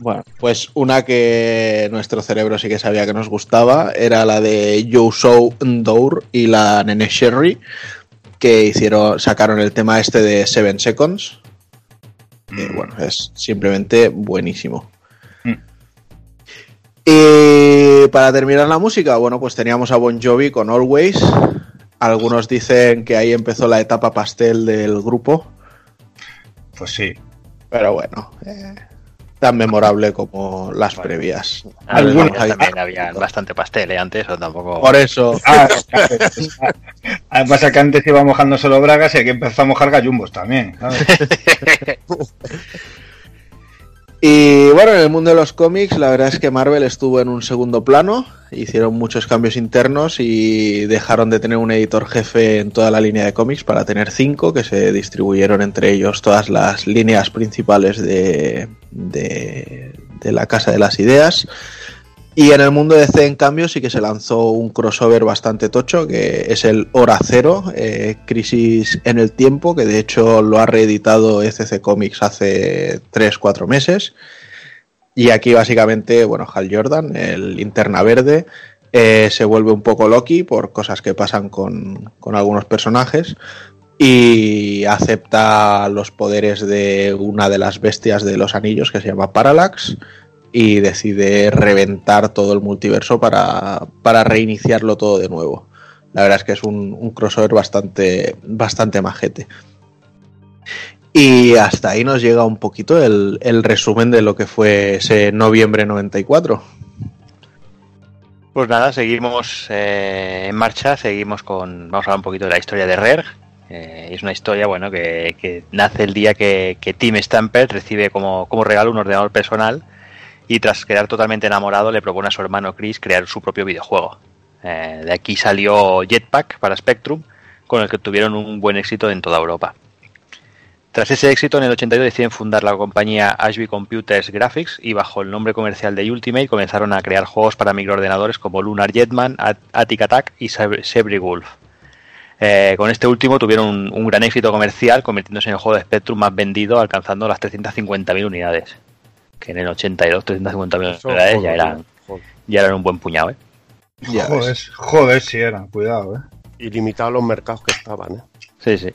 Bueno, pues una que nuestro cerebro sí que sabía que nos gustaba era la de Joe Show Dour y la Nene Sherry, que hicieron, sacaron el tema este de Seven Seconds. Que, bueno, es simplemente buenísimo. Mm. Y para terminar la música, bueno, pues teníamos a Bon Jovi con Always. Algunos dicen que ahí empezó la etapa pastel del grupo. Pues sí. Pero bueno, eh, tan memorable como las previas. Algunas Vamos a- también había bastante pastel ¿eh? antes, o tampoco. Por eso, Ah, ah, pasa que antes iba mojando solo bragas y aquí empezó a mojar gallumbos también. ¿sabes? Y bueno, en el mundo de los cómics, la verdad es que Marvel estuvo en un segundo plano, hicieron muchos cambios internos y dejaron de tener un editor jefe en toda la línea de cómics para tener cinco, que se distribuyeron entre ellos todas las líneas principales de, de, de la Casa de las Ideas. Y en el mundo de DC, en cambio, sí que se lanzó un crossover bastante tocho, que es el Hora Cero, eh, Crisis en el Tiempo, que de hecho lo ha reeditado ECC Comics hace 3-4 meses. Y aquí básicamente, bueno, Hal Jordan, el linterna verde, eh, se vuelve un poco Loki por cosas que pasan con, con algunos personajes y acepta los poderes de una de las bestias de los anillos que se llama Parallax y decide reventar todo el multiverso para, para reiniciarlo todo de nuevo. La verdad es que es un, crossover bastante, bastante majete. Y hasta ahí nos llega un poquito el, el resumen de lo que fue ese noviembre 94. Pues nada, seguimos eh, en marcha, seguimos con. Vamos a hablar un poquito de la historia de Rare. Eh, es una historia, bueno, que, que nace el día que, que Tim Stamper recibe como, como regalo un ordenador personal y tras quedar totalmente enamorado le propone a su hermano Chris crear su propio videojuego. Eh, de aquí salió Jetpack para Spectrum, con el que tuvieron un buen éxito en toda Europa. Tras ese éxito, en el 82 deciden fundar la compañía Ashby Computers Graphics y bajo el nombre comercial de Ultimate comenzaron a crear juegos para microordenadores como Lunar Jetman, At- Attic Attack y Seb- Sebri Wolf. Eh, con este último tuvieron un, un gran éxito comercial, convirtiéndose en el juego de Spectrum más vendido, alcanzando las 350.000 unidades. Que en el 82, 350.000 Eso, unidades ya eran, joder. ya eran un buen puñado. ¿eh? Ya joder, ves. joder, si eran, cuidado, eh. Ilimitado los mercados que estaban, ¿eh? Sí, sí.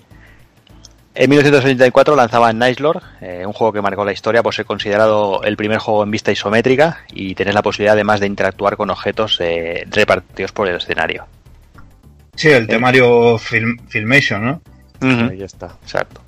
En 1984 lanzaban Nice Lord, eh, un juego que marcó la historia por ser considerado el primer juego en vista isométrica y tener la posibilidad además de interactuar con objetos eh, repartidos por el escenario. Sí, el temario Film- Filmation, ¿no? Ahí está. Exacto.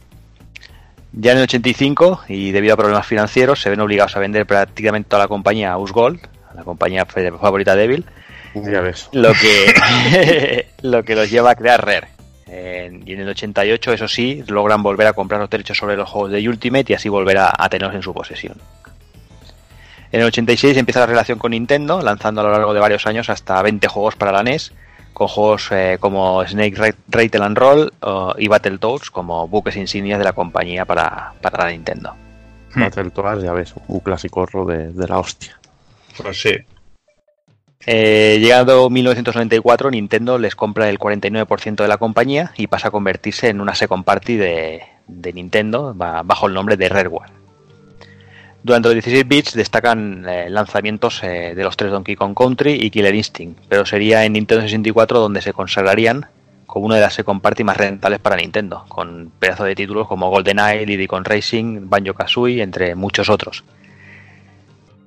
Ya en el 85, y debido a problemas financieros, se ven obligados a vender prácticamente toda la compañía a Usgold, la compañía favorita de Evil, Ya ves. lo que, lo que los lleva a crear Rare. Eh, y en el 88, eso sí, logran volver a comprar los derechos sobre los juegos de Ultimate y así volver a, a tenerlos en su posesión. En el 86 empieza la relación con Nintendo, lanzando a lo largo de varios años hasta 20 juegos para la NES, con juegos eh, como Snake Ra- Rattle and Roll y Battletoads como buques insignias de la compañía para, para la Nintendo. Battletoads, ya ves, un clásico horror de, de la hostia. Pues sí. Eh, llegado 1994, Nintendo les compra el 49% de la compañía y pasa a convertirse en una second party de, de Nintendo ba- bajo el nombre de Rareware. Durante los 16 bits destacan eh, lanzamientos eh, de los tres Donkey Kong Country y Killer Instinct, pero sería en Nintendo 64 donde se consagrarían como una de las second party más rentables para Nintendo, con pedazos de títulos como GoldenEye, Diddy Kong Racing, Banjo Kazooie, entre muchos otros.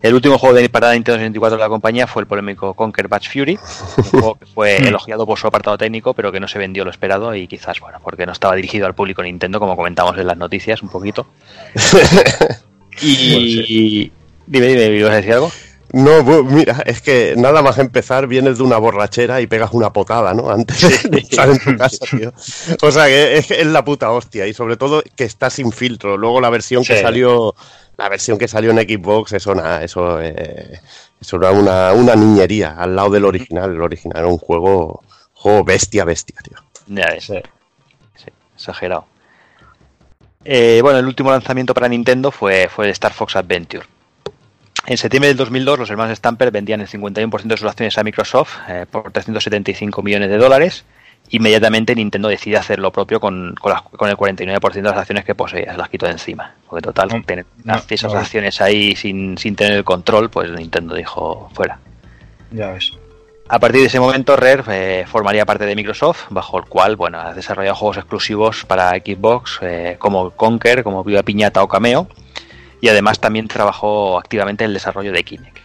El último juego de para Nintendo 64 de la compañía fue el polémico Conquer Batch Fury, un juego que fue elogiado por su apartado técnico, pero que no se vendió lo esperado y quizás, bueno, porque no estaba dirigido al público Nintendo, como comentamos en las noticias un poquito. y... Dime, dime, ¿ibas a decir algo? No, mira, es que nada más empezar vienes de una borrachera y pegas una potada, ¿no? Antes de estar en tu casa, tío. O sea, que es, es la puta hostia y sobre todo que está sin filtro. Luego la versión que salió, la versión que salió en Xbox, eso nada, eso, eh, eso era una, una niñería al lado del original. El original era un juego, juego bestia, bestia, tío. Ya ves. Sí, exagerado. Eh, bueno, el último lanzamiento para Nintendo fue, fue el Star Fox Adventure. En septiembre del 2002, los hermanos Stamper vendían el 51% de sus acciones a Microsoft eh, por 375 millones de dólares. Inmediatamente Nintendo decide hacer lo propio con, con, las- con el 49% de las acciones que poseía, se las quitó de encima. Porque total, No, tener no, esas no. acciones ahí sin, sin tener el control, pues Nintendo dijo fuera. Ya ves. A partir de ese momento, Rare eh, formaría parte de Microsoft, bajo el cual bueno, ha desarrollado juegos exclusivos para Xbox eh, como Conker, como Viva Piñata o Cameo, y además también trabajó activamente en el desarrollo de Kinect.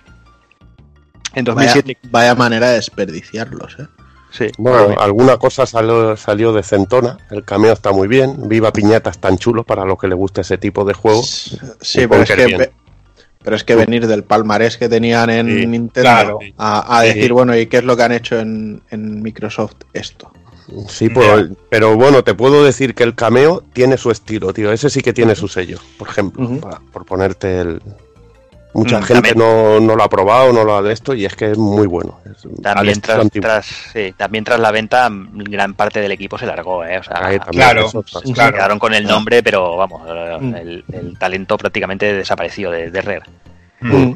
En Vaya, 2007, vaya manera de desperdiciarlos, ¿eh? sí, Bueno, alguna cosa salió, salió de Centona, el cameo está muy bien, Viva Piñata es tan chulo para los que les guste ese tipo de juegos. Sí, pero es que bien. Pe- Pero es que venir del palmarés que tenían en Sí, Nintendo claro. a, a Sí. decir, bueno, ¿y qué es lo que han hecho en, en Microsoft esto? Sí, pues, pero bueno, te puedo decir que el cameo tiene su estilo, tío. Ese sí que tiene su sello, por ejemplo, Ujú. pa- por ponerte el... Mucha Mm, gente también. no, no lo ha probado, no lo ha de esto, y es que es muy bueno. Es También tras, antiguo. tras, sí, también tras la venta, mm, gran parte del equipo se largó, ¿eh? O sea, Ahí también, Claro, eso, se claro. quedaron con el nombre, pero vamos, eh, Mm. el, el talento prácticamente desapareció de, de Rare. Mm.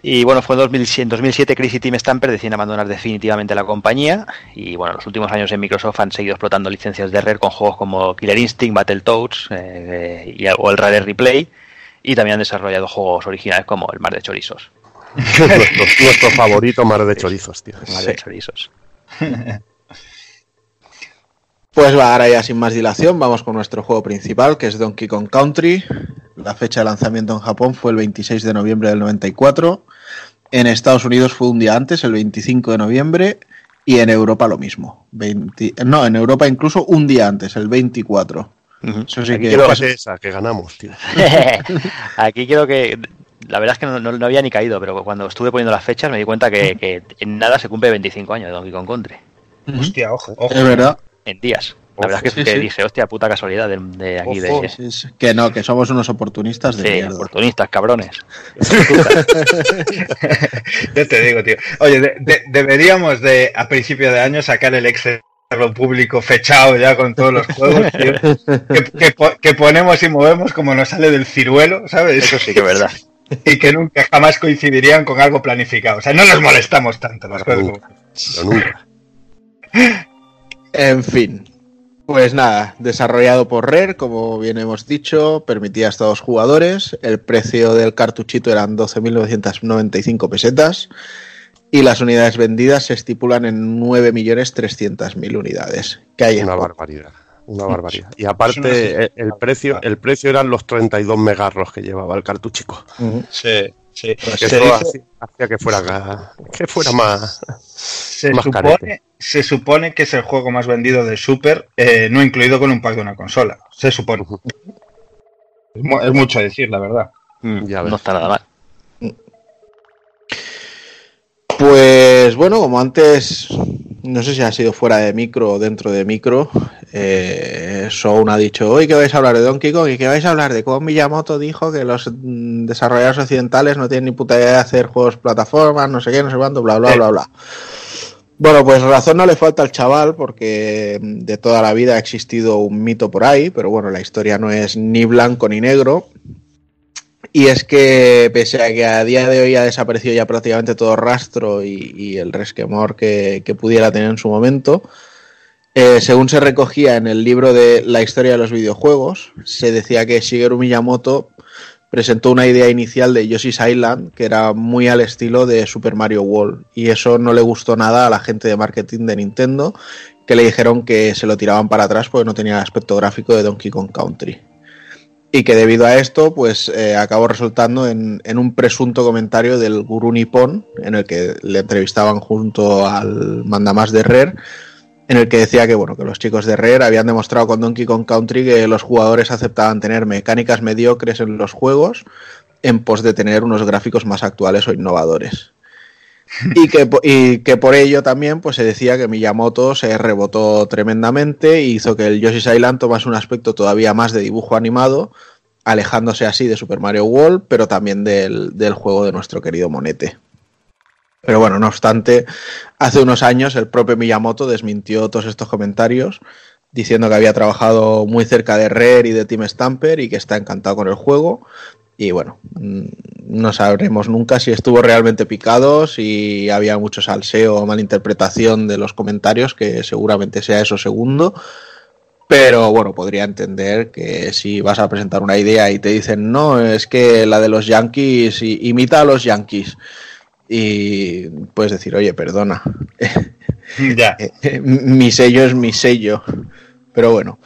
Y bueno, fue en 2007, en 2007 Chris y Tim Stamper deciden abandonar definitivamente la compañía. Y bueno, los últimos años en Microsoft han seguido explotando licencias de Rare con juegos como Killer Instinct, Battletoads eh, y, o el Rare Replay. Y también han desarrollado juegos originales como el Mar de Chorizos. nuestro, nuestro favorito mar de chorizos, tío. Mar de Chorizos. Pues va, ahora ya sin más dilación, vamos con nuestro juego principal, que es Donkey Kong Country. La fecha de lanzamiento en Japón fue el 26 de noviembre del 94. En Estados Unidos fue un día antes, el 25 de noviembre. Y en Europa lo mismo. 20 no, en Europa incluso un día antes, el 24. Eso sí que Quiero pues, esa, que ganamos, tío. Aquí quiero que. La verdad es que no, no- no había ni caído, pero cuando estuve poniendo las fechas me di cuenta que, que en nada se cumple 25 años de Donkey Kong Country. Hostia, ojo, ojo. es verdad. En días. La verdad es que, Sí, que sí. dije, hostia, puta casualidad de, de aquí, Ojo, de. sí, sí. Que no, que somos unos oportunistas de Sí, mierda. oportunistas, cabrones. Yo te digo, tío. Oye, de- de- deberíamos de, a principio de año, sacar el Excel público fechado ya con todos los juegos, tío. Que, que po- que ponemos y movemos como nos sale del ciruelo, ¿sabes? Eso sí que es verdad. Y que nunca jamás coincidirían con algo planificado. O sea, no nos molestamos tanto Pero nunca. En fin. Pues nada, desarrollado por Rare, como bien hemos dicho, permitía hasta dos jugadores. El precio del cartuchito eran 12.995 pesetas. Y las unidades vendidas se estipulan en 9.300.000 unidades. Que hay Una barbaridad. Una barbaridad. Y aparte, es- el, el precio, el precio eran los 32 megarros que llevaba el cartuchico. Ujú. Sí, sí. Que Se dice- hacía, que fuera que fuera más. Se Más supone, se supone que es el juego más vendido de Super, eh, no incluido con un pack de una consola. Se supone. Es, es mucho decir, la verdad. Mm, Ya no está nada mal. Pues bueno, como antes, no sé si ha sido fuera de micro o dentro de micro, eh, Soun ha dicho, hoy que vais a hablar de Donkey Kong y que vais a hablar de cómo Miyamoto dijo que los mm, desarrolladores occidentales no tienen ni puta idea de hacer juegos plataformas, no sé qué, no sé cuánto, bla, bla, Sí. bla, bla. Bueno, pues razón no le falta al chaval porque mm, de toda la vida ha existido un mito por ahí, pero bueno, la historia no es ni blanco ni negro. Y es que, pese a que a día de hoy ha desaparecido ya prácticamente todo rastro y, el resquemor que, que pudiera tener en su momento, eh, según se recogía en el libro de La historia de los videojuegos, se decía que Shigeru Miyamoto presentó una idea inicial de Yoshi's Island que era muy al estilo de Super Mario World. Y eso no le gustó nada a la gente de marketing de Nintendo que le dijeron que se lo tiraban para atrás porque no tenía el aspecto gráfico de Donkey Kong Country y que debido a esto pues eh, acabó resultando en, en un presunto comentario del gurú nipón en el que le entrevistaban junto al mandamás de Rare en el que decía que bueno que los chicos de Rare habían demostrado con Donkey Kong Country que los jugadores aceptaban tener mecánicas mediocres en los juegos en pos de tener unos gráficos más actuales o innovadores y que, y que por ello también pues se decía que Miyamoto se rebotó tremendamente e hizo que el Yoshi's Island tomase un aspecto todavía más de dibujo animado, alejándose así de Super Mario World, pero también del, del juego de nuestro querido Monete. Pero bueno, no obstante, hace unos años el propio Miyamoto desmintió todos estos comentarios, diciendo que había trabajado muy cerca de Rare y de Team Stamper y que está encantado con el juego. Y bueno, mm, no sabremos nunca si estuvo realmente picado, si había mucho salseo o malinterpretación de los comentarios, que seguramente sea eso segundo. Pero bueno, podría entender que si vas a presentar una idea y te dicen, no, es que la de los Yankees imita a los Yankees. Y puedes decir, oye, perdona, Ya. eh, mi sello es mi sello. Pero bueno,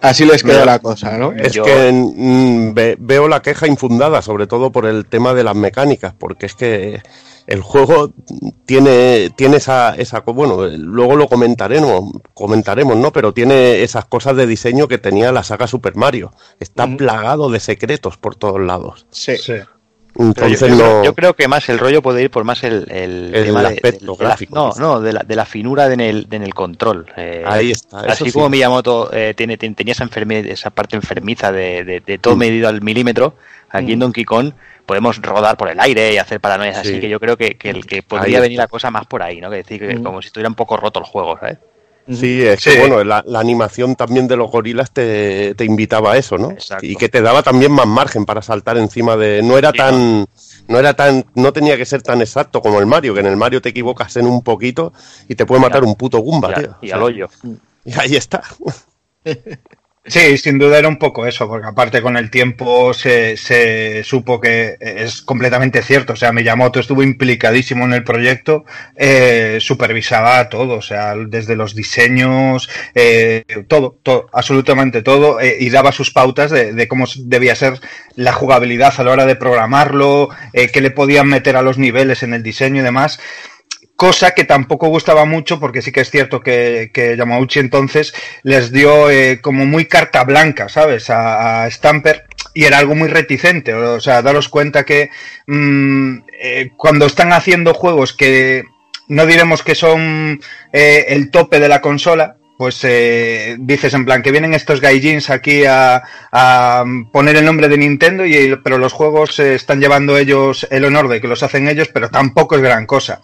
así les queda Mira, la cosa, ¿no? Es Yo- que mm, ve- veo la queja infundada, sobre todo por el tema de las mecánicas, porque es que el juego tiene, tiene esa, esa, bueno, luego lo comentaremos, comentaremos, ¿no? Pero tiene esas cosas de diseño que tenía la saga Super Mario. Está plagado de secretos por todos lados. Sí. Sí. Pero yo, Entonces yo no. creo, yo creo que más el rollo puede ir por más el, el, El tema de- aspecto de la- gráfico, no, no, de la, de la finura de en el, de en el control. Eh, Ahí está, Así sí. como Miyamoto eh, tiene, tiene- tenía esa, enferme- esa parte enfermiza de, de- de todo Mm. medido al milímetro, aquí en Donkey Kong podemos rodar por el aire y hacer paranoias Sí. así que yo creo que, que, el que podría venir la cosa más por ahí, ¿no? Que decir que Mm. como si estuviera un poco roto el juego, ¿sabes? Sí, es Sí. que bueno, la, la animación también de los gorilas te, te invitaba a eso, ¿no? Exacto. Y que te daba también más margen para saltar encima de. No era Sí, tan. No era tan. No tenía que ser tan exacto como el Mario, que en el Mario te equivocas en un poquito y te puede matar un puto Goomba, tío. y O sea, al hoyo. Y ahí está. Sí, sin duda era un poco eso, porque aparte con el tiempo se, se supo que es completamente cierto. O sea, Miyamoto estuvo implicadísimo en el proyecto, eh, supervisaba todo, o sea, desde los diseños, eh, todo, todo, absolutamente todo, eh, y daba sus pautas de, de cómo debía ser la jugabilidad a la hora de programarlo, eh, qué le podían meter a los niveles en el diseño y demás cosa que tampoco gustaba mucho porque sí que es cierto que, que Yamauchi entonces les dio eh, como muy carta blanca, ¿sabes? A, a Stamper y era algo muy reticente, o sea, daros cuenta que mm, eh, cuando están haciendo juegos que no diremos que son eh, el tope de la consola, pues eh, dices en plan que vienen estos gaijins aquí a, a poner el nombre de Nintendo, y, pero los juegos eh, están llevando ellos el honor de que los hacen ellos, pero tampoco es gran cosa.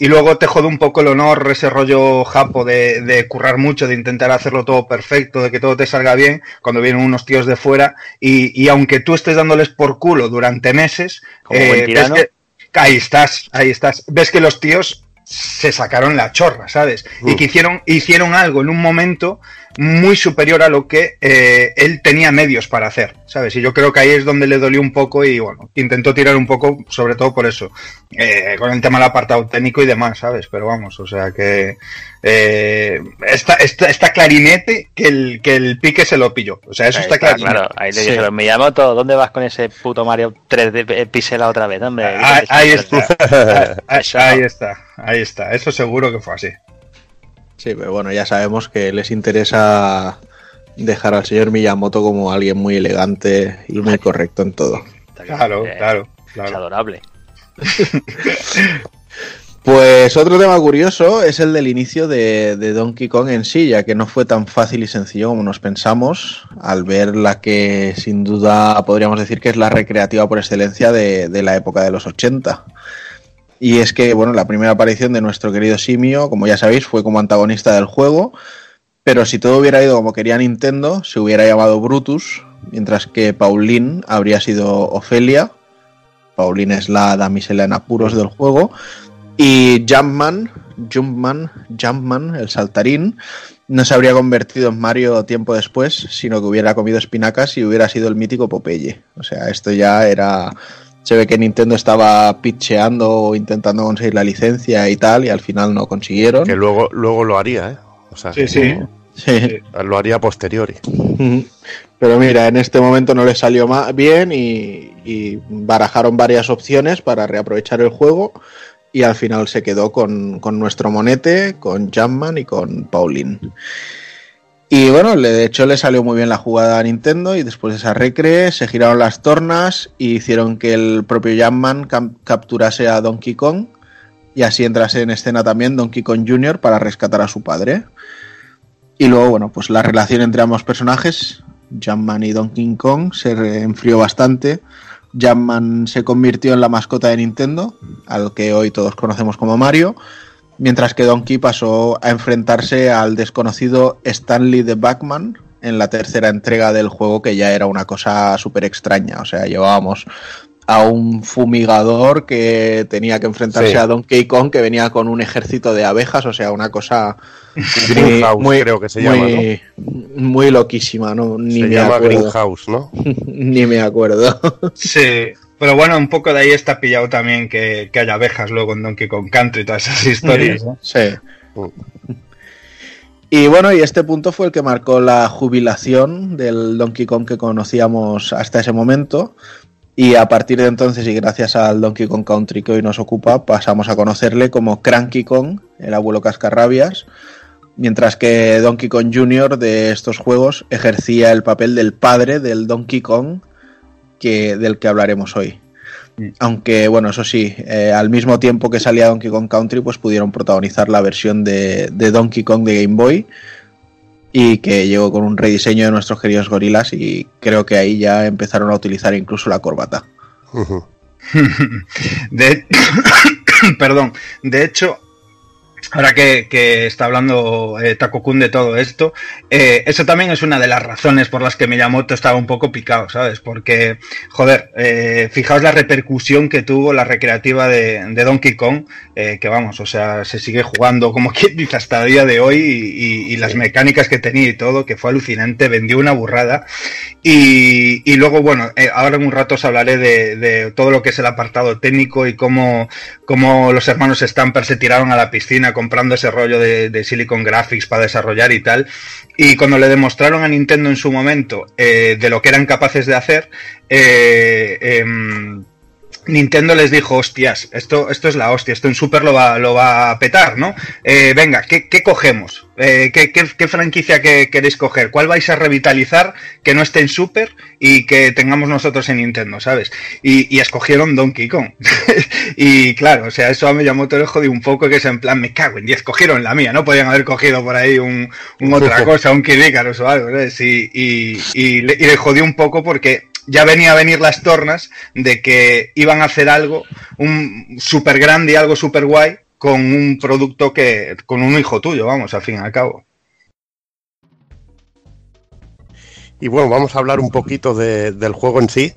Y luego te jode un poco el honor, ese rollo japo de, de currar mucho, de intentar hacerlo todo perfecto, de que todo te salga bien, cuando vienen unos tíos de fuera, y, y aunque tú estés dándoles por culo durante meses, Como buen ves tirano. que, ahí estás, ahí estás, ves que los tíos se sacaron la chorra, ¿sabes? Y que hicieron, hicieron algo en un momento muy superior a lo que eh, él tenía medios para hacer, ¿sabes? Y yo creo que ahí es donde le dolió un poco y bueno, intentó tirar un poco, sobre todo por eso, eh, con el tema del apartado técnico y demás, ¿sabes? Pero vamos, o sea que eh, está, está, está clarinete que el, que el pique se lo pilló, o sea, eso Ahí está, clarinete. claro. Ahí le Sí. dijeron, Miyamoto, ¿dónde vas con ese puto Mario 3D pixela otra vez? Hombre, Ahí, ahí está, ahí, Eso. ahí está, ahí está, eso seguro que fue así. Sí, pero bueno, ya sabemos que les interesa dejar al señor Miyamoto como alguien muy elegante y muy correcto en todo. Claro, Eh, claro, Es claro. adorable. Pues otro tema curioso es el del inicio de, de Donkey Kong en sí, ya que no fue tan fácil y sencillo como nos pensamos, al ver la que sin duda podríamos decir que es la recreativa por excelencia de, de la época de los 80. Y es que, bueno, la primera aparición de nuestro querido simio, como ya sabéis, fue como antagonista del juego, pero si todo hubiera ido como quería Nintendo, se hubiera llamado Brutus, mientras que Pauline habría sido Ofelia. Pauline es la damisela en apuros del juego. Y Jumpman, Jumpman, Jumpman, el saltarín, no se habría convertido en Mario tiempo después, sino que hubiera comido espinacas y hubiera sido el mítico Popeye. O sea, esto ya era. Se ve que Nintendo estaba pitcheando o intentando conseguir la licencia y tal, y al final no consiguieron. Que luego, luego lo haría, ¿eh? O sea, Sí, sí. Sí. lo haría a posteriori. Pero mira, en este momento no le salió bien y, y barajaron varias opciones para reaprovechar el juego y al final se quedó con, con nuestro monete, con Jumpman y con Pauline. Y bueno, de hecho le salió muy bien la jugada a Nintendo y después de esa recre se giraron las tornas y hicieron que el propio Jumpman capturase a Donkey Kong y así entrase en escena también Donkey Kong Jr. para rescatar a su padre. Y luego, bueno, pues la relación entre ambos personajes, Jumpman y Donkey Kong, se enfrió bastante. Jumpman se convirtió en la mascota de Nintendo, al que hoy todos conocemos como Mario, mientras que Donkey pasó a enfrentarse al desconocido Stanley the Backman en la tercera entrega del juego, que ya era una cosa súper extraña. O sea, llevábamos a un fumigador que tenía que enfrentarse Sí. a Donkey Kong, que venía con un ejército de abejas, o sea, una cosa Greenhouse, creo que se llama, muy, muy loquísima, ¿no? Ni Se me llama acuerdo. Greenhouse, ¿no? Ni me acuerdo. Sí, pero bueno, un poco de ahí está pillado también que, que haya abejas luego en Donkey Kong Country y todas esas historias. ¿no? Sí. Y bueno, y este punto fue el que marcó la jubilación del Donkey Kong que conocíamos hasta ese momento. Y a partir de entonces, y gracias al Donkey Kong Country que hoy nos ocupa, pasamos a conocerle como Cranky Kong, el abuelo cascarrabias, mientras que Donkey Kong Jr. de estos juegos ejercía el papel del padre del Donkey Kong que, del que hablaremos hoy. Aunque, bueno, eso sí, eh, al mismo tiempo que salía Donkey Kong Country, pues pudieron protagonizar la versión de, de Donkey Kong de Game Boy y que llegó con un rediseño de nuestros queridos gorilas y creo que ahí ya empezaron a utilizar incluso la corbata. De, perdón, de hecho, ahora que, que está hablando eh, de todo esto, eh, eso también es una de las razones por las que Miyamoto estaba un poco picado, ¿sabes? Porque, joder, eh, fijaos la repercusión que tuvo la recreativa de, de Donkey Kong, eh, que vamos, o sea, se sigue jugando como quien dice hasta el día de hoy y, y- y las mecánicas que tenía y todo, que fue alucinante, vendió una burrada. Y, y luego, bueno, eh, ahora en un rato os hablaré de, de todo lo que es el apartado técnico y cómo, cómo los hermanos Stamper se tiraron a la piscina comprando ese rollo de, de Silicon Graphics para desarrollar y tal. Y cuando le demostraron a Nintendo en su momento eh, de lo que eran capaces de hacer, eh, em, Nintendo les dijo, hostias, esto, esto es la hostia, esto en Super lo va, lo va a petar, ¿no? Eh, venga, ¿qué, qué cogemos? Eh, ¿qué, qué, qué franquicia que, queréis coger? ¿Cuál vais a revitalizar que no esté en Super y que tengamos nosotros en Nintendo, ¿sabes? Y, y escogieron Donkey Kong. y claro, o sea, eso a Miyamoto le jodió un poco, que es en plan, me cago en 10, cogieron la mía, no podían haber cogido por ahí un, un otra cosa, un Kid o algo, ¿sabes? Y, y, y le, y le jodió un poco porque ya venía a venir las tornas de que iban a hacer algo, un súper grande y algo súper guay, con un producto que, con un hijo tuyo, vamos, al fin y al cabo. Y bueno, vamos a hablar un poquito de- del juego en sí.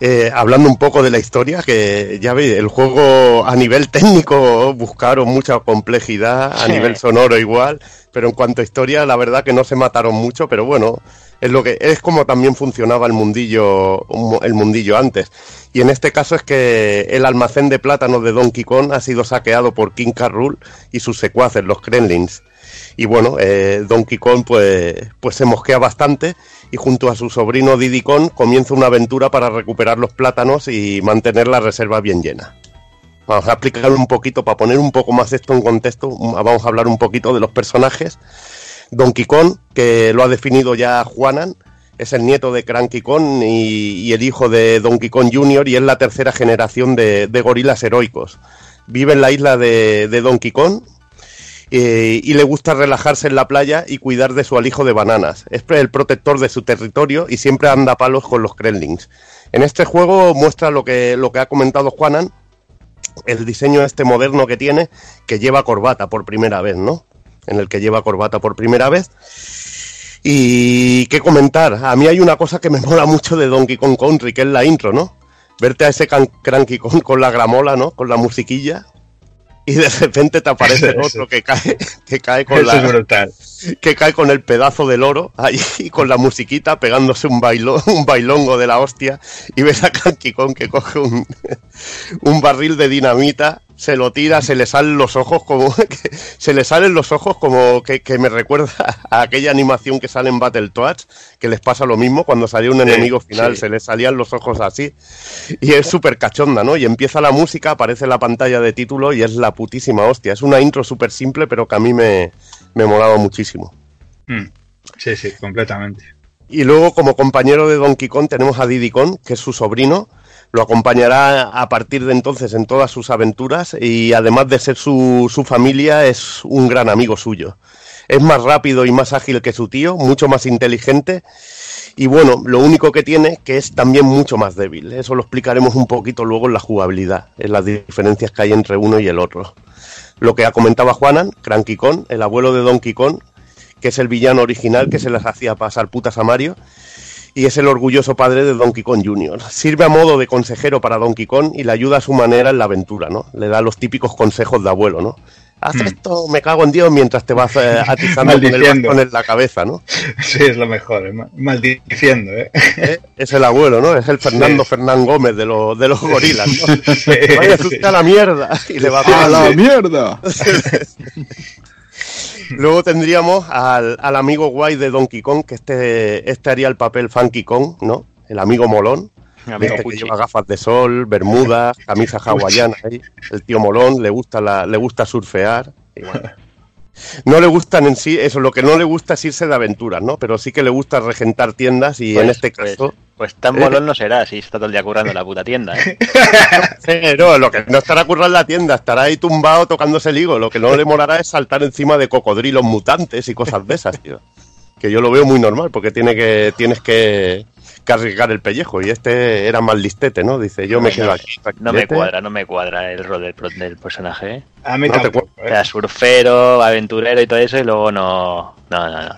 Eh, hablando un poco de la historia, que ya veis, el juego a nivel técnico buscaron mucha complejidad, a Sí. nivel sonoro igual, pero en cuanto a historia, la verdad que no se mataron mucho, pero bueno, es lo que es como también funcionaba el mundillo, el mundillo antes. Y en este caso es que el almacén de plátanos de Donkey Kong ha sido saqueado por King K. Rool y sus secuaces, los Kremlins. Y bueno, eh, Donkey Kong pues, pues se mosquea bastante y junto a su sobrino Diddy Kong comienza una aventura para recuperar los plátanos y mantener la reserva bien llena. Vamos a explicar un poquito, para poner un poco más esto en contexto, vamos a hablar un poquito de los personajes. Donkey Kong, que lo ha definido ya Juanan, es el nieto de Cranky Kong y, el hijo de Donkey Kong Jr. y es la tercera generación de, gorilas heroicos. Vive en la isla de, de Donkey Kong eh, y le gusta relajarse en la playa y cuidar de su alijo de bananas. Es el protector de su territorio y siempre anda a palos con los Kremlins. En este juego muestra lo que, lo que ha comentado Juanan, el diseño este moderno que tiene, que lleva corbata por primera vez, ¿no? En el que lleva corbata por primera vez. Y qué comentar, a mí hay una cosa que me mola mucho de Donkey Kong Country, que es la intro, ¿no? Verte a ese Cranky Kong con la gramola, ¿no? Con la musiquilla. Y de repente te aparece el otro que cae, que cae con Eso la, es brutal. que cae con el pedazo del oro ahí con la musiquita pegándose un bailo, un bailongo de la hostia y ves a Cranky Kong que coge un, un barril de dinamita, se lo tira, se le salen los ojos como que, se le salen los ojos como que, que me recuerda a aquella animación que sale en Battletoads, que les pasa lo mismo cuando salía un enemigo final, sí. se les salían los ojos así y es súper cachonda, ¿no? Y empieza la música, aparece la pantalla de título y es la putísima hostia. Es una intro súper simple, pero que a mí me, me molaba muchísimo. Mm. Sí, sí, completamente. Y luego, como compañero de Donkey Kong, tenemos a Diddy Kong, que es su sobrino. Lo acompañará a partir de entonces en todas sus aventuras y además de ser su, su familia, es un gran amigo suyo. Es más rápido y más ágil que su tío, mucho más inteligente y bueno, lo único que tiene que es también mucho más débil. Eso lo explicaremos un poquito luego en la jugabilidad, en las diferencias que hay entre uno y el otro. Lo que ha comentado Juanan, Cranky Kong, el abuelo de Donkey Kong, que es el villano original que se las hacía pasar putas a Mario, y es el orgulloso padre de Donkey Kong Jr. Sirve a modo de consejero para Donkey Kong y le ayuda a su manera en la aventura, ¿no? Le da los típicos consejos de abuelo, ¿no? Haz Hmm. esto, me cago en Dios, mientras te vas eh, atizando con el Maldiciendo. bastón en la cabeza, ¿no? Sí, es lo mejor, eh, ma- maldiciendo, ¿eh? ¿Eh? Es el abuelo, ¿no? Es el Fernando Sí. Fernán Gómez de, los de los gorilas, ¿no? Sí, Vaya sí. a la mierda. Y le va a ¡A la mierda! Luego tendríamos al, al amigo guay de Donkey Kong, que este, este haría el papel Funky Kong, ¿no? El amigo molón. Amigo Este que lleva gafas de sol, bermudas, camisa hawaiana. El tío molón, le gusta, la, le gusta surfear. y bueno. No le gustan en sí, eso, lo que no le gusta es irse de aventuras, ¿no? Pero sí que le gusta regentar tiendas y Pues- en este pues- caso... Pues tan molón no será si está todo el día currando en la puta tienda, ¿eh? Pero lo que no estará currando en la tienda, estará ahí tumbado tocándose el higo. Lo que no le molará es saltar encima de cocodrilos mutantes y cosas de esas, tío. Que yo lo veo muy normal, porque tiene que, tienes que, que arriesgar el pellejo. Y este era más listete, ¿no? Dice, yo me quedo aquí. No me cuadra, no me cuadra el rol del, personaje, ¿eh? A mí No te tampoco. O sea, surfero, aventurero y todo eso, y luego no. No, no, no.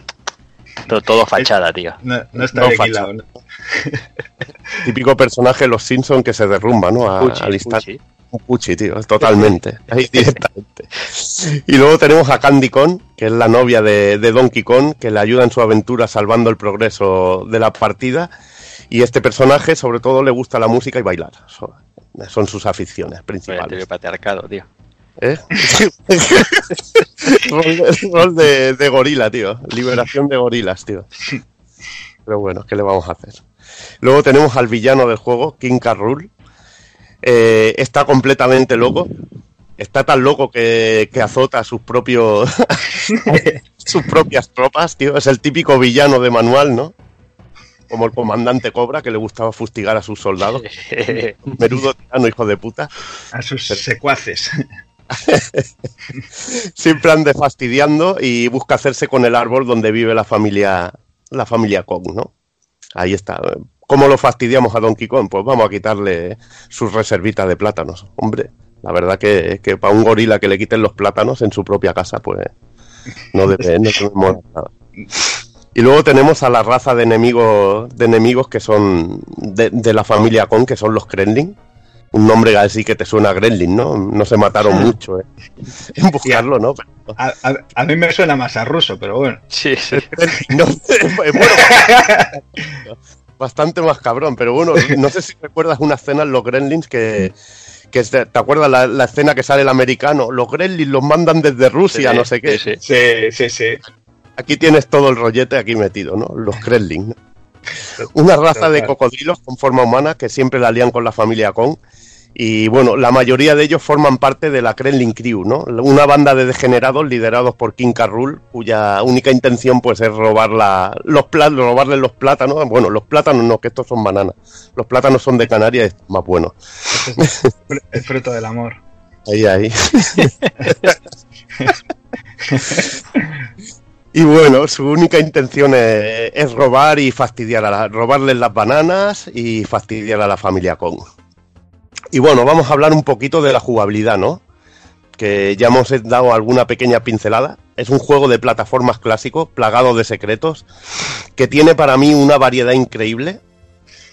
Todo, todo fachada, tío. No, no está No, Típico personaje de los Simpsons que se derrumba, ¿no? A- Puchi, al instante. Un Puchi, tío, totalmente. Ahí directamente. Y luego tenemos a Candy Kong, que es la novia de, de Donkey Kong, que le ayuda en su aventura salvando el progreso de la partida. Y este personaje, sobre todo, le gusta la música y bailar. Son, son sus aficiones principales. patriarcado, tío. ¿Eh? rol de, rol de- de gorila, tío. Liberación de gorilas, tío. Pero bueno, ¿qué le vamos a hacer? Luego tenemos al villano del juego, King. Rool. Eh, está completamente loco. Está tan loco que, que azota a sus propios sus propias tropas, tío. Es el típico villano de manual, ¿no? Como el comandante Cobra, que le gustaba fustigar a sus soldados. Menudo tirano, hijo de puta. A sus secuaces. siempre ande fastidiando y busca hacerse con el árbol donde vive la familia la familia Kong, ¿no? Ahí está. ¿Cómo lo fastidiamos a Donkey Kong? Pues vamos a quitarle sus reservitas de plátanos. Hombre, la verdad que, que para un gorila que le quiten los plátanos en su propia casa, pues no debe, no molar nada. Y luego tenemos a la raza de enemigos, de enemigos que son de, de la familia Kong, que son los Kremlin. Un nombre así que te suena a Gremlin, ¿no? No se mataron mucho eh, en buscarlo, ¿no? A, a- a mí me suena más a ruso, pero bueno. Sí, sí. no, bueno, bastante más cabrón, pero bueno, no sé si recuerdas una escena en los Gremlins que, que es de- ¿te acuerdas la, la escena que sale el americano? Los Gremlins los mandan desde Rusia, Sí, no sé qué. sí, sí. Sí. Aquí tienes todo el rollete aquí metido, ¿no? Los Kremlin. ¿no? Una raza de cocodrilos con forma humana que siempre la lían con la familia Kong. Y bueno, la mayoría de ellos forman parte de la Kremlin Crew, ¿no? Una banda de degenerados liderados por King K. Rool, cuya única intención pues es robar la, los plá- robarle los plátanos. Bueno, los plátanos no, que estos son bananas. Los plátanos son de Canarias, es más bueno. El fruto del amor. Ahí, ahí. y bueno, su única intención es, es robar y fastidiar a la, robarles las bananas y fastidiar a la familia Kong. Y bueno, vamos a hablar un poquito de la jugabilidad, ¿no? Que ya hemos dado alguna pequeña pincelada. Es un juego de plataformas clásico, plagado de secretos, que tiene para mí una variedad increíble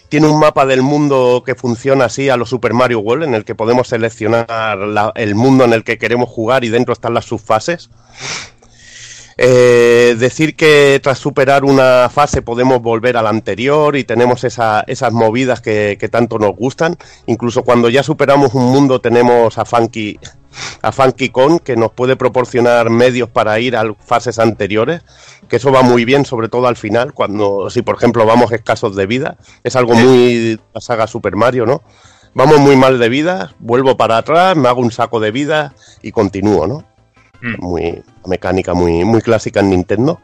tiene un mapa del mundo que funciona así a los Super Mario World, en el que podemos seleccionar el mundo en el que queremos jugar y dentro están las subfases. Eh, decir que tras superar una fase podemos volver a la anterior y tenemos esa- esas movidas que, que tanto nos gustan. Incluso cuando ya superamos un mundo tenemos a Funky, a Funky Kong que nos puede proporcionar medios para ir a fases anteriores, que eso va muy bien, sobre todo al final, cuando si por ejemplo vamos escasos de vida, es algo muy la saga Super Mario, ¿no? Vamos muy mal de vida, vuelvo para atrás, me hago un saco de vida y continúo, ¿no? Muy mecánica muy muy clásica en Nintendo.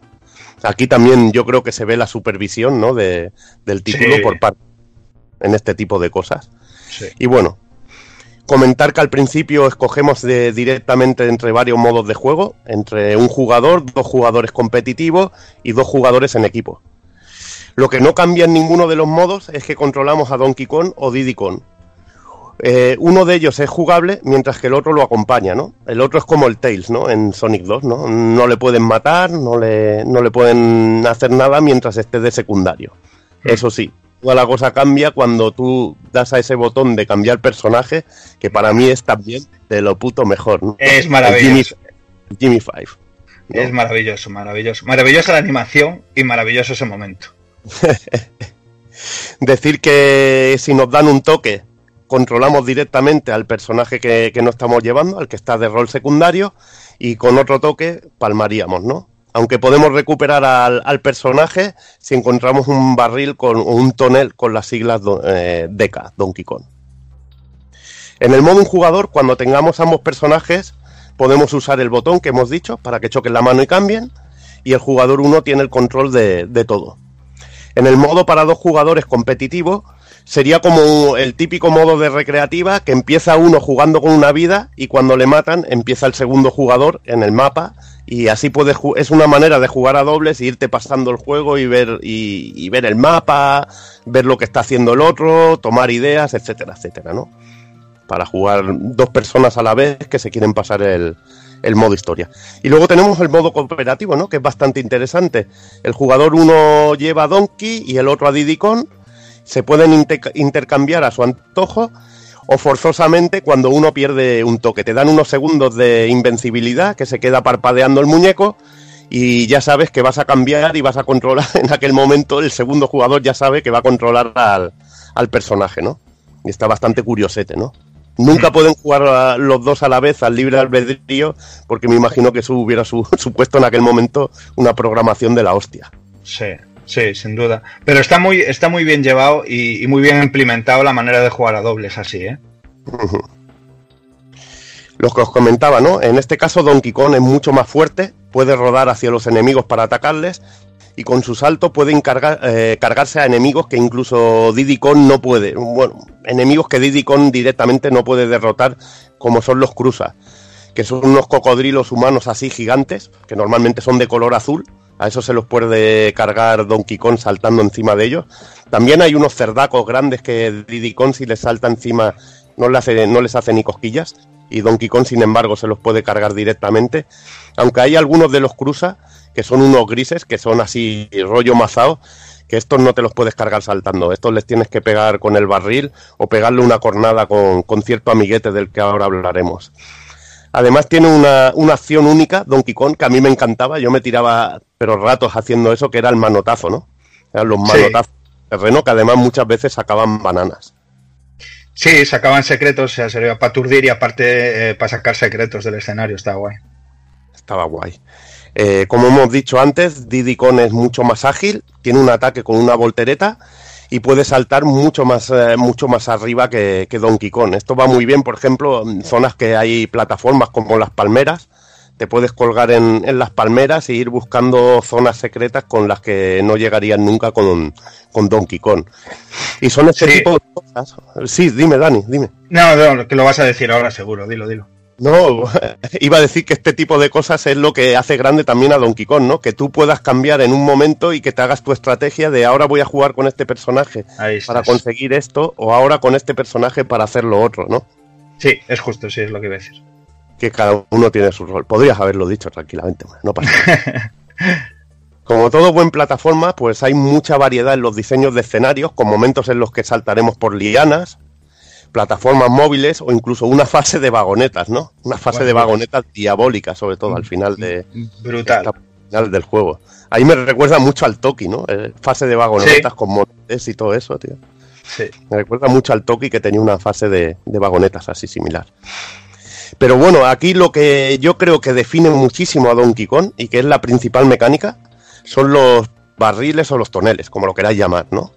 Aquí también yo creo que se ve la supervisión, ¿no? De, del título Sí. por parte en este tipo de cosas. Sí. Y bueno, comentar que al principio escogemos de- directamente entre varios modos de juego, entre un jugador, dos jugadores competitivos y dos jugadores en equipo. Lo que no cambia en ninguno de los modos es que controlamos a Donkey Kong o Diddy Kong. Eh, uno de ellos es jugable mientras que el otro lo acompaña, ¿no? El otro es como el Tails, ¿no? En Sonic 2, ¿no? No le pueden matar, no le, no le pueden hacer nada mientras esté de secundario. Eso sí, toda la cosa cambia cuando tú das a ese botón de cambiar personaje, que para mí es también de lo puto mejor, ¿no? Es maravilloso. Jimmy, Jimmy Five. ¿no? Es maravilloso, maravilloso. Maravillosa la animación y maravilloso ese momento. Decir que si nos dan un toque, controlamos directamente al personaje que, que no estamos llevando, al que está de rol secundario, y con otro toque palmaríamos, ¿no? Aunque podemos recuperar al, personaje si encontramos un barril con un tonel con las siglas eh, DECA, Donkey Kong. En el modo un jugador, cuando tengamos ambos personajes, podemos usar el botón que hemos dicho para que choquen la mano y cambien, y el jugador 1 tiene el control de, todo. En el modo para dos jugadores competitivo, sería como el típico modo de recreativa que empieza uno jugando con una vida y cuando le matan empieza el segundo jugador en el mapa y así puedes es una manera de jugar a dobles e irte pasando el juego y ver y, y ver el mapa, ver lo que está haciendo el otro, tomar ideas, etcétera, etcétera, ¿no? Para jugar dos personas a la vez que se quieren pasar el, el modo historia. Y luego tenemos el modo cooperativo, ¿no? Que es bastante interesante. El jugador uno lleva a Donkey y el otro a Diddy. Se pueden inter- intercambiar a su antojo o forzosamente cuando uno pierde un toque. Te dan unos segundos de invencibilidad que se queda parpadeando el muñeco y ya sabes que vas a cambiar y vas a controlar en aquel momento. El segundo jugador ya sabe que va a controlar al, al personaje, ¿no? Y está bastante curiosete, ¿no? Nunca pueden jugar los dos a la vez al libre albedrío, porque me imagino que eso hubiera su- supuesto en aquel momento una programación de la hostia. Sí, sí, sin duda. Pero está muy, está muy bien llevado y, muy bien implementado la manera de jugar a dobles así, ¿eh? Ujú. Los que os comentaba, ¿no? En este caso Donkey Kong es mucho más fuerte, puede rodar hacia los enemigos para atacarles y con su salto puede encargar- eh, cargarse a enemigos que incluso Diddy Kong no puede. Bueno, enemigos que Diddy Kong directamente no puede derrotar, como son los Cruzas, que son unos cocodrilos humanos así gigantes, que normalmente son de color azul. A eso se los puede cargar Donkey Kong saltando encima de ellos. También hay unos cerdacos grandes que Diddy Kong si les salta encima no, les hace ni cosquillas. Y Donkey Kong, sin embargo, se los puede cargar directamente. Aunque hay algunos de los Cruza que son unos grises, que son así rollo mazao, que estos no te los puedes cargar saltando. Estos les tienes que pegar con el barril o pegarle una cornada con cierto amiguete del que ahora hablaremos. Además tiene una, una acción única, Donkey Kong, que a mí me encantaba. Yo me tiraba, pero ratos haciendo eso, que era el manotazo, ¿no? Eran los Sí. manotazos de terreno que además muchas veces sacaban bananas. Sí, sacaban secretos, o sea, servía para aturdir y aparte eh, para sacar secretos del escenario, está guay. Estaba guay. Eh, como hemos dicho antes, Diddy Kong es mucho más ágil, tiene un ataque con una voltereta y puede saltar mucho más, eh, mucho más arriba que, que Donkey Kong. Esto va muy bien, por ejemplo, en zonas que hay plataformas como las palmeras. Te puedes colgar en, en las palmeras e ir buscando zonas secretas con las que no llegarían nunca con, con Donkey Kong. Y son este Sí. tipo de cosas. Sí, dime, Dani, dime. No, no, que lo vas a decir ahora seguro, dilo, dilo. No, iba a decir que este tipo de cosas es lo que hace grande también a Donkey Kong, ¿no? Que tú puedas cambiar en un momento y que te hagas tu estrategia de ahora voy a jugar con este personaje para conseguir esto o ahora con este personaje para hacer lo otro, ¿no? Sí, es justo, sí, es lo que iba a decir. Que cada uno tiene su rol. Podrías haberlo dicho tranquilamente, no pasa nada. Como todo buen plataforma, pues hay mucha variedad en los diseños de escenarios, con momentos en los que saltaremos por lianas, plataformas móviles o incluso una fase de vagonetas, ¿no? Una fase Bueno, de pues. vagonetas diabólica, sobre todo al final de, Brutal. esta final del juego. Ahí me recuerda mucho al Toki, ¿no? Eh, fase de vagonetas con monedas y todo eso, tío. Sí. Me recuerda mucho al Toki que tenía una fase de, de vagonetas así similar. Pero bueno, aquí lo que yo creo que define muchísimo a Donkey Kong y que es la principal mecánica son los barriles o los toneles, como lo queráis llamar, ¿no?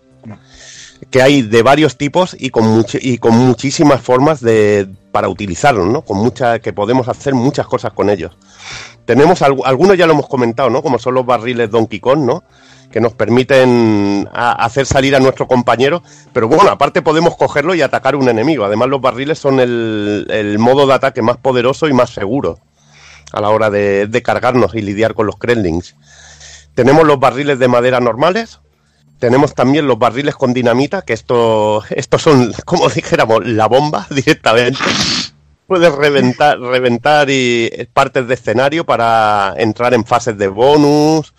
Que hay de varios tipos y con, muchi- y con muchísimas formas de, para utilizarlos, ¿no? Con mucha, que podemos hacer muchas cosas con ellos. Tenemos algu- algunos ya lo hemos comentado, ¿no? Como son los barriles Donkey Kong, ¿no? Que nos permiten hacer salir a nuestro compañero. Pero bueno, aparte podemos cogerlo y atacar un enemigo. Además, los barriles son el, el modo de ataque más poderoso y más seguro a la hora de, de cargarnos y lidiar con los Kremlings. Tenemos los barriles de madera normales. Tenemos también los barriles con dinamita, que esto, estos son, como dijéramos, la bomba directamente. Puedes reventar, reventar y partes de escenario para entrar en fases de bonus.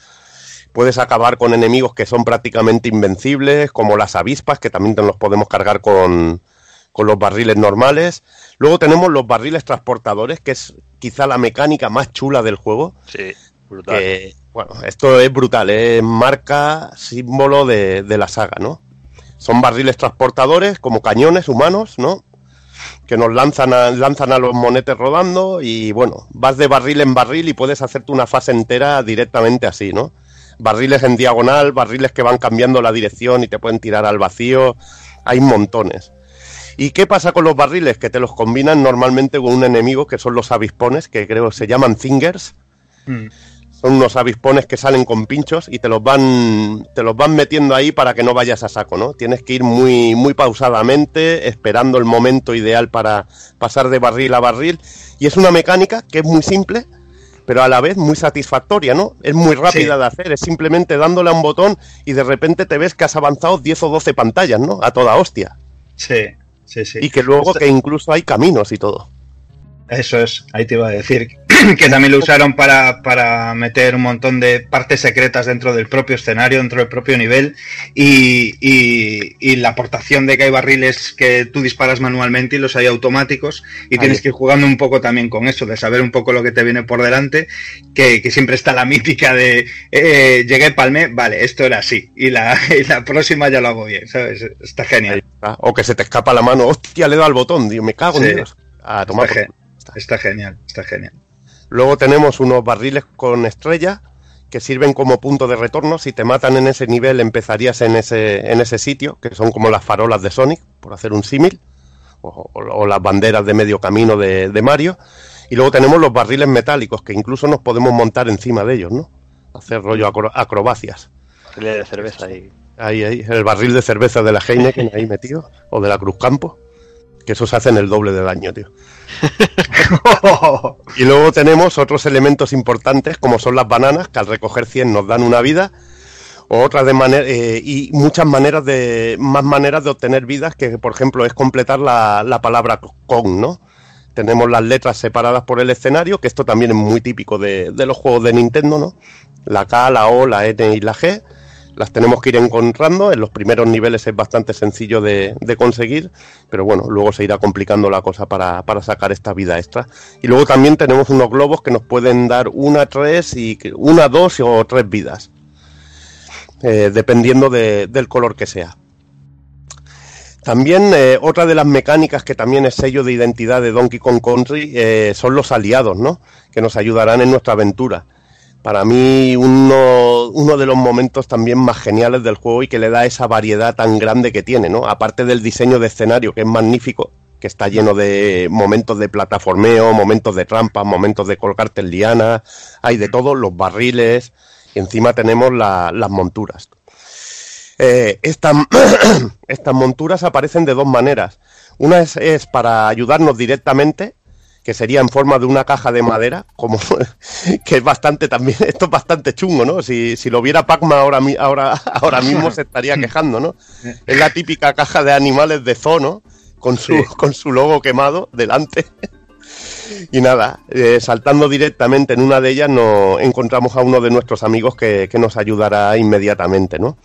Puedes acabar con enemigos que son prácticamente invencibles, como las avispas, que también nos los podemos cargar con, con los barriles normales. Luego tenemos los barriles transportadores, que es quizá la mecánica más chula del juego. Sí, brutal. Que, bueno, esto es brutal, es marca, símbolo de, de la saga, ¿no? Son barriles transportadores como cañones humanos, ¿no? que nos lanzan a, lanzan a los monetes rodando y bueno, vas de barril en barril y puedes hacerte una fase entera directamente así, ¿no? Barriles en diagonal, barriles que van cambiando la dirección y te pueden tirar al vacío, hay montones. ¿Y qué pasa con los barriles? Que te los combinan normalmente con un enemigo que son los avispones, que creo se llaman zingers. Mm. Son unos avispones que salen con pinchos y te los van te los van metiendo ahí para que no vayas a saco, ¿no? Tienes que ir muy muy pausadamente, esperando el momento ideal para pasar de barril a barril y es una mecánica que es muy simple, pero a la vez muy satisfactoria, ¿no? Es muy rápida Sí. de hacer, es simplemente dándole a un botón y de repente te ves que has avanzado 10 o 12 pantallas, ¿no? A toda hostia. Sí, sí, sí. Y que luego que incluso hay caminos y todo. Eso es, ahí te iba a decir. que también lo usaron para, para meter un montón de partes secretas dentro del propio escenario, dentro del propio nivel. Y, y- y la aportación de que hay barriles que tú disparas manualmente y los hay automáticos. Y Ahí. tienes que ir jugando un poco también con eso, de saber un poco lo que te viene por delante. Que, que siempre está la mítica de eh, llegué, palmé, vale, esto era así. Y la, y la próxima ya lo hago bien, ¿sabes? Está genial. está. O que se te escapa la mano, hostia, le dado al botón, digo, me cago en Sí. Dios. A tomar por. Está. está genial, está genial. Luego tenemos unos barriles con estrella que sirven como punto de retorno. Si te matan en ese nivel, empezarías en ese, en ese sitio, que son como las farolas de Sonic, por hacer un símil, o, o- o las banderas de medio camino de, de Mario. Y luego tenemos los barriles metálicos, que incluso nos podemos montar encima de ellos, ¿no? Hacer rollo acro- acrobacias. Barriles de cerveza y Ahí, ahí, el barril de cerveza de la Heineken ahí metido, o de la Cruz Campo, que esos hacen el doble de daño, tío. Y luego tenemos otros elementos importantes, como son las bananas, que al recoger 100 nos dan una vida, o otras de manera eh, y muchas maneras de más maneras de obtener vidas, que por ejemplo es completar la, la palabra con, ¿no? Tenemos las letras separadas por el escenario, que esto también es muy típico de, de los juegos de Nintendo, ¿no? La K, la O, la N y la G. Las tenemos que ir encontrando. En los primeros niveles es bastante sencillo de, conseguir, pero bueno, luego se irá complicando la cosa para, para sacar esta vida extra. Y luego también tenemos unos globos que nos pueden dar una, tres y una, dos o tres vidas, eh, dependiendo de- del color que sea. También eh, otra de las mecánicas que también es sello de identidad de Donkey Kong Country eh, son los aliados, ¿no? Que nos ayudarán en nuestra aventura. Para mí uno, uno de los momentos también más geniales del juego y que le da esa variedad tan grande que tiene, ¿no? Aparte del diseño de escenario que es magnífico, que está lleno de momentos de plataformeo, momentos de trampas, momentos de colgarte en lianas, hay de todo, los barriles y encima tenemos la- las monturas. Eh, estas, estas monturas aparecen de dos maneras. Una es, es para ayudarnos directamente, que sería en forma de una caja de madera, como que es bastante también, esto es bastante chungo, ¿no? Si, si lo viera Pacma ahora, ahora, ahora mismo se estaría quejando, ¿no? Es la típica caja de animales de zoo, ¿no? Con su, Sí. con su logo quemado delante. Y nada, eh, saltando directamente en una de ellas nos encontramos a uno de nuestros amigos que, que nos ayudará inmediatamente, ¿no?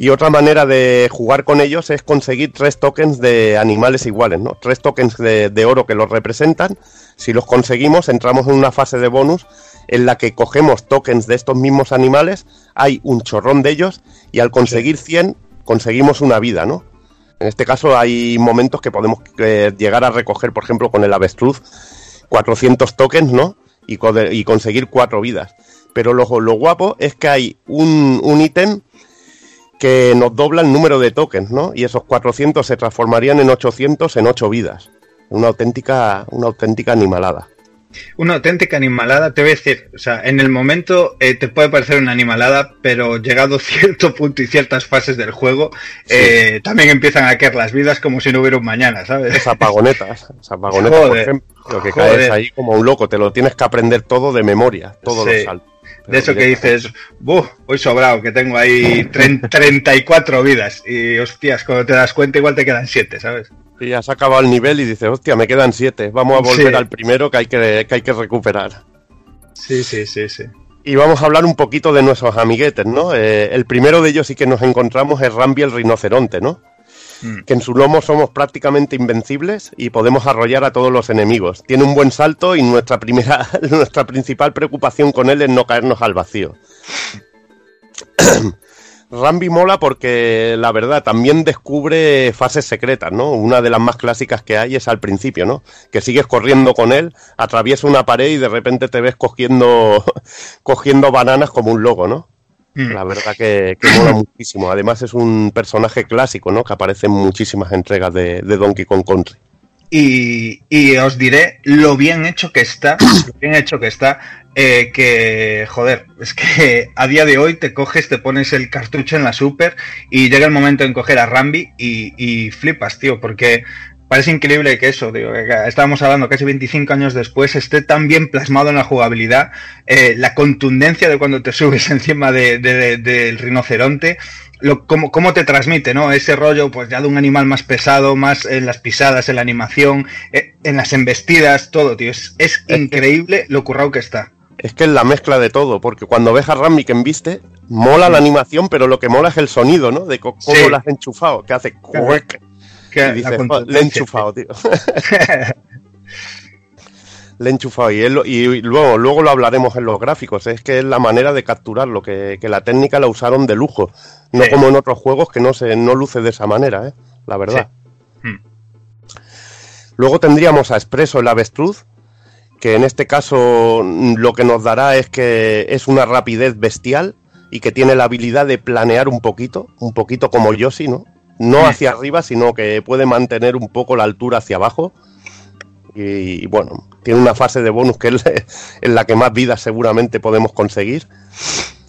Y otra manera de jugar con ellos es conseguir tres tokens de animales iguales, ¿no? Tres tokens de, de oro que los representan. Si los conseguimos, entramos en una fase de bonus en la que cogemos tokens de estos mismos animales, hay un chorrón de ellos, y al conseguir 100, conseguimos una vida, ¿no? En este caso hay momentos que podemos eh, llegar a recoger, por ejemplo, con el avestruz, 400 tokens, ¿no? Y, y conseguir cuatro vidas. Pero lo, lo guapo es que hay un un ítem que nos dobla el número de tokens, ¿no? Y esos 400 se transformarían en 800 en 8 vidas. Una auténtica, una auténtica animalada. Una auténtica animalada, te voy a decir, o sea, en el momento eh, te puede parecer una animalada, pero llegado cierto punto y ciertas fases del juego, eh, también empiezan a caer las vidas como si no hubiera un mañana, ¿sabes? Esas apagonetas, esas apagonetas, por ejemplo, lo que joder. caes ahí como un loco, te lo tienes que aprender todo de memoria, todos Sí. los saltos. De eso que dices, ¡buh! Hoy sobrado, que tengo ahí tren- 34 vidas. Y hostias, cuando te das cuenta, igual te quedan 7, ¿sabes? Y has acabado el nivel y dices, hostia, me quedan 7, vamos a volver Sí. al primero que hay que, que hay que recuperar. Sí, sí, sí, sí. Y vamos a hablar un poquito de nuestros amiguetes, ¿no? Eh, el primero de ellos sí que nos encontramos es Rambi el rinoceronte, ¿no? Mm. Que en su lomo somos prácticamente invencibles y podemos arrollar a todos los enemigos. Tiene un buen salto y nuestra primera, nuestra principal preocupación con él es no caernos al vacío. Rambi mola porque la verdad también descubre fases secretas, ¿no? Una de las más clásicas que hay es al principio, ¿no? Que sigues corriendo con él, atraviesa una pared y de repente te ves cogiendo, cogiendo bananas como un logo, ¿no? Mm. La verdad que, que mola muchísimo. Además es un personaje clásico, ¿no? Que aparece en muchísimas entregas de, de Donkey Kong Country. Y, y os diré lo bien hecho que está, lo bien hecho que está, eh, que, joder, es que a día de hoy te coges, te pones el cartucho en la Super y llega el momento en coger a Rambi y, y flipas, tío, porque parece increíble que eso, digo, que estábamos hablando casi 25 años después, esté tan bien plasmado en la jugabilidad, eh, la contundencia de cuando te subes encima de- de- de- del rinoceronte, lo, cómo, cómo te transmite, ¿no? Ese rollo, pues ya de un animal más pesado, más en las pisadas, en la animación, eh, en las embestidas, todo, tío. Es, es increíble lo currado que está. Es que es la mezcla de todo, porque cuando ves a Rambi que embiste, mola la animación, pero lo que mola es el sonido, ¿no? De cómo Sí. lo has enchufado, que hace cuec, Que "Jo, le he enchufado, tío. le he enchufado. Y, él lo- y luego, luego lo hablaremos en los gráficos. Es que es la manera de capturarlo, que, que la técnica la usaron de lujo. No Sí. como en otros juegos que no se no luce de esa manera, ¿eh? La verdad. Sí. Mm. Luego tendríamos a Expreso el avestruz, que en este caso mm, lo que nos dará es que es una rapidez bestial y que tiene la habilidad de planear un poquito, un poquito como Yoshi, ¿no? No hacia arriba, sino que puede mantener un poco la altura hacia abajo. Y, y bueno, tiene una fase de bonus que es en la que más vidas seguramente podemos conseguir.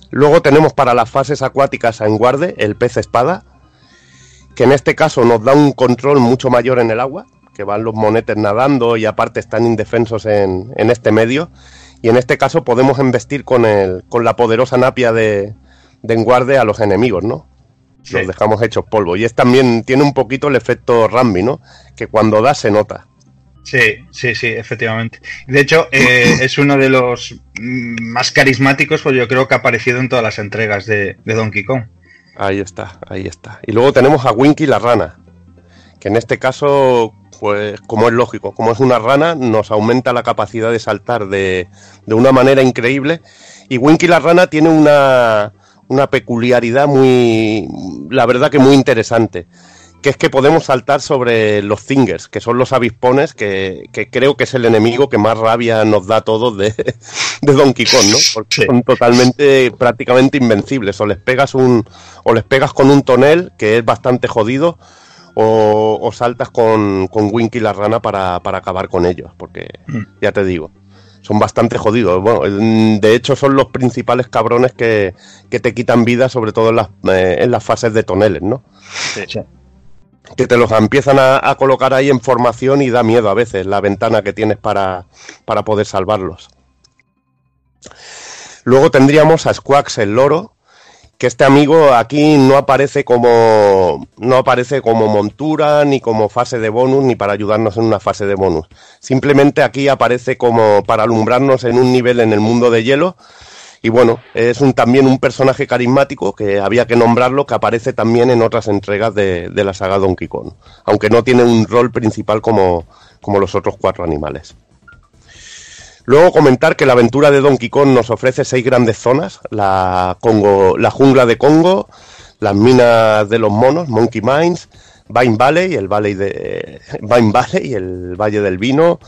Luego tenemos para las fases acuáticas a Enguarde, el pez espada, que en este caso nos da un control mucho mayor en el agua, que van los monetes nadando y aparte están indefensos en, en este medio. Y en este caso podemos embestir con, el, con la poderosa napia de, de Enguarde a los enemigos, ¿no? Sí. Los dejamos hechos polvo. Y es también, tiene un poquito el efecto Rambi, ¿no? Que cuando da se nota. Sí, sí, sí, efectivamente. De hecho, eh, es uno de los mm, más carismáticos, pues yo creo que ha aparecido en todas las entregas de, de Donkey Kong. Ahí está, ahí está. Y luego tenemos a Winky la rana, que en este caso, pues como es lógico, como es una rana, nos aumenta la capacidad de saltar de, de una manera increíble. Y Winky la rana tiene una, una peculiaridad muy, la verdad que muy interesante, que es que podemos saltar sobre los zingers, que son los avispones, que, que creo que es el enemigo que más rabia nos da a todos de, de Donkey Kong, ¿no? Porque son totalmente, prácticamente invencibles. O les pegas un, o les pegas con un tonel, que es bastante jodido, o, o saltas con, con Winky la rana para, para acabar con ellos, porque Mm. ya te digo, son bastante jodidos. Bueno, el- de hecho son los principales cabrones que, que te quitan vida, sobre todo en las, eh, en las fases de toneles, ¿no? Sí. que te los empiezan a, a colocar ahí en formación y da miedo a veces la ventana que tienes para, para poder salvarlos. Luego tendríamos a Squax el loro, que este amigo aquí no aparece como no aparece como montura ni como fase de bonus ni para ayudarnos en una fase de bonus. Simplemente aquí aparece como para alumbrarnos en un nivel en el mundo de hielo y bueno, es un, también un personaje carismático que había que nombrarlo, que aparece también en otras entregas de, la saga Donkey Kong, aunque no tiene un rol principal como, como los otros cuatro animales. Luego comentar que la aventura de Donkey Kong nos ofrece seis grandes zonas, la, Congo, la jungla de Congo, las minas de los monos, Monkey Mines, Vine Valley, el Valley de Vine Valley, el Valle del Vino,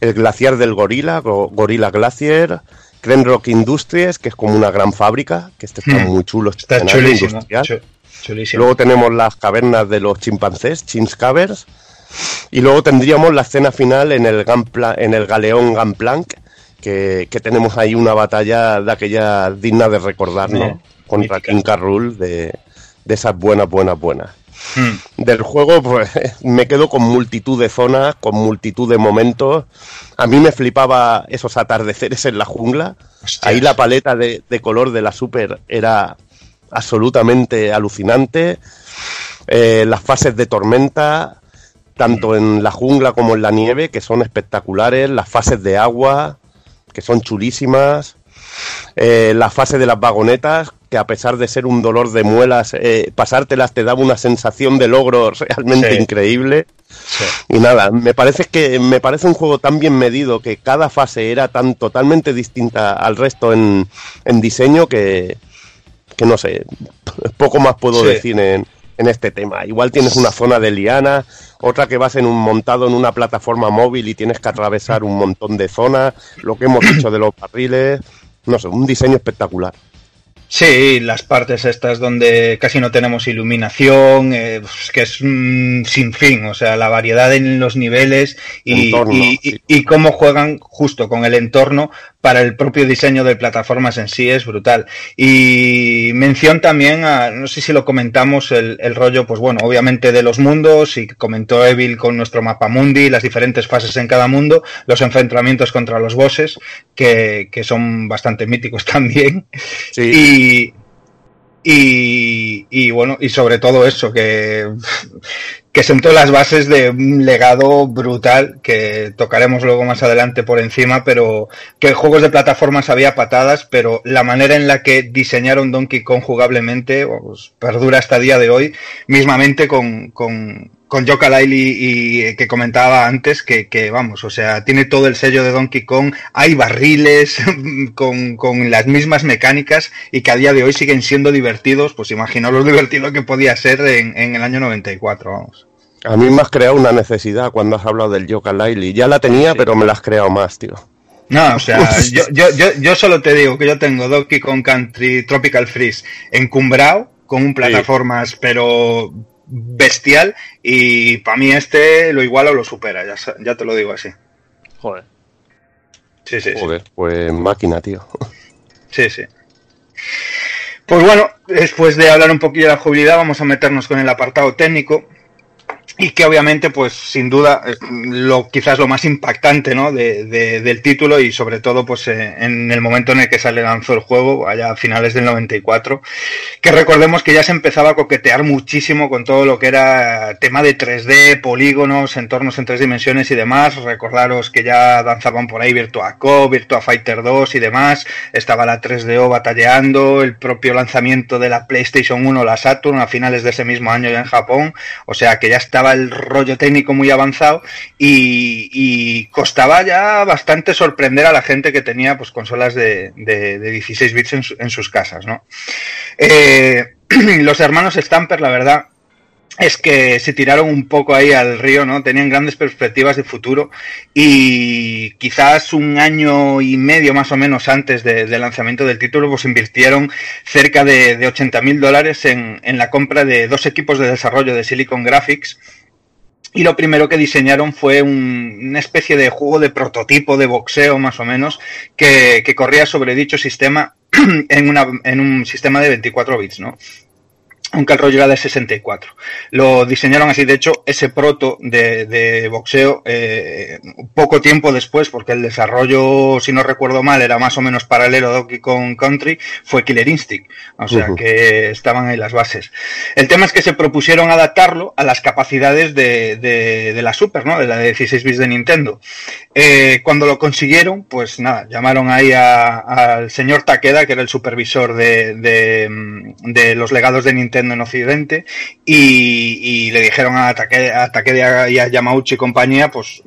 el glaciar del Gorila, Go- Gorilla Glacier, Rock Industries, que es como una gran fábrica, que este está Hmm. muy chulo, este Está chulísimo. chulísimo. Luego tenemos las cavernas de los chimpancés, Chins Caverns. Y luego tendríamos la escena final en el, Gunpla- en el galeón Gunplank, que, que tenemos ahí una batalla de aquella digna de recordar, ¿no? Eh, Contra mítica. King. Rool, de, de esas buenas, buenas, buenas. Mm, Del juego, pues me quedo con multitud de zonas, con multitud de momentos. A mí me flipaba esos atardeceres en la jungla. hostias. Ahí la paleta de, de color de la Super era absolutamente alucinante. Eh, las fases de tormenta, tanto en la jungla como en la nieve, que son espectaculares. Las fases de agua, que son chulísimas. Eh, la fase de las vagonetas, que a pesar de ser un dolor de muelas, eh, pasártelas te daba una sensación de logro realmente Sí. increíble. Sí. Y nada, me parece que me parece un juego tan bien medido que cada fase era tan totalmente distinta al resto en, en diseño que, que no sé, poco más puedo Sí. decir en, en este tema. Igual tienes una zona de liana, otra que vas en un montado en una plataforma móvil y tienes que atravesar un montón de zonas, lo que hemos dicho de los barriles, no sé, un diseño espectacular. Sí, las partes estas donde casi no tenemos iluminación, eh, pues, que es un sinfín, o sea, la variedad en los niveles y, Entorno, y- sí. y- y cómo juegan justo con el entorno para el propio diseño de plataformas en sí es brutal. Y mención también a, no sé si lo comentamos, el, el rollo, pues bueno, obviamente de los mundos, y comentó Evil con nuestro mapa mundi, las diferentes fases en cada mundo, los enfrentamientos contra los bosses, que, que son bastante míticos también. Sí. Y, y, y bueno, y sobre todo eso, que, que sentó las bases de un legado brutal que tocaremos luego más adelante por encima, pero que juegos de plataformas había patadas, pero la manera en la que diseñaron Donkey Kong jugablemente pues, perdura hasta día de hoy, mismamente con, con, con Yooka-Laylee y, y que comentaba antes que, que, vamos, o sea, tiene todo el sello de Donkey Kong, hay barriles con, con las mismas mecánicas y que a día de hoy siguen siendo divertidos, pues imaginaos lo divertido que podía ser en, en el año 94, vamos. A mí me has creado una necesidad cuando has hablado del Yoka Laili. Ya la tenía, pero me la has creado más, tío. No, o sea, yo, yo, yo, yo solo te digo que yo tengo Donkey Kong Country Tropical Freeze encumbrado con un plataformas, pero bestial, y para mí este lo iguala o lo supera, ya, ya te lo digo así. Joder. Sí, sí, pues máquina, tío. Sí, sí. Pues bueno, después de hablar un poquillo de la jugabilidad, vamos a meternos con el apartado técnico. Y que obviamente, pues sin duda, es lo, quizás lo más impactante ¿no? de, de- del título y sobre todo pues eh, en el momento en el que sale lanzó el juego, allá a finales del 94, que recordemos que ya se empezaba a coquetear muchísimo con todo lo que era tema de 3D, polígonos, entornos en tres dimensiones y demás. Recordaros que ya danzaban por ahí Virtua Cop, Virtua Fighter 2 y demás. Estaba la 3DO batalleando, el propio lanzamiento de la PlayStation 1, la Saturn, a finales de ese mismo año ya en Japón. O sea que ya estaba el rollo técnico muy avanzado y, costaba ya bastante sorprender a la gente que tenía pues consolas de, de- de 16 bits en, su- en sus casas, ¿no? Eh, los hermanos Stamper, la verdad, es que se tiraron un poco ahí al río, ¿no? Tenían grandes perspectivas de futuro y quizás un año y medio más o menos antes de- del lanzamiento del título, pues invirtieron cerca de, de 80 mil dólares en la compra de dos equipos de desarrollo de Silicon Graphics. Y lo primero que diseñaron fue un- una especie de juego de prototipo de boxeo, más o menos, que, que corría sobre dicho sistema en, una, en un sistema de 24 bits, ¿no? Aunque el rollo era de 64. Lo diseñaron así, de hecho, ese proto de, de boxeo, eh, poco tiempo después, porque el desarrollo, si no recuerdo mal, era más o menos paralelo a Donkey Kong Country, fue Killer Instinct. O sea que estaban ahí las bases. El tema es que se propusieron adaptarlo a las capacidades de, de, de la Super, ¿no? De la de 16 bits de Nintendo. Eh, cuando lo consiguieron, pues nada, llamaron ahí a- al señor Takeda, que era el supervisor de, de los legados de Nintendo en Occidente, y, le dijeron a Takeda y a Yamauchi y compañía, pues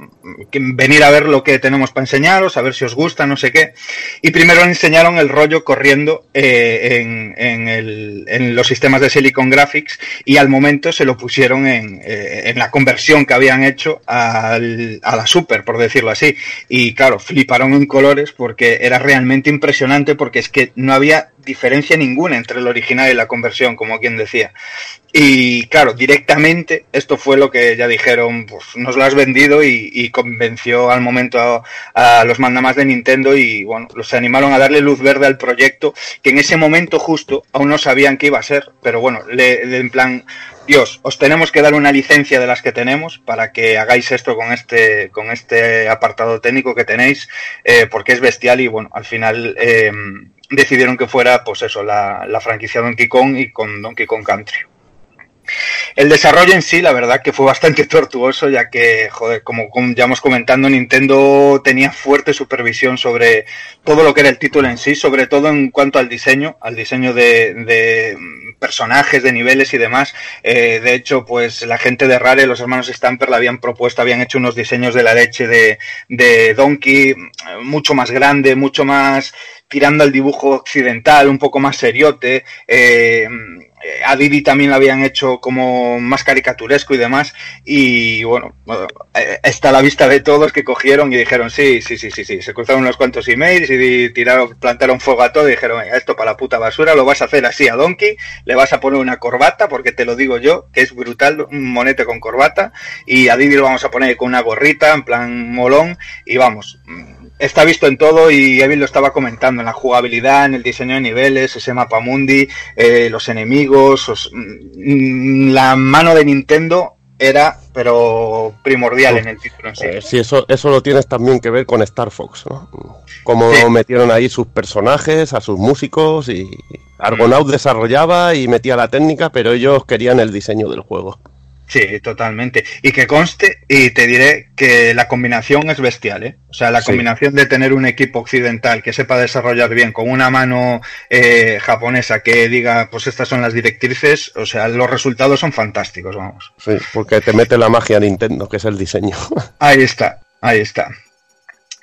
que venir a ver lo que tenemos para enseñaros, a ver si os gusta, no sé qué. Y primero le enseñaron el rollo corriendo eh, en, en, el- en los sistemas de Silicon Graphics y al momento se lo pusieron en, eh, en la conversión que habían hecho al- a la Super, por decirlo así. Y claro, fliparon en colores porque era realmente impresionante porque es que no había diferencia ninguna entre el original y la conversión, como quien decía. Y claro, directamente esto fue lo que ya dijeron, pues nos lo has vendido y, y convenció al momento a, a los mandamás de Nintendo y bueno, los animaron a darle luz verde al proyecto que en ese momento justo aún no sabían qué iba a ser, pero bueno, le, le- en plan, Dios, os tenemos que dar una licencia de las que tenemos para que hagáis esto con este, con este apartado técnico que tenéis, eh, porque es bestial y bueno, al final eh, decidieron que fuera pues eso, la, la franquicia Donkey Kong y con Donkey Kong Country. El desarrollo en sí, la verdad que fue bastante tortuoso, ya que, joder, como, ya hemos comentando, Nintendo tenía fuerte supervisión sobre todo lo que era el título en sí, sobre todo en cuanto al diseño, al diseño de, personajes, de niveles y demás. Eh, de hecho, pues la gente de Rare, los hermanos Stamper, le habían propuesto, habían hecho unos diseños de la leche de, de Donkey, mucho más grande, mucho más tirando al dibujo occidental, un poco más seriote. eh, a Didi también lo habían hecho como más caricaturesco y demás. Y bueno, eh, está a la vista de todos que cogieron y dijeron sí, sí, sí, sí, sí. Se cruzaron unos cuantos emails y tiraron, plantaron fuego a todo y dijeron, "Venga, esto para la puta basura, lo vas a hacer así a Donkey, le vas a poner una corbata, porque te lo digo yo, que es brutal, un monete con corbata, y a Didi lo vamos a poner con una gorrita, en plan molón, y vamos, está visto en todo y Evil lo estaba comentando, en la jugabilidad, en el diseño de niveles, ese mapa mundi, eh, los enemigos, os- mm, la mano de Nintendo era, pero primordial en el título en sí. Eh, sí, eso, eso lo tienes también que ver con Star Fox, ¿no? Cómo Sí. metieron ahí sus personajes, a sus músicos y Argonaut desarrollaba y metía la técnica, pero ellos querían el diseño del juego. Sí, totalmente. Y que conste, y te diré que la combinación es bestial, ¿eh? O sea, la Sí. combinación de tener un equipo occidental que sepa desarrollar bien con una mano eh, japonesa que diga, pues estas son las directrices, o sea, los resultados son fantásticos, vamos. Sí, porque te mete la magia Nintendo, que es el diseño. Ahí está, ahí está.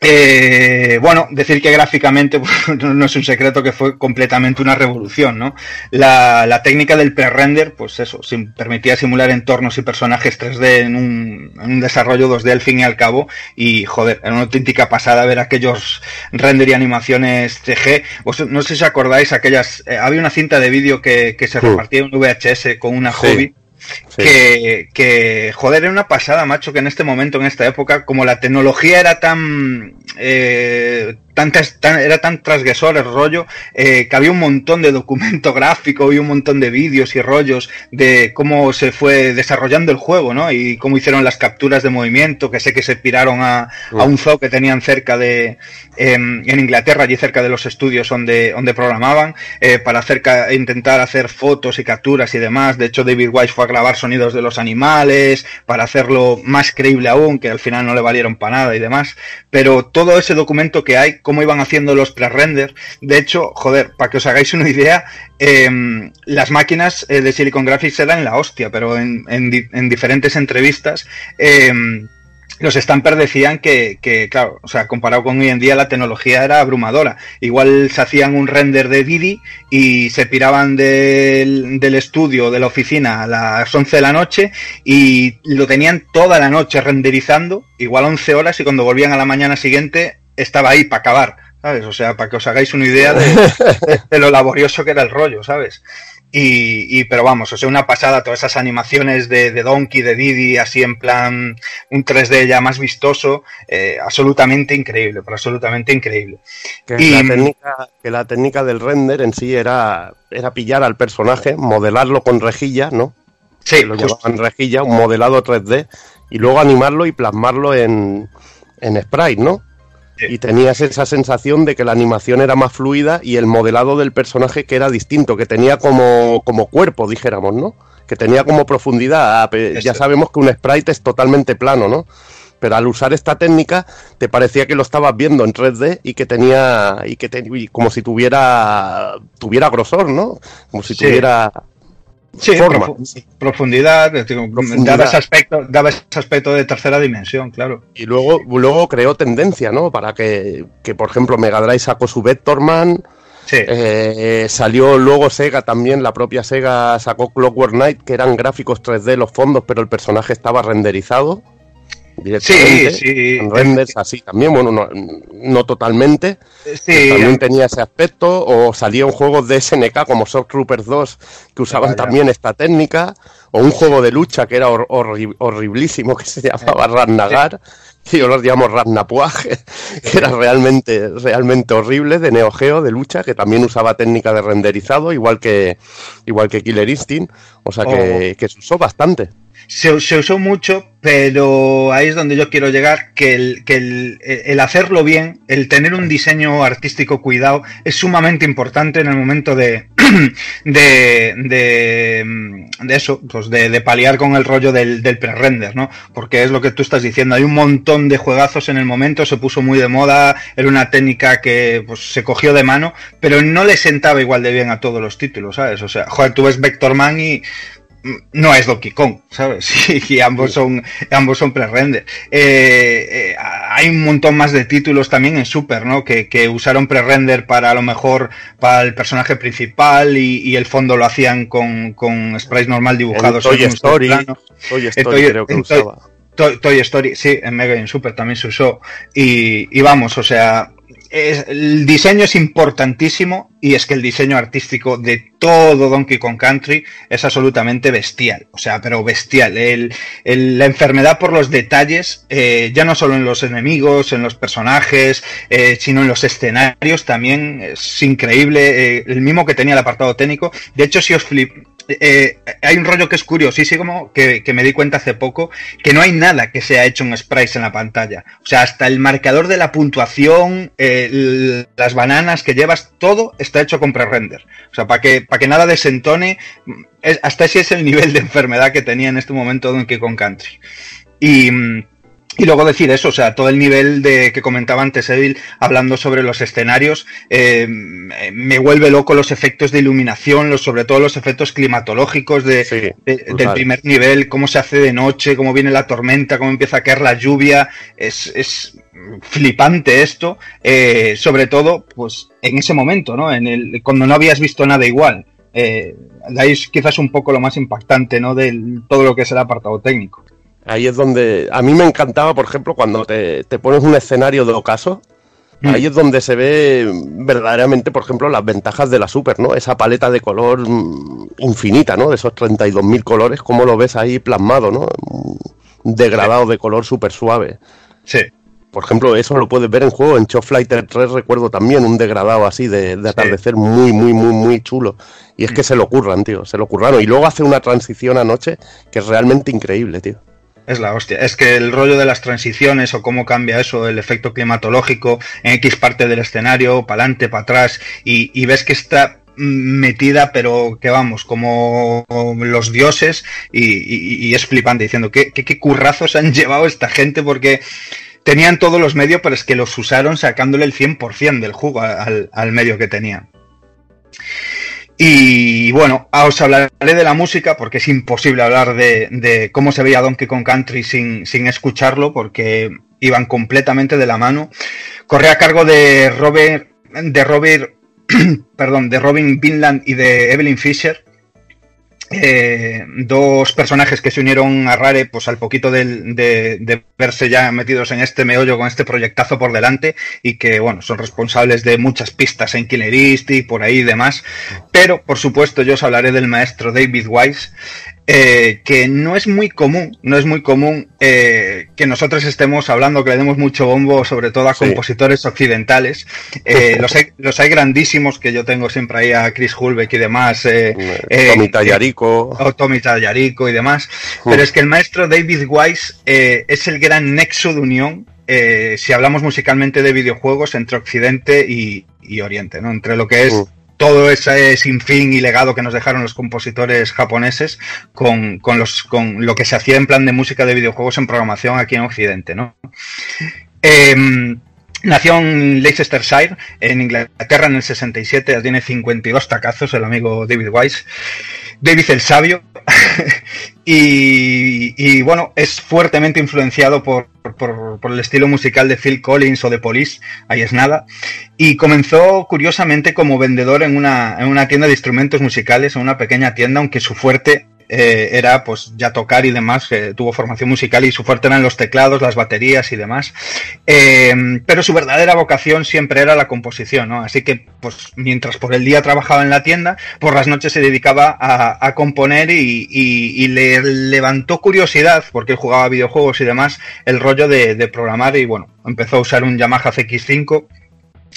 Eh, bueno, decir que gráficamente pues, no es un secreto que fue completamente una revolución, ¿no? La, la técnica del pre-render, pues eso, sim- permitía simular entornos y personajes 3D en un, en un desarrollo 2D al fin y al cabo, y joder, era una auténtica pasada ver aquellos render y animaciones CG. No sé si acordáis aquellas, eh, había una cinta de vídeo que, que se Sí. repartía en VHS con una Sí. hobby. Que, joder, era una pasada, macho, que en este momento, en esta época, como la tecnología era tan, eh, tan, tan- era tan transgresor el rollo, eh, que había un montón de documento gráfico y un montón de vídeos y rollos de cómo se fue desarrollando el juego, ¿no? Y cómo hicieron las capturas de movimiento, que sé que se piraron a, a un zoo que tenían cerca de, em, en Inglaterra, allí cerca de los estudios donde, donde programaban, eh, para hacer ca- intentar hacer fotos y capturas y demás. De hecho, David Wise fue a grabar sonidos de los animales para hacerlo más creíble aún, que al final no le valieron para nada y demás. Pero todo ese documento que hay, cómo iban haciendo los pre-render, de hecho, joder, para que os hagáis una idea, em, las máquinas eh, de Silicon Graphics eran la hostia, pero en, en di- en diferentes entrevistas, em, los Stamper decían que, que, claro, o sea, comparado con hoy en día la tecnología era abrumadora. Igual se hacían un render de Didi y se piraban del, del estudio, de la oficina a las 11 de la noche y lo tenían toda la noche renderizando, igual 11 horas y cuando volvían a la mañana siguiente estaba ahí para acabar, ¿sabes? O sea, para que os hagáis una idea de, de- de lo laborioso que era el rollo, ¿sabes? Y, y- pero vamos, o sea, una pasada todas esas animaciones de, de Donkey, de Didi, así en plan un 3D ya más vistoso, eh, absolutamente increíble, pero absolutamente increíble. Que, Y- la técnica, que la técnica del render en sí era, era pillar al personaje, modelarlo con rejilla, ¿no? Sí, lo justo. llamaban rejilla, un modelado 3D, y luego animarlo y plasmarlo en, en sprite, ¿no? Y tenías esa sensación de que la animación era más fluida y el modelado del personaje que era distinto, que tenía como, como cuerpo, dijéramos, ¿no? Que tenía como profundidad. Ah, Ya sabemos que un sprite es totalmente plano, ¿no? Pero al usar esta técnica te parecía que lo estabas viendo en 3D y que tenía y que te- y como si tuviera tuviera grosor, ¿no? Como si Sí. tuviera Sí, forma. profu- profundidad. Daba, ese aspecto, daba ese aspecto de tercera dimensión, claro. Y luego, luego creó tendencia, ¿no? Para que, que, por ejemplo, Mega Drive sacó su Vectorman, Sí, eh, salió luego Sega también, la propia Sega sacó Clockwork Knight, que eran gráficos 3D los fondos, pero el personaje estaba renderizado directamente. sí, sí. En renders así también, bueno, no, no totalmente, Sí, también tenía ese aspecto, o salían juegos de SNK como Shock Troopers 2 que usaban Vaya. también esta técnica, o un juego de lucha que era hor- horri- horriblísimo que se llamaba Ratnagar, y yo los llamo Ratnapuag, que era realmente, realmente horrible, de Neo Geo, de lucha, que también usaba técnica de renderizado, igual que, igual que Killer Instinct, o sea que, que se usó bastante. Se, se usó mucho, pero ahí es donde yo quiero llegar, que, el, que el, el hacerlo bien, el tener un diseño artístico cuidado, es sumamente importante en el momento de, de, de, de eso, pues de, de paliar con el rollo del, del pre-render, ¿no? Porque es lo que tú estás diciendo, hay un montón de juegazos en el momento, se puso muy de moda, era una técnica que pues, se cogió de mano, pero no le sentaba igual de bien a todos los títulos, ¿sabes? O sea, joder, tú ves Vector Man y mm, no es Donkey Kong, ¿sabes? Y, ambos son ambos son pre-render. Eh, eh, hay un montón más de títulos también en Super, ¿no? Que, que usaron pre-render para a lo mejor para el personaje principal y, y el fondo lo hacían con, con sprites normal dibujados. Toy en Story. Toy Story Toy- creo que usaba. Toy, Toy Story, sí, en Mega y en Super también se usó. Y, y vamos, o sea, el diseño es importantísimo y es que el diseño artístico de todo Donkey Kong Country es absolutamente bestial. O sea, pero bestial. El- el- la enfermedad por los detalles, eh, ya no solo en los enemigos, en los personajes, eh, sino en los escenarios también es increíble. eh, el mismo que tenía el apartado técnico. De hecho, si os flip, eh, hay un rollo que es curiosísimo que, que me di cuenta hace poco que no hay nada que se ha hecho en sprites en la pantalla. O sea, hasta el marcador de la puntuación, eh, las bananas que llevas, todo está hecho con pre-render. O sea, para que, que nada desentone, es- hasta ese es el nivel de enfermedad que tenía en este momento Donkey Kong Country. Y, mm, y luego decir eso, o sea, todo el nivel de que comentaba antes Evil, hablando sobre los escenarios, eh, me vuelve loco los efectos de iluminación, los, sobre todo los efectos climatológicos de, Sí, de- del primer nivel, cómo se hace de noche, cómo viene la tormenta, cómo empieza a caer la lluvia, es, es flipante esto, eh, sobre todo, pues, en ese momento, ¿no? En el, cuando no habías visto nada igual. Eh, ahí es quizás un poco lo más impactante, ¿no? De todo lo que es el apartado técnico. Ahí es donde. A mí me encantaba, por ejemplo, cuando te, te pones un escenario de ocaso. Mm. Ahí es donde se ve verdaderamente, por ejemplo, las ventajas de la Super, ¿no? Esa paleta de color mm, infinita, ¿no? De esos 32.000 colores, cómo lo ves ahí plasmado, ¿no? Un degradado de color súper suave. Sí. Por ejemplo, eso lo puedes ver en juego. En Show Fighter 3 recuerdo también un degradado así de, de atardecer muy, muy, muy, muy chulo. Y es que se lo curran, tío. Se lo curraron. Y luego hace una transición anoche que es realmente increíble, tío. Es la hostia. Es que el rollo de las transiciones o cómo cambia eso, el efecto climatológico en X parte del escenario, para adelante, para atrás, y, ves que está metida, pero que vamos, como los dioses, y, es flipante diciendo ¿qué, qué, qué currazos han llevado esta gente porque tenían todos los medios, pero es que los usaron sacándole el 100% del jugo al, al medio que tenían. Y bueno, os hablaré de la música porque es imposible hablar de, de cómo se veía Donkey Kong Country sin, sin escucharlo porque iban completamente de la mano. Corría a cargo de Robert, de Robert, perdón, de Robin Vinland y de Evelyn Fisher. Eh, dos personajes que se unieron a Rare pues al poquito de, de verse ya metidos en este meollo con este proyectazo por delante y que bueno son responsables de muchas pistas en Killer Instinct y por ahí y demás. Pero por supuesto yo os hablaré del maestro David Wise eh, que no es muy común, no es muy común eh, que nosotros estemos hablando, que le demos mucho bombo, sobre todo a Sí. compositores occidentales. Eh, los, hay, los hay grandísimos que yo tengo siempre ahí a Chris Hulbeck y demás. Tommy Tallarico. o Tommy Tallarico y demás. Pero es que el maestro David Wise es el gran nexo de unión, eh, si hablamos musicalmente de videojuegos, entre Occidente y, y Oriente, ¿no? Entre lo que es. Todo ese sinfín y legado que nos dejaron los compositores japoneses con, con los, con lo que se hacía en plan de música de videojuegos en programación aquí en Occidente, ¿no? Em, Nació en Leicestershire, en Inglaterra, en el 67, ya tiene 52 tacazos el amigo David Wise. David el Sabio. y, bueno, es fuertemente influenciado por, por, por, el estilo musical de Phil Collins o de Police, ahí es nada. Y comenzó curiosamente como vendedor en una, en una tienda de instrumentos musicales, en una pequeña tienda, aunque su fuerte eh, era pues ya tocar y demás, tuvo formación musical y su fuerte eran los teclados, las baterías y demás. Eh, pero su verdadera vocación siempre era la composición, ¿no? Así que pues mientras por el día trabajaba en la tienda, por las noches se dedicaba a, a componer y, y, y, le levantó curiosidad, porque él jugaba videojuegos y demás, el rollo de, de programar y bueno, empezó a usar un Yamaha CX5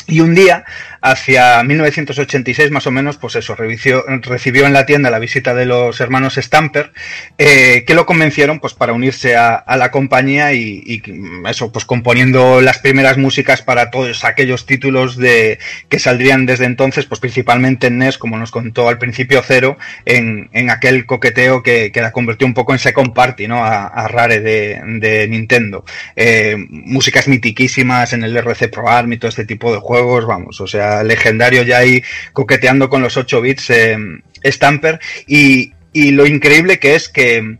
y un día, hacia 1986 más o menos, pues eso, recibió, recibió en la tienda la visita de los hermanos Stamper, eh, que lo convencieron pues para unirse a, la compañía y, y, eso, pues componiendo las primeras músicas para todos aquellos títulos de que saldrían desde entonces, pues principalmente en NES, como nos contó al principio Cero, en, en aquel coqueteo que, que, la convirtió un poco en Second Party, ¿no? A, a Rare de, de Nintendo. Eh, músicas mitiquísimas en el RC Pro Arm y todo este tipo de juegos, vamos, o sea, legendario ya ahí coqueteando con los 8 bits eh, Stamper y y lo increíble que es que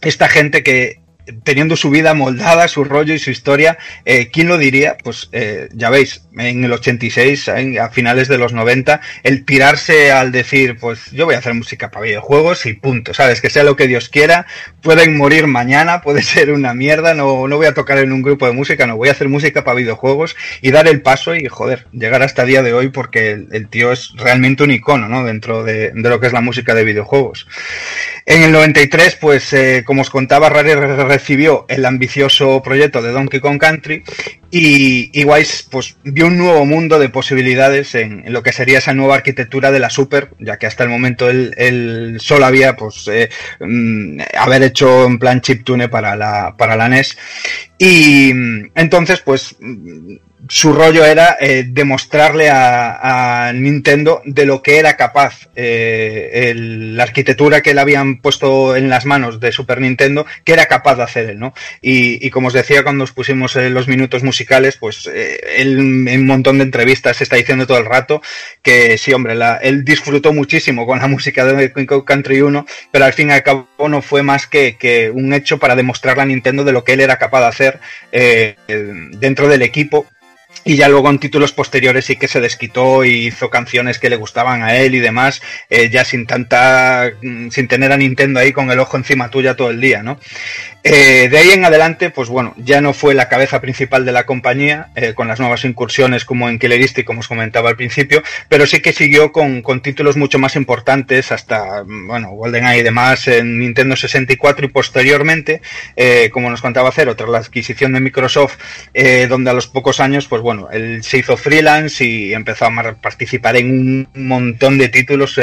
esta gente que teniendo su vida moldada, su rollo y su historia, eh, ¿quién lo diría? Pues eh, ya veis, en el 86, en- a finales de los 90, el tirarse al decir, pues yo voy a hacer música para videojuegos y punto, ¿sabes? Que sea lo que Dios quiera, pueden morir mañana, puede ser una mierda, no, no voy a tocar en un grupo de música, no, voy a hacer música para videojuegos y dar el paso y, joder, llegar hasta el día de hoy porque el, el tío es realmente un icono, ¿no? Dentro de, de lo que es la música de videojuegos. En el 93, pues eh, como os contaba, Rare re- recibió el ambicioso proyecto de Donkey Kong Country y, y Wise pues, vio un nuevo mundo de posibilidades en, en lo que sería esa nueva arquitectura de la Super, ya que hasta el momento él, él solo había pues, eh, mm, haber hecho en plan chiptune para la, para la NES. Y mm, entonces, pues mm, su rollo era eh, demostrarle a, a Nintendo de lo que era capaz eh, el- la arquitectura que le habían puesto en las manos de Super Nintendo, que era capaz de hacer él, ¿no? Y, y como os decía cuando os pusimos eh, los minutos musicales, pues eh, él en un montón de entrevistas está diciendo todo el rato que sí, hombre, la- él disfrutó muchísimo con la música de Country 1, pero al fin y al cabo no fue más que, que un hecho para demostrarle a Nintendo de lo que él era capaz de hacer eh, dentro del equipo y ya luego en títulos posteriores sí que se desquitó y hizo canciones que le gustaban a él y demás, eh, ya sin tanta, mm, sin tener a Nintendo ahí con el ojo encima tuya todo el día, ¿no? Eh, de ahí en adelante, pues bueno, ya no fue la cabeza principal de la compañía, eh, con las nuevas incursiones como en Killer Instinct, como os comentaba al principio, pero sí que siguió con, con títulos mucho más importantes, hasta, mm, bueno, GoldenEye y demás en Nintendo 64 y posteriormente, eh, como nos contaba Cero, tras la adquisición de Microsoft, eh, donde a los pocos años, pues bueno, él se hizo freelance y empezó a participar en un montón de títulos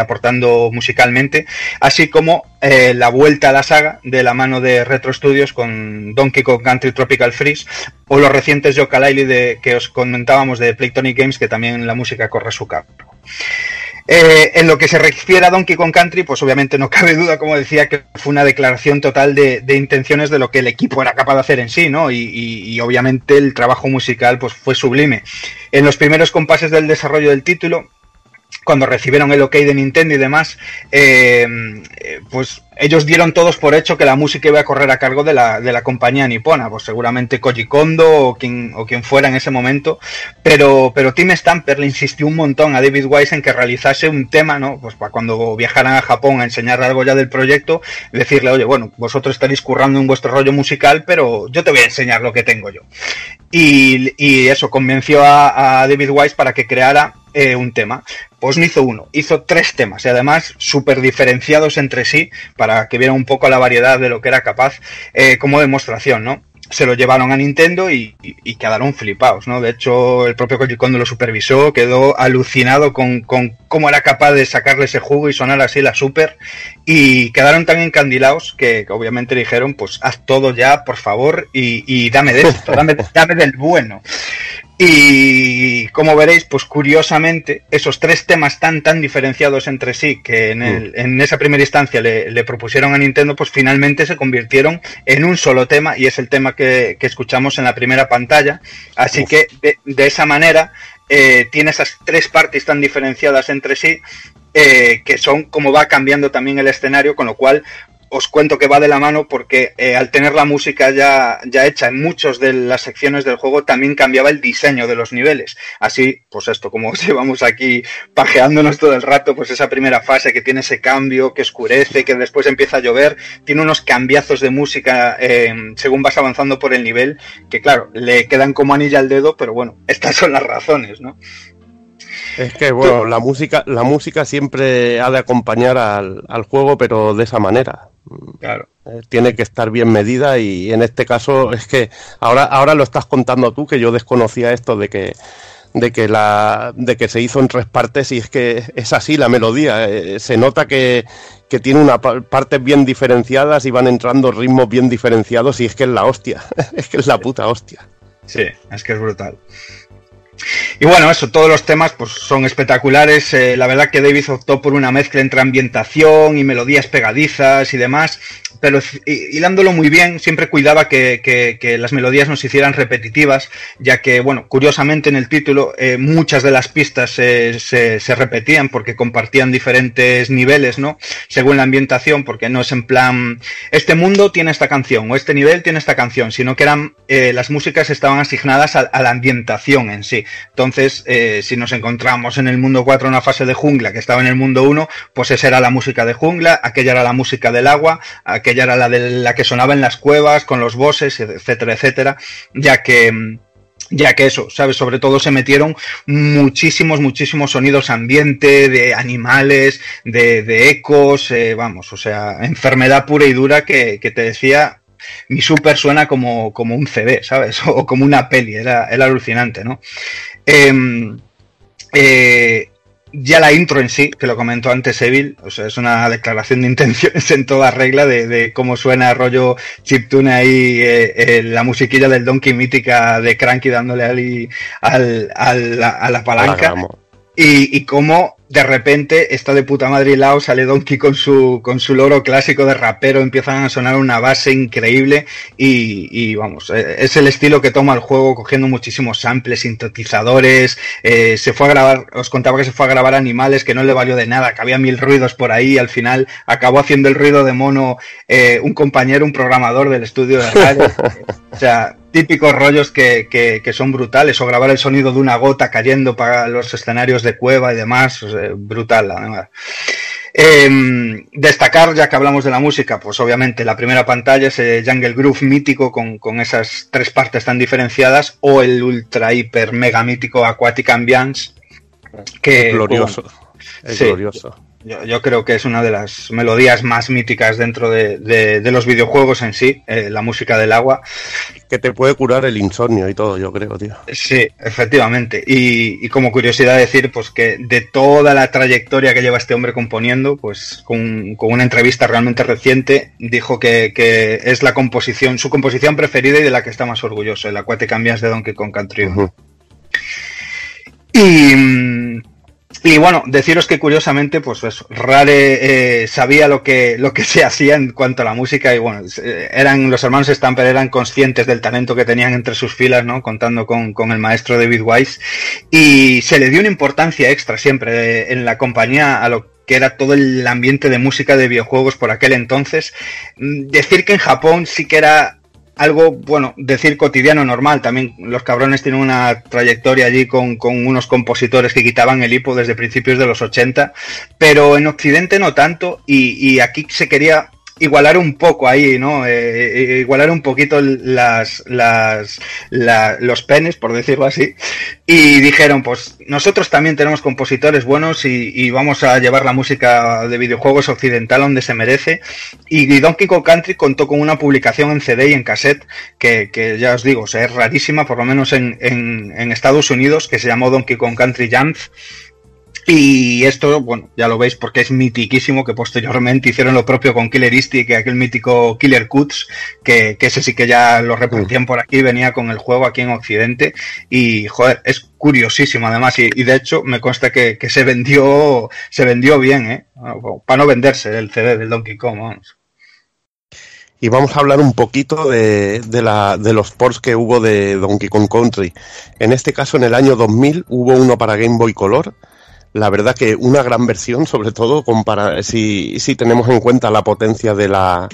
aportando musicalmente, así como la vuelta a la saga de la mano de Retro Studios con Donkey Kong Country Tropical Freeze o los recientes Yooka-Laylee de que os comentábamos de Playtonic Games que también la música corre su cargo. Eh, en lo que se refiere a Donkey Kong Country, pues obviamente no cabe duda, como decía, que fue una declaración total de, de intenciones de lo que el equipo era capaz de hacer en sí, ¿no? Y, y- y obviamente el trabajo musical pues fue sublime. En los primeros compases del desarrollo del título, cuando recibieron el ok de Nintendo y demás, eh, pues ellos dieron todos por hecho que la música iba a correr a cargo de la, de la compañía nipona, pues seguramente Koji Kondo o quien, o quien fuera en ese momento, pero, pero Tim Stamper le insistió un montón a David Wise en que realizase un tema, ¿no? Pues para cuando viajaran a Japón a enseñar algo ya del proyecto, decirle, oye, bueno, vosotros estaréis currando en vuestro rollo musical, pero yo te voy a enseñar lo que tengo yo. Y, y eso convenció a, a David Wise para que creara eh, un tema. Pues no hizo uno, hizo tres temas y además súper diferenciados entre sí para que vieran un poco la variedad de lo que era capaz eh, como demostración, ¿no? Se lo llevaron a Nintendo y, quedaron flipados, ¿no? De hecho, el propio Koji Kondo lo supervisó, quedó alucinado con, con cómo era capaz de sacarle ese jugo y sonar así la Super y quedaron tan encandilados que, que obviamente dijeron, pues haz todo ya, por favor, y, y dame de esto, dame, dame del bueno. Y como veréis, pues curiosamente, esos tres temas tan tan diferenciados entre sí que en, el- en esa primera instancia le, le propusieron a Nintendo, pues finalmente se convirtieron en un solo tema y es el tema que, que escuchamos en la primera pantalla. Así que de, de esa manera eh, tiene esas tres partes tan diferenciadas entre sí eh, que son como va cambiando también el escenario, con lo cual os cuento que va de la mano porque eh, al tener la música ya, ya hecha en muchas de las secciones del juego también cambiaba el diseño de los niveles. Así, pues esto, como llevamos aquí pajeándonos todo el rato, pues esa primera fase que tiene ese cambio, que oscurece, que después empieza a llover, tiene unos cambiazos de música eh, según vas avanzando por el nivel, que claro, le quedan como anilla al dedo, pero bueno, estas son las razones, ¿no? Es que, bueno, la música, la música siempre ha de acompañar al, al juego, pero de esa manera. Claro. Eh, Tiene que estar bien medida y en este caso es que ahora, ahora lo estás contando tú, que yo desconocía esto de que de que la de que se hizo en tres partes y es que es así la melodía. Eh, se nota que, que tiene una pa- partes bien diferenciadas y van entrando ritmos bien diferenciados y es que es la hostia. Es que es la puta hostia. Sí, es que es brutal. Y bueno, eso, todos los temas pues son espectaculares. Eh, la verdad que David optó por una mezcla entre ambientación y melodías pegadizas y demás, pero hilándolo muy bien, siempre cuidaba que, las melodías no se hicieran repetitivas, ya que, bueno, curiosamente en el título eh, muchas de las pistas se, se repetían porque compartían diferentes niveles, ¿no? Según la ambientación, porque no es en plan, este mundo tiene esta canción o este nivel tiene esta canción, sino que eran, eh, las músicas estaban asignadas a, a la ambientación en sí. Entonces, eh, si nos encontramos en el mundo 4 una fase de jungla que estaba en el mundo 1, pues esa era la música de jungla, aquella era la música del agua, aquella era la de la que sonaba en las cuevas, con los bosses, etcétera, etcétera, ya que ya que eso, ¿sabes? Sobre todo se metieron muchísimos, muchísimos sonidos ambiente, de animales, de, de ecos, eh, vamos, o sea, enfermedad pura y dura que, que te decía, mi super suena como, como un CD, ¿sabes? O como una peli, era, era alucinante, ¿no? Em, eh, ya la intro en sí, que lo comentó antes Evil, o sea, es una declaración de intenciones en toda regla de, de cómo suena rollo chiptune ahí, eh, eh, la musiquilla del Donkey mítica de Cranky dándole al, al, al- a la palanca. y cómo de repente está de puta madre y lao, sale Donkey con su, con su loro clásico de rapero, empiezan a sonar una base increíble y, y vamos, eh, es el estilo que toma el juego cogiendo muchísimos samples, sintetizadores, eh, se fue a grabar, os contaba que se fue a grabar animales que no le valió de nada, que había mil ruidos por ahí, y al final acabó haciendo el ruido de mono eh, un compañero, un programador del estudio de radio. o sea, típicos rollos que, que, que son brutales, o grabar el sonido de una gota cayendo para los escenarios de cueva y demás, o sea, brutal. Eh, destacar, ya que hablamos de la música, pues obviamente la primera pantalla, ese Jungle Groove mítico con, con esas tres partes tan diferenciadas, o el ultra hiper mega mítico Aquatic Ambience, que Es glorioso. Es Sí. glorioso. Yo, yo creo que es una de las melodías más míticas dentro de, de- de los videojuegos en sí, eh, la música del agua. Que te puede curar el insomnio y todo, yo creo, tío. Sí, efectivamente. Y, y como curiosidad decir, pues que de toda la trayectoria que lleva este hombre componiendo, pues con, con una entrevista realmente reciente, dijo que, que es la composición, su composición preferida y de la que está más orgulloso, el Aquatic Ambience de Donkey Kong Country. Ujú. Y, y bueno, deciros que curiosamente, pues eso, Rare eh, sabía lo que, lo que se hacía en cuanto a la música y bueno, eh, eran, los hermanos Stamper eran conscientes del talento que tenían entre sus filas, ¿no? Contando con, con el maestro David Wise y se le dio una importancia extra siempre eh, en la compañía a lo que era todo el ambiente de música de videojuegos por aquel entonces. Mm, Decir que en Japón sí que era algo, bueno, decir cotidiano normal. También los cabrones tienen una trayectoria allí con, con unos compositores que quitaban el hipo desde principios de los 80, pero en Occidente no tanto y, y aquí se quería igualar un poco ahí, ¿no? Eh, eh, igualar un poquito las, las, la- los penes, por decirlo así. Y dijeron, pues nosotros también tenemos compositores buenos y, y vamos a llevar la música de videojuegos occidental donde se merece. Y, y Donkey Kong Country contó con una publicación en CD y en cassette que, que ya os digo, es rarísima, por lo menos en, en, en Estados Unidos, que se llamó Donkey Kong Country Jams. Y esto, bueno, ya lo veis porque es mitiquísimo, que posteriormente hicieron lo propio con Killer Instinct, que aquel mítico Killer Cuts, que, que ese sí que ya lo repartían por aquí, venía con el juego aquí en Occidente. Y, joder, es curiosísimo además. Y, y de hecho, me consta que, que se vendió, se vendió bien, ¿eh? Para no venderse el CD del Donkey Kong, vamos. Y vamos a hablar un poquito de, de, la, de los ports que hubo de Donkey Kong Country. En este caso, en el año 2000, hubo uno para Game Boy Color. La verdad que una gran versión, sobre todo compara si, si tenemos en cuenta la potencia de la,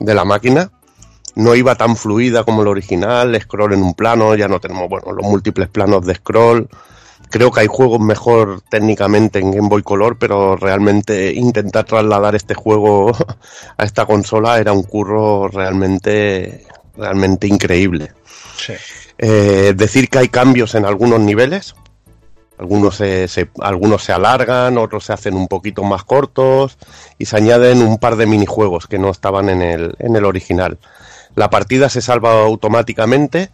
de la máquina. No iba tan fluida como el original, scroll en un plano, ya no tenemos bueno, los múltiples planos de scroll. Creo que hay juegos mejor técnicamente en Game Boy Color, pero realmente intentar trasladar este juego a esta consola era un curro realmente, realmente increíble. Sí. Eh, decir que hay cambios en algunos niveles. Algunos se, algunos se alargan, otros se hacen un poquito más cortos y se añaden un par de minijuegos que no estaban en el, en el original. La partida se salva automáticamente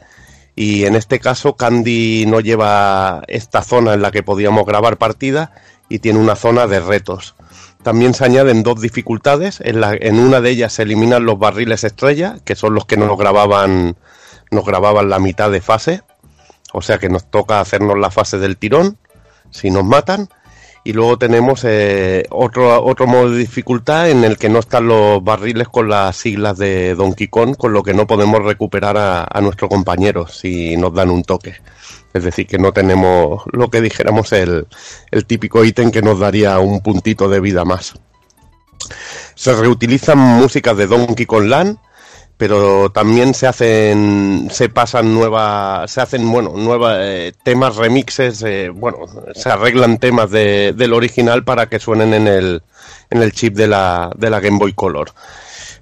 y en este caso Candy no lleva esta zona en la que podíamos grabar partida y tiene una zona de retos. También se añaden dos dificultades. En, la- en una de ellas se eliminan los barriles estrella, que son los que nos grababan, nos grababan la mitad de fase. O sea que nos toca hacernos la fase del tirón, si nos matan. Y luego tenemos eh, otro, otro modo de dificultad en el que no están los barriles con las siglas de Donkey Kong, con lo que no podemos recuperar a, a nuestro compañero si nos dan un toque. Es decir, que no tenemos lo que dijéramos el, el típico ítem que nos daría un puntito de vida más. Se reutilizan músicas de Donkey Kong Land, pero también se hacen, se pasan nuevas, se hacen, bueno, nuevas eh, temas remixes, eh, bueno, se arreglan temas de- del original para que suenen en el, en el chip de la, de la Game Boy Color.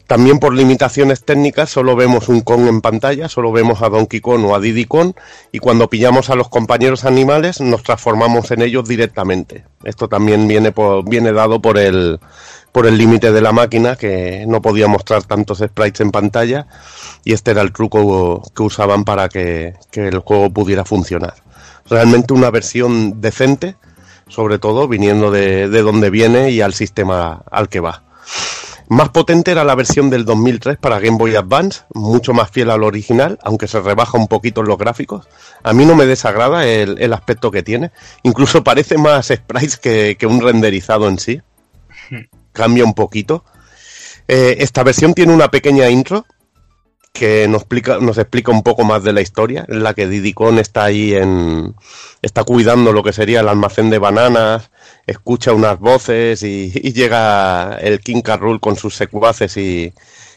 También por limitaciones técnicas solo vemos un Kong en pantalla, solo vemos a Donkey Kong o a Diddy Kong y cuando pillamos a los compañeros animales nos transformamos en ellos directamente. Esto también viene, por- viene dado por el, por el límite de la máquina que no podía mostrar tantos sprites en pantalla y este era el truco que usaban para que, que el juego pudiera funcionar. Realmente una versión decente, sobre todo viniendo de, de donde viene y al sistema al que va. Más potente era la versión del 2003 para Game Boy Advance, mucho más fiel al original, aunque se rebaja un poquito en los gráficos. A mí no me desagrada el, el aspecto que tiene, incluso parece más sprites que, que un renderizado en sí. Cambia un poquito. Eh, esta versión tiene una pequeña intro que nos explica, nos explica un poco más de la historia, en la que Kong está ahí en. está cuidando lo que sería el almacén de bananas, escucha unas voces y, y llega el King Carrul con sus secuaces y,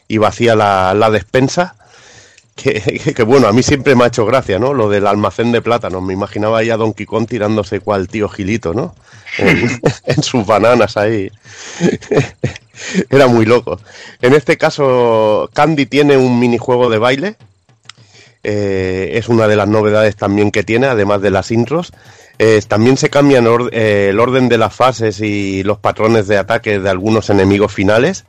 y vacía la, la despensa. Que, que- que, bueno, a mí siempre me ha hecho gracia, ¿no? Lo del almacén de plátanos. Me imaginaba ahí a Donkey Kong tirándose cual tío Gilito, ¿no? En, en sus bananas ahí. Era muy loco. En este caso, Candy tiene un minijuego de baile. Eh, es una de las novedades también que tiene, además de las intros. Eh, también se cambian or- eh, el orden de las fases y los patrones de ataque de algunos enemigos finales,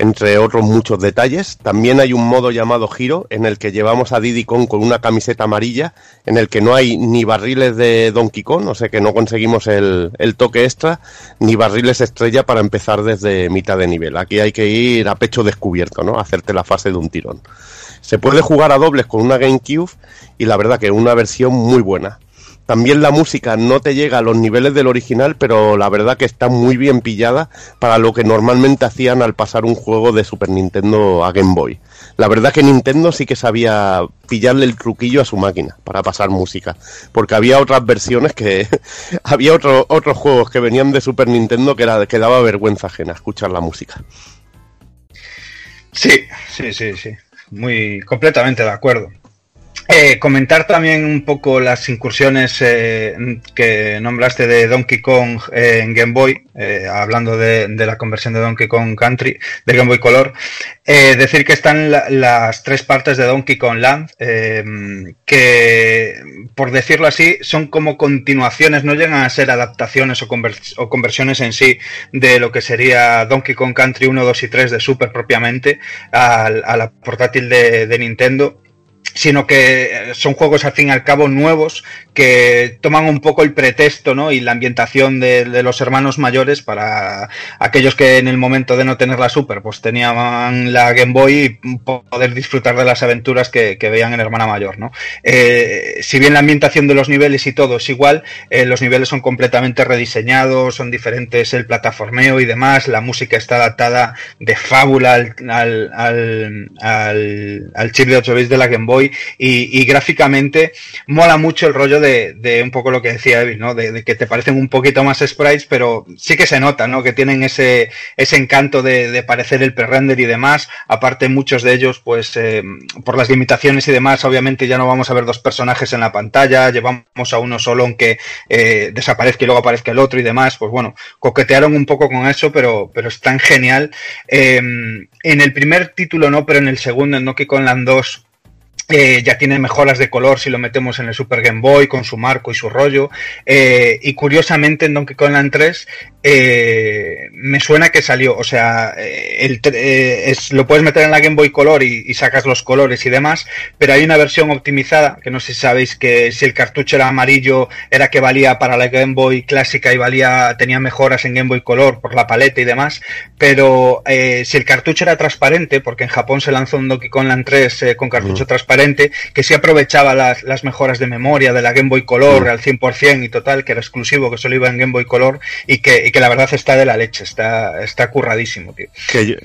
entre otros muchos detalles. También hay un modo llamado Giro, en el que llevamos a Diddy Kong con una camiseta amarilla, en el que no hay ni barriles de Donkey Kong, o sea que no conseguimos el, el toque extra, ni barriles estrella para empezar desde mitad de nivel. Aquí hay que ir a pecho descubierto, ¿no? Hacerte la fase de un tirón. Se puede jugar a dobles con una GameCube y la verdad que una versión muy buena. También la música no te llega a los niveles del original, pero la verdad que está muy bien pillada para lo que normalmente hacían al pasar un juego de Super Nintendo a Game Boy. La verdad que Nintendo sí que sabía pillarle el truquillo a su máquina para pasar música, porque había otras versiones que había otro- otros juegos que venían de Super Nintendo que que daba vergüenza ajena escuchar la música. Sí, sí, sí, sí. Muy completamente de acuerdo. Comentar también un poco las incursiones eh, que nombraste de Donkey Kong eh, en Game Boy, eh, hablando de, la conversión de Donkey Kong Country, de Game Boy Color. Decir que están la- las tres partes de Donkey Kong Land, que, por decirlo así, son como continuaciones, no llegan a ser adaptaciones o, conver- o conversiones en sí de lo que sería Donkey Kong Country 1, 2 y 3 de Super propiamente, a, la portátil de Nintendo sino que son juegos al fin y al cabo nuevos que toman un poco el pretexto ¿no? y la ambientación de, los hermanos mayores para aquellos que en el momento de no tener la Super pues tenían la Game Boy y poder disfrutar de las aventuras que, veían en hermana mayor. ¿no? Eh, si bien la ambientación de los niveles y todo es igual, eh, los niveles son completamente rediseñados, son diferentes el plataformeo y demás, la música está adaptada de fábula al, al, al, al, al chip de 8 bits de la Game Boy y, y gráficamente mola mucho el rollo de, un poco lo que decía Evil, ¿no? De, que te parecen un poquito más sprites, pero sí que se nota, ¿no? Que tienen ese, ese encanto de, de parecer el pre-render y demás. Aparte, muchos de ellos, pues, eh, por las limitaciones y demás, obviamente ya no vamos a ver dos personajes en la pantalla, llevamos a uno solo aunque eh, desaparezca y luego aparezca el otro y demás. Pues bueno, coquetearon un poco con eso, pero, pero es tan genial. Eh, en el primer título no, pero en el segundo, en Donkey Kong Land 2, eh, ya tiene mejoras de color si lo metemos en el Super Game Boy con su marco y su rollo. Eh, y curiosamente en Donkey Kong Land 3 eh, me suena que salió, o sea, eh, el, eh, es, lo puedes meter en la Game Boy Color y, y, sacas los colores y demás, pero hay una versión optimizada, que no sé si sabéis que si el cartucho era amarillo era que valía para la Game Boy clásica y valía, tenía mejoras en Game Boy Color por la paleta y demás, pero eh, si el cartucho era transparente, porque en Japón se lanzó un Donkey Kong Land 3 con cartucho mm. transparente, que sí aprovechaba las, las mejoras de memoria de la Game Boy Color al 100% y total, que era exclusivo, que solo iba en Game Boy Color y que, y que la verdad está de la leche, está, está curradísimo, tío. Que yo,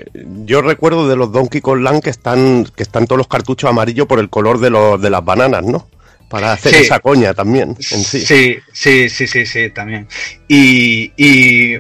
yo recuerdo de los Donkey Kong Land que están, que están todos los cartuchos amarillos por el color de, los, de las bananas, ¿no? Para hacer Sí. esa coña también. En sí. Sí, sí, sí, sí, sí, también. Y, y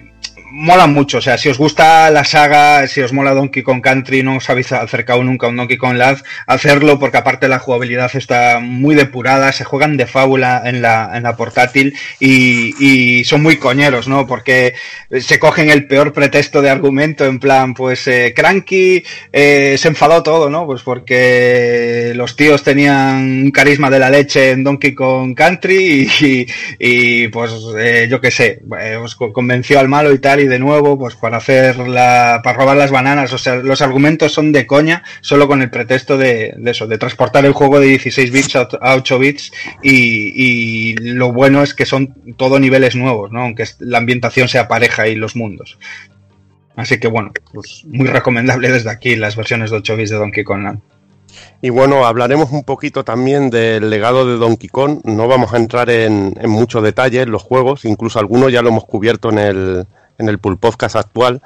mola mucho, o sea, si os gusta la saga, si os mola Donkey Kong Country, no os habéis acercado nunca a un Donkey Kong Land, hacerlo porque aparte la jugabilidad está muy depurada, se juegan de fábula en la, en la portátil y, y son muy coñeros, ¿no? Porque se cogen el peor pretexto de argumento en plan, pues eh, Cranky eh, se enfadó todo, ¿no? Pues porque los tíos tenían un carisma de la leche en Donkey Kong Country y, y- pues eh, yo qué sé, pues, co- convenció al malo y tal de nuevo pues para hacer la, para robar las bananas, o sea, los argumentos son de coña solo con el pretexto de, eso, de transportar el juego de 16 bits a ot- a 8 bits y, lo bueno es que son todo niveles nuevos, ¿no? Aunque la ambientación sea pareja y los mundos. Así que bueno, pues muy recomendable desde aquí las versiones de 8 bits de Donkey Kong Land. Y bueno, hablaremos un poquito también del legado de Donkey Kong. No vamos a entrar en, en muchos detalles los juegos, incluso algunos ya lo hemos cubierto en el, en el Pool Podcast actual.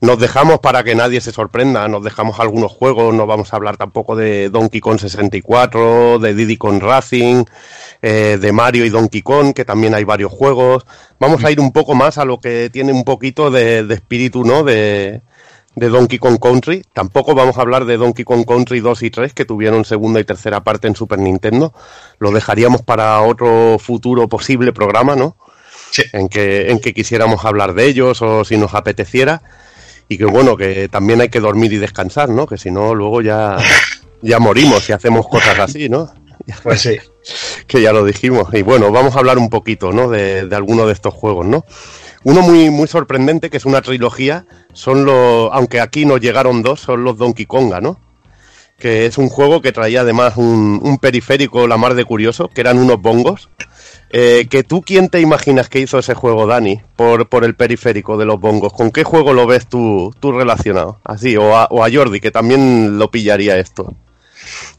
Nos dejamos para que nadie se sorprenda, nos dejamos algunos juegos, no vamos a hablar tampoco de Donkey Kong 64, de Diddy Kong Racing, eh, de Mario y Donkey Kong, que también hay varios juegos. Vamos a ir un poco más a lo que tiene un poquito de, de espíritu, ¿no? De, de Donkey Kong Country. Tampoco vamos a hablar de Donkey Kong Country 2 y 3, que tuvieron segunda y tercera parte en Super Nintendo. Lo dejaríamos para otro futuro posible programa, ¿no? Sí. En que, en que quisiéramos hablar de ellos o si nos apeteciera. Y que bueno, que también hay que dormir y descansar, ¿no? Que si no, luego ya, ya morimos si hacemos cosas así, ¿no? Pues sí. que ya lo dijimos. Y bueno, vamos a hablar un poquito, ¿no? De, de alguno de estos juegos, ¿no? Uno muy, muy sorprendente, que es una trilogía, son los, aunque aquí nos llegaron dos, son los Donkey Konga, ¿no? Que es un juego que traía además un, un periférico la mar de curioso, que eran unos bongos. Eh, que tú, ¿quién te imaginas que hizo ese juego, Dani? Por, por el periférico de los bongos. ¿Con qué juego lo ves tú, tú relacionado? Así, o a, o a Jordi, que también lo pillaría esto.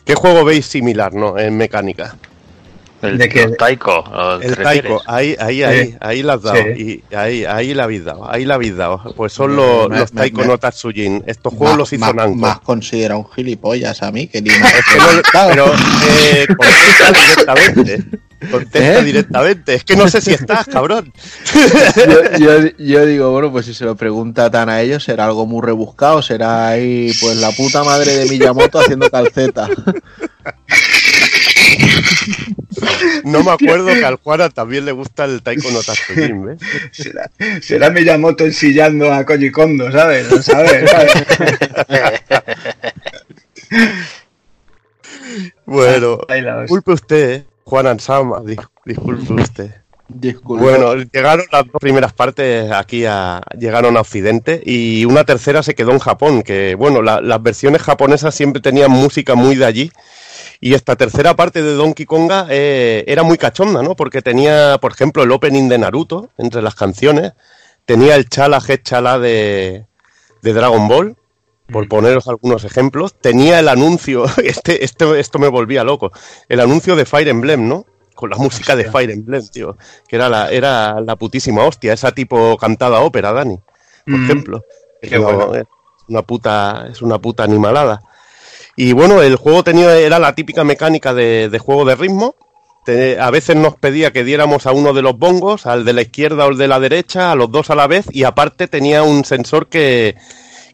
¿Qué juego veis similar, no? En mecánica. El, ¿De qué? el Taiko. ¿o te El taiko, ahí, ahí, ahí, Sí. ahí la has dado, Sí. y ahí, ahí la habéis dado, ahí la habéis dado. Pues son los, me- los taiko me- no Tatsujin. Estos juegos Más- los hizo Namco. más considera un gilipollas a mí que ni me Es que no- pero eh, directamente. Contesta ¿Eh? directamente. Es que no sé si estás, cabrón. yo, yo- yo digo, bueno, pues si se lo pregunta tan a ellos, será algo muy rebuscado, será ahí, pues la puta madre de Miyamoto haciendo calceta. No me acuerdo que al Juana también le gusta el taiko no Tatsujin, ¿ves? Será, será Miyamoto ensillando a Koji Kondo, ¿sabes? ¿Lo sabes? ¿Sabes? Bueno, Ahí la ves. Usted, Juan Ansama, dis- disculpe usted. Disculpa. Bueno, llegaron las dos primeras partes aquí a llegaron a Occidente y una tercera se quedó en Japón, que bueno, la- las versiones japonesas siempre tenían música muy de allí y esta tercera parte de Donkey Konga eh, era muy cachonda, ¿no? Porque tenía, por ejemplo, el opening de Naruto entre las canciones, tenía el chala head chala de, de Dragon Ball, por poneros algunos ejemplos, tenía el anuncio, este, este, esto me volvía loco, el anuncio de Fire Emblem, ¿no? Con la música de Fire Emblem, tío, que era la, era la putísima hostia, esa tipo cantada ópera, Dani, por Mm. ejemplo. Es una, bueno. es una puta, es una puta animalada. Y bueno, el juego tenía, era la típica mecánica de, de juego de ritmo. A veces nos pedía que diéramos a uno de los bongos, al de la izquierda o el de la derecha, a los dos a la vez, y aparte tenía un sensor que,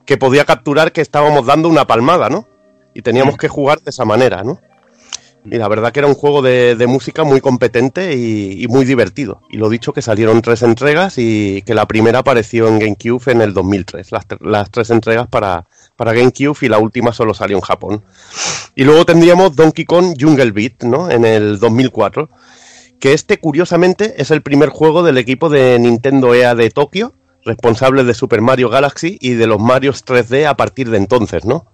que podía capturar que estábamos dando una palmada, ¿no? Y teníamos que jugar de esa manera, ¿no? Y la verdad que era un juego de, de música muy competente y, y muy divertido. Y lo dicho que salieron tres entregas y que la primera apareció en GameCube en el 2003. Las, las tres entregas para, para GameCube y la última solo salió en Japón. Y luego tendríamos Donkey Kong Jungle Beat, ¿no? En el 2004. Que este, curiosamente, es el primer juego del equipo de Nintendo EA de Tokio, responsable de Super Mario Galaxy y de los Marios 3D a partir de entonces, ¿no?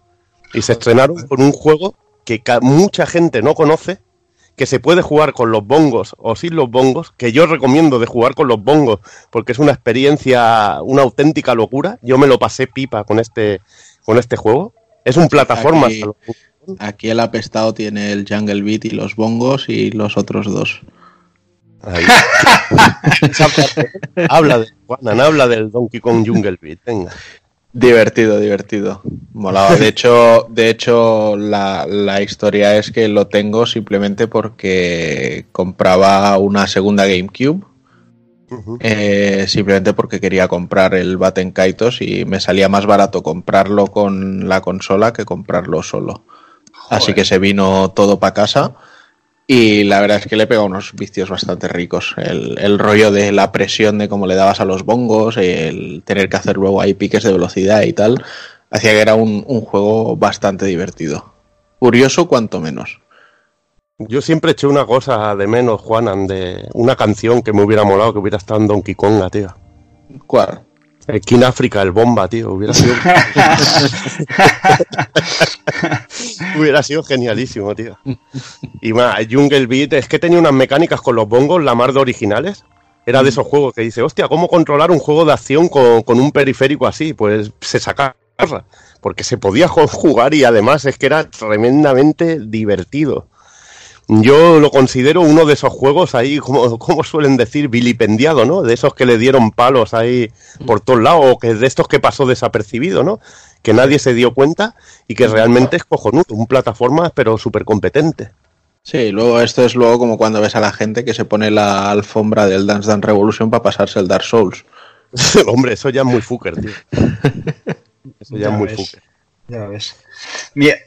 Y se estrenaron con un juego que mucha gente no conoce, que se puede jugar con los bongos o sin los bongos, que yo recomiendo de jugar con los bongos, porque es una experiencia, una auténtica locura. Yo me lo pasé pipa con este, con este juego. Es un plataforma. Aquí- aquí el apestado tiene el Jungle Beat y los bongos y los otros dos. Ahí. habla de Juanan, habla del Donkey Kong Jungle Beat, venga. Divertido, divertido. Molaba. De hecho, de hecho la, la historia es que lo tengo simplemente porque compraba una segunda GameCube. Eh, simplemente porque quería comprar el Baten Kaitos y me salía más barato comprarlo con la consola que comprarlo solo. Así que se vino todo para casa y la verdad es que le pega unos vicios bastante ricos. El, el rollo de la presión de cómo le dabas a los bongos, el tener que hacer luego ahí piques de velocidad y tal, hacía que era un, un juego bastante divertido. Curioso cuanto menos. Yo siempre eché una cosa de menos, Juanan, de una canción que me hubiera molado que hubiera estado en Donkey Konga, tío. ¿Cuál? El King África, el bomba, tío, hubiera sido. hubiera sido genialísimo, tío. Y más, Jungle Beat, es que tenía unas mecánicas con los bongos, la mar de originales. Era de esos juegos que dice, hostia, ¿cómo controlar un juego de acción con, con un periférico así? Pues se saca porque se podía jugar y además es que era tremendamente divertido. Yo lo considero uno de esos juegos ahí, como, como suelen decir, vilipendiado, ¿no? De esos que le dieron palos ahí por todos lados, o que de estos que pasó desapercibido, ¿no? Que nadie se dio cuenta y que realmente es cojonudo, un plataforma pero súper competente. Sí, luego esto es luego como cuando ves a la gente que se pone la alfombra del Dance Dance Revolution para pasarse el Dark Souls. Hombre, eso ya es muy fucker, tío. Eso ya, Ya es muy ves. fucker. Ya ves.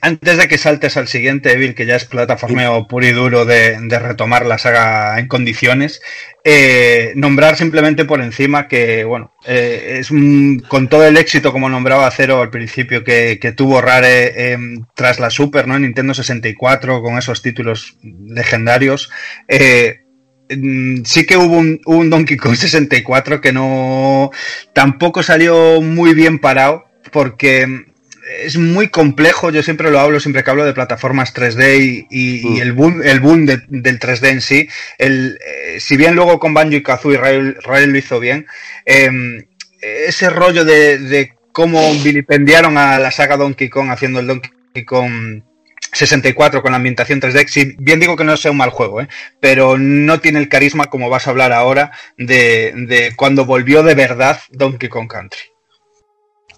Antes de que saltes al siguiente, Evil, que ya es plataformeo puro y duro de, de retomar la saga en condiciones, eh, nombrar simplemente por encima que, bueno, eh, es un, con todo el éxito, como nombraba Cero al principio, que, que tuvo Rare eh, tras la Super, ¿no? En Nintendo 64, con esos títulos legendarios. eh, mm, sí que hubo un, un Donkey Kong 64 que no tampoco salió muy bien parado porque es muy complejo, yo siempre lo hablo, siempre que hablo de plataformas 3D y, y- y Mm. el boom, el boom de- del 3D en sí, el, eh, si bien luego con Banjo y Kazooie Rael, Rael lo hizo bien, eh, ese rollo de, de cómo vilipendiaron a la saga Donkey Kong haciendo el Donkey Kong 64 con la ambientación 3D, si bien digo que no sea un mal juego, ¿eh? pero no tiene el carisma como vas a hablar ahora de, de cuando volvió de verdad Donkey Kong Country.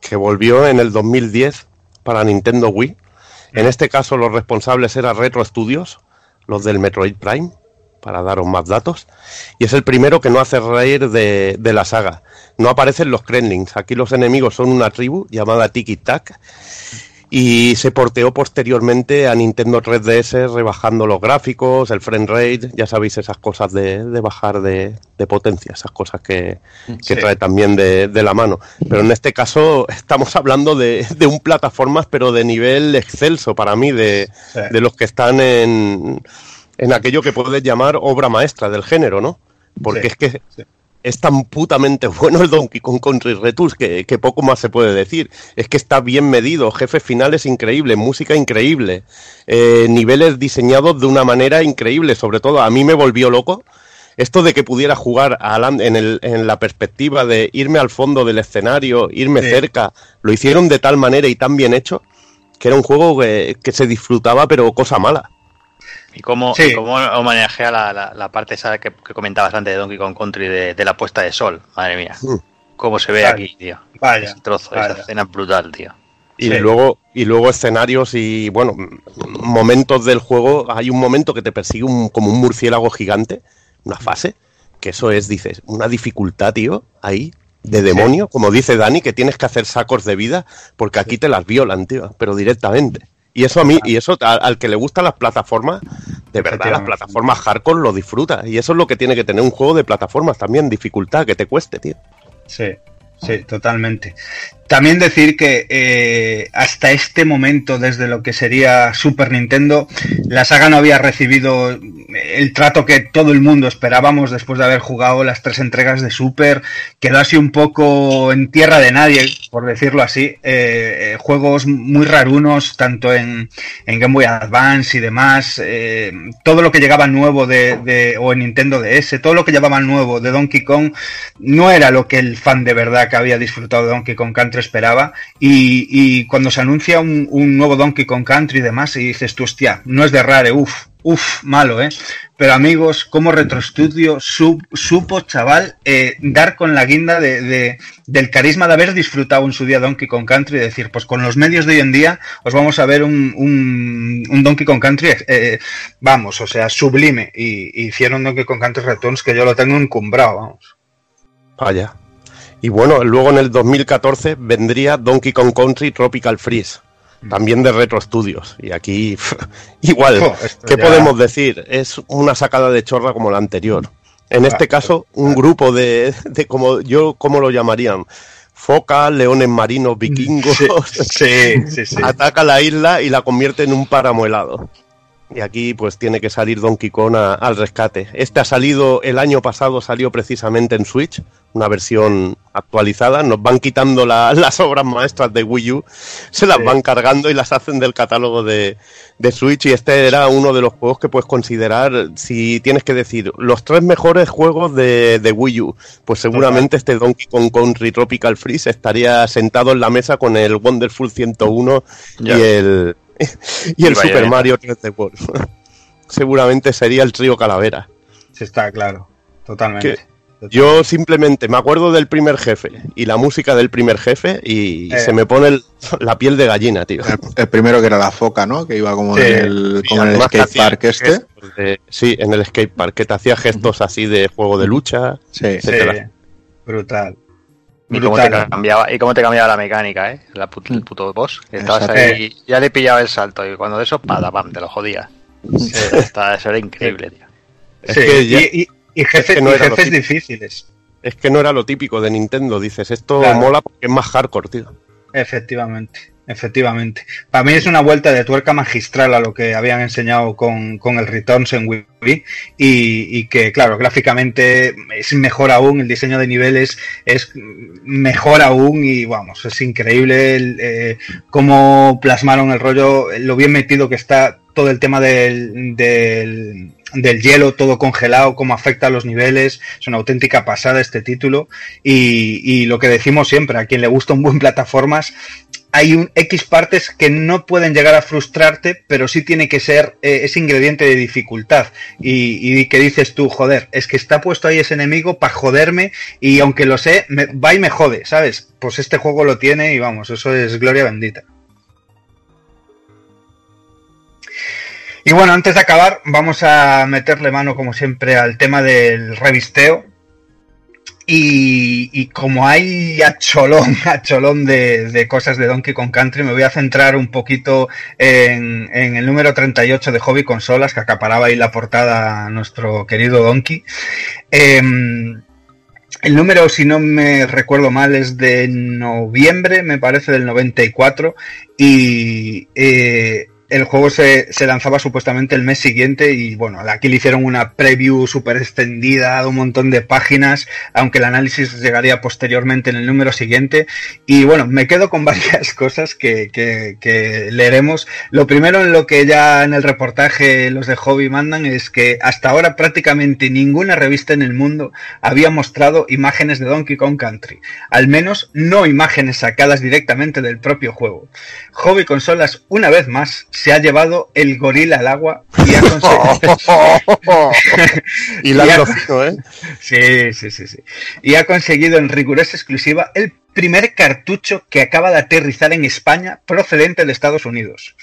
Que volvió en el 2010 para Nintendo Wii. En este caso los responsables eran Retro Studios, los del Metroid Prime, para daros más datos. Y es el primero que no hace reír de, de la saga. No aparecen los Kremlings. Aquí los enemigos son una tribu llamada Tiki Tak. Y se porteó posteriormente a Nintendo 3DS rebajando los gráficos, el frame rate, ya sabéis esas cosas de, de bajar de, de potencia, esas cosas que, que Sí. trae también de, de la mano. Pero en este caso estamos hablando de, de un plataformas, pero de nivel excelso para mí, de, Sí. los que están en, en aquello que puedes llamar obra maestra del género, ¿no? Porque Sí, es que. Es tan putamente bueno el Donkey Kong Country Returns que, que poco más se puede decir. Es que está bien medido, jefes finales increíbles, música increíble, eh, niveles diseñados de una manera increíble. Sobre todo, a mí me volvió loco esto de que pudiera jugar a Alan en, el- en la perspectiva de irme al fondo del escenario, irme Sí. cerca. Lo hicieron de tal manera y tan bien hecho que era un juego que, que se disfrutaba, pero cosa mala. Y cómo, Sí. cómo homenajea la, la, la parte esa que, que comentabas antes de Donkey Kong Country de, de la puesta de sol. Madre mía. Mm. Cómo se ve Vaya. aquí, tío. Vaya, Ese trozo, vaya. esa escena es brutal, tío. Y Sí. luego y luego escenarios y bueno, momentos del juego, hay un momento que te persigue un- como un murciélago gigante, una fase, que eso es, dices, una dificultad, tío, ahí, de demonio, como dice Dani, que tienes que hacer sacos de vida, porque aquí te las violan, tío, pero directamente. Y eso a mí, y eso al, al que le gustan las plataformas, de verdad, las plataformas hardcore lo disfruta. Y eso es lo que tiene que tener un juego de plataformas también, dificultad, que te cueste, tío. Sí, sí, totalmente. También decir que eh, hasta este momento, desde lo que sería Super Nintendo, la saga no había recibido el trato que todo el mundo esperábamos después de haber jugado las tres entregas de Super. Quedó así un poco en tierra de nadie, por decirlo así. Eh, eh, juegos muy rarunos, tanto en, Game Boy Advance y demás. eh, todo lo que llegaba nuevo de, de- o en Nintendo DS, todo lo que llevaba nuevo de Donkey Kong no era lo que el fan de verdad que había disfrutado de Donkey Kong Country esperaba. Y, cuando se anuncia un, nuevo Donkey Kong Country y demás, y dices tú, hostia, no es de rare, uff, uff, malo, ¿eh? Pero amigos, como Retrostudio su- supo, chaval, eh, dar con la guinda de, de- del carisma de haber disfrutado en su día Donkey Kong Country y decir, pues con los medios de hoy en día os vamos a ver un, un, un Donkey Kong Country, eh, vamos, o sea, sublime. Y, y hicieron Donkey Kong Country Returns que yo lo tengo encumbrado, vamos. Vaya. Y bueno, luego en el 2014 vendría Donkey Kong Country Tropical Freeze, también de Retro Studios. Y aquí, igual, ¿qué ya- podemos decir? Es una sacada de chorra como la anterior. En este caso, un grupo de, de como yo, ¿cómo lo llamarían? Focas, leones marinos, vikingos, Sí, sí, sí. ataca la isla y la convierte en un páramo helado. Y aquí pues tiene que salir Donkey Kong a- al rescate. Este ha salido el año pasado, salió precisamente en Switch, una versión actualizada. Nos van quitando la- las obras maestras de Wii U, se las Sí. van cargando y las hacen del catálogo de, de Switch. Y este era uno de los juegos que puedes considerar, si tienes que decir, los tres mejores juegos de, de Wii U. Pues seguramente este Donkey Kong Country Tropical Freeze estaría sentado en la mesa con el Wonderful 101 Ya. y el, y el Y vaya Super. Mario 3D World. Seguramente sería el trío Calavera. Sí, está claro. Totalmente. Yo simplemente me acuerdo del primer jefe y la música del primer jefe y Eh. se me pone el- la piel de gallina, tío. El, el primero que era la foca, ¿no? Que iba como Sí, en el, Sí, como en el además que skate park este. de- sí, en el skate park, que te hacía gestos así de juego de lucha. Sí. Brutal. Y cómo, te cambiaba, y cómo te cambiaba la mecánica, ¿eh? La put- el puto boss. Estabas Exacto. ahí, ya le pillaba el salto y cuando de eso, pada, pam, te lo jodía. Eh, está- eso era increíble, tío. Es Sí, que ya- y, y- y jefes, que no y era lo jefes típico. difíciles. Es que no era lo típico de Nintendo, dices, esto Claro. mola porque es más hardcore, tío. Efectivamente, efectivamente. Para mí es una vuelta de tuerca magistral a lo que habían enseñado con, con el Returns en Wii y, y que, claro, gráficamente es mejor aún, el diseño de niveles es mejor aún y vamos, es increíble eh, cómo plasmaron el rollo, lo bien metido que está todo el tema del, del, del hielo, todo congelado, cómo afecta a los niveles, es una auténtica pasada este título y, y lo que decimos siempre, a quien le gusta un buen plataformas, hay un X partes que no pueden llegar a frustrarte, pero sí tiene que ser eh, ese ingrediente de dificultad. Y, que dices tú, joder, es que está puesto ahí ese enemigo para joderme y aunque lo sé, me, va y me jode, ¿sabes? Pues este juego lo tiene y vamos, eso es gloria bendita. Y bueno, antes de acabar, vamos a meterle mano, como siempre, al tema del revisteo. Y, y como hay a cholón, a cholón de, cosas de Donkey Kong Country, me voy a centrar un poquito en, el número 38 de Hobby Consolas, que acaparaba ahí la portada nuestro querido Donkey. Em, el número, si no me recuerdo mal, es de noviembre, me parece, del 94. Y eh, el juego se, lanzaba supuestamente el mes siguiente. Y bueno, aquí le hicieron una preview súper extendida de un montón de páginas, aunque el análisis llegaría posteriormente en el número siguiente. Y bueno, me quedo con varias cosas que, que, que leeremos. Lo primero en lo que ya en el reportaje los de Hobby mandan es que hasta ahora prácticamente ninguna revista en el mundo había mostrado imágenes de Donkey Kong Country. Al menos no imágenes sacadas directamente del propio juego. Hobby Consolas, una vez más, se ha llevado el gorila al agua y ha conseguido... y la ha- fino, ¿eh? Sí, sí, sí, sí. Y ha conseguido en rigurosa exclusiva el primer cartucho que acaba de aterrizar en España procedente de Estados Unidos.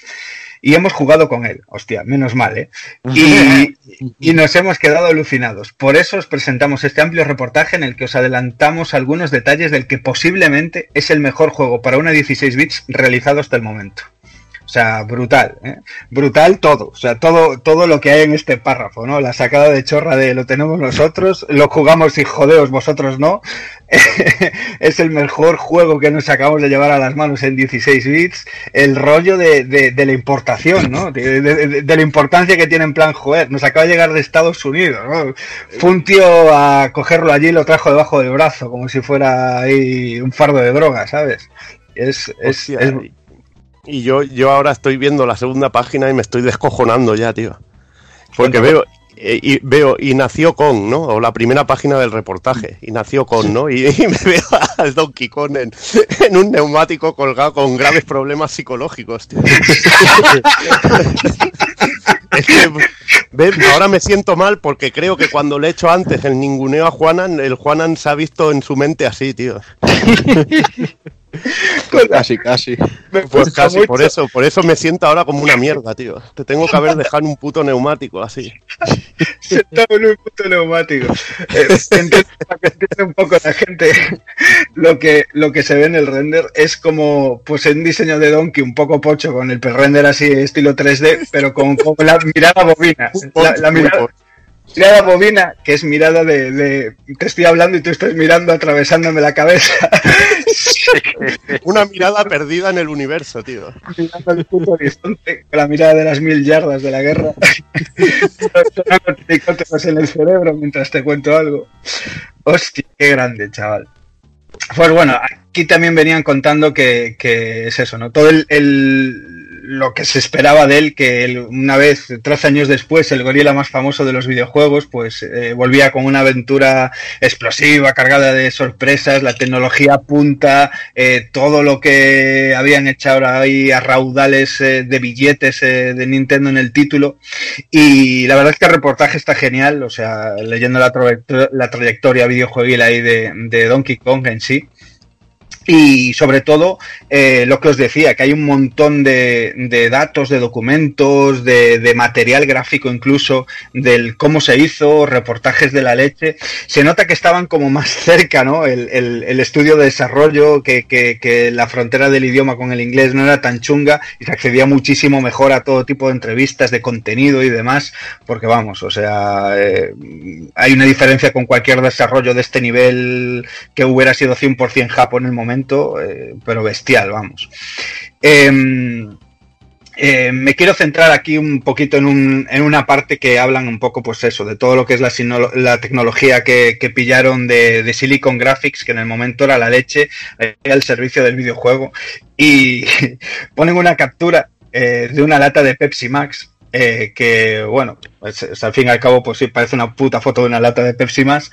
Y hemos jugado con él. Hostia, menos mal, ¿eh? Y, y nos hemos quedado alucinados. Por eso os presentamos este amplio reportaje en el que os adelantamos algunos detalles del que posiblemente es el mejor juego para una 16 bits realizado hasta el momento. O sea, brutal, ¿eh? brutal todo, o sea, todo, todo lo que hay en este párrafo, ¿no? La sacada de chorra de lo tenemos nosotros, lo jugamos y jodeos vosotros no. es el mejor juego que nos acabamos de llevar a las manos en 16 bits. El rollo de, de- de la importación, ¿no? De, la importancia que tiene en plan, joder, nos acaba de llegar de Estados Unidos, ¿no? Fue un tío a cogerlo allí y lo trajo debajo del brazo, como si fuera ahí un fardo de droga, ¿sabes? Es, es, Hostia, es- y- yo, yo ahora estoy viendo la segunda página y me estoy descojonando ya, tío. Porque veo eh, y veo, y nació con, ¿no? O la primera página del reportaje, y nació con, ¿no? Y, y me veo al Donkey Kong en, en un neumático colgado con graves problemas psicológicos, tío. Es que, ahora me siento mal porque creo que cuando le he hecho antes el ninguneo a Juanan, el Juanan se ha visto en su mente así, tío. Casi, casi. Pues casi, por eso, por eso me siento ahora como una mierda, tío. Te tengo que haber dejado un puto neumático así. Sentado en un puto neumático. Eh, entiendo- para que entienda un poco la gente, lo que, lo que se ve en el render es como pues un diseño de Donkey un poco pocho con el render así estilo 3D, pero con, con la mirada bobina. La, la mirada, mirada bobina, que es mirada de, de te estoy hablando y tú estás mirando atravesándome la cabeza. Una mirada perdida en el universo, tío. mirando el puto horizonte con la mirada de las mil yardas de la guerra. En el cerebro mientras te cuento algo. Hostia, qué grande, chaval. Pues bueno, aquí también venían contando que, que es eso, ¿no? Todo el, el- lo que se esperaba de él, que una vez, 13 años después, el gorila más famoso de los videojuegos, pues eh, volvía con una aventura explosiva, cargada de sorpresas, la tecnología punta, eh, todo lo que habían echado ahí a raudales eh, de billetes eh, de Nintendo en el título. Y la verdad es que el reportaje está genial, o sea, leyendo la, la trayectoria videojueguil ahí de, de Donkey Kong en sí. Y sobre todo, eh, lo que os decía, que hay un montón de, de datos, de documentos, de, material gráfico incluso, del cómo se hizo, reportajes de la leche. Se nota que estaban como más cerca, ¿no? El, el- estudio de desarrollo, que, que- que la frontera del idioma con el inglés no era tan chunga y se accedía muchísimo mejor a todo tipo de entrevistas, de contenido y demás, porque vamos, o sea, eh, hay una diferencia con cualquier desarrollo de este nivel que hubiera sido 100% Japón en el momento, eh, pero bestial, vamos. Em, eh, me quiero centrar aquí un poquito en, un- en una parte que hablan un poco, pues eso, de todo lo que es la, tecnología que, pillaron de, Silicon Graphics, que en el momento era la leche, al servicio del videojuego, y ponen una captura eh, de una lata de Pepsi Max. que bueno, pues, es- al fin y al cabo, pues sí, parece una puta foto de una lata de Pepsi Max,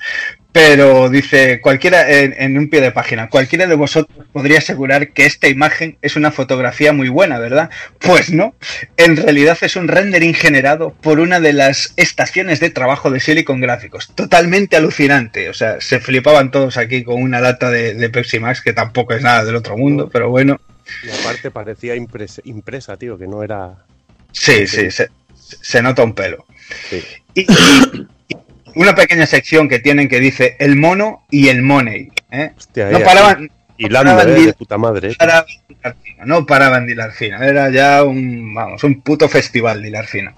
pero dice cualquiera en, en un pie de página, cualquiera de vosotros podría asegurar que esta imagen es una fotografía muy buena, ¿verdad? Pues no, en realidad es un rendering generado por una de las estaciones de trabajo de Silicon Gráficos, totalmente alucinante, o sea, se flipaban todos aquí con una lata de, de Pepsi Max que tampoco es nada del otro mundo, pero bueno, Y aparte parecía impresa, impresa tío, que no era. sí, sí, se, se nota un pelo. Sí. Y, y- y una pequeña sección que tienen que dice el mono y el money, ¿eh? Hostia, No ahí, paraban, Hilando, paraban eh, de- puta madre. eh. paraban no paraban de hilar fino, era ya un, vamos, un puto festival de hilar fino.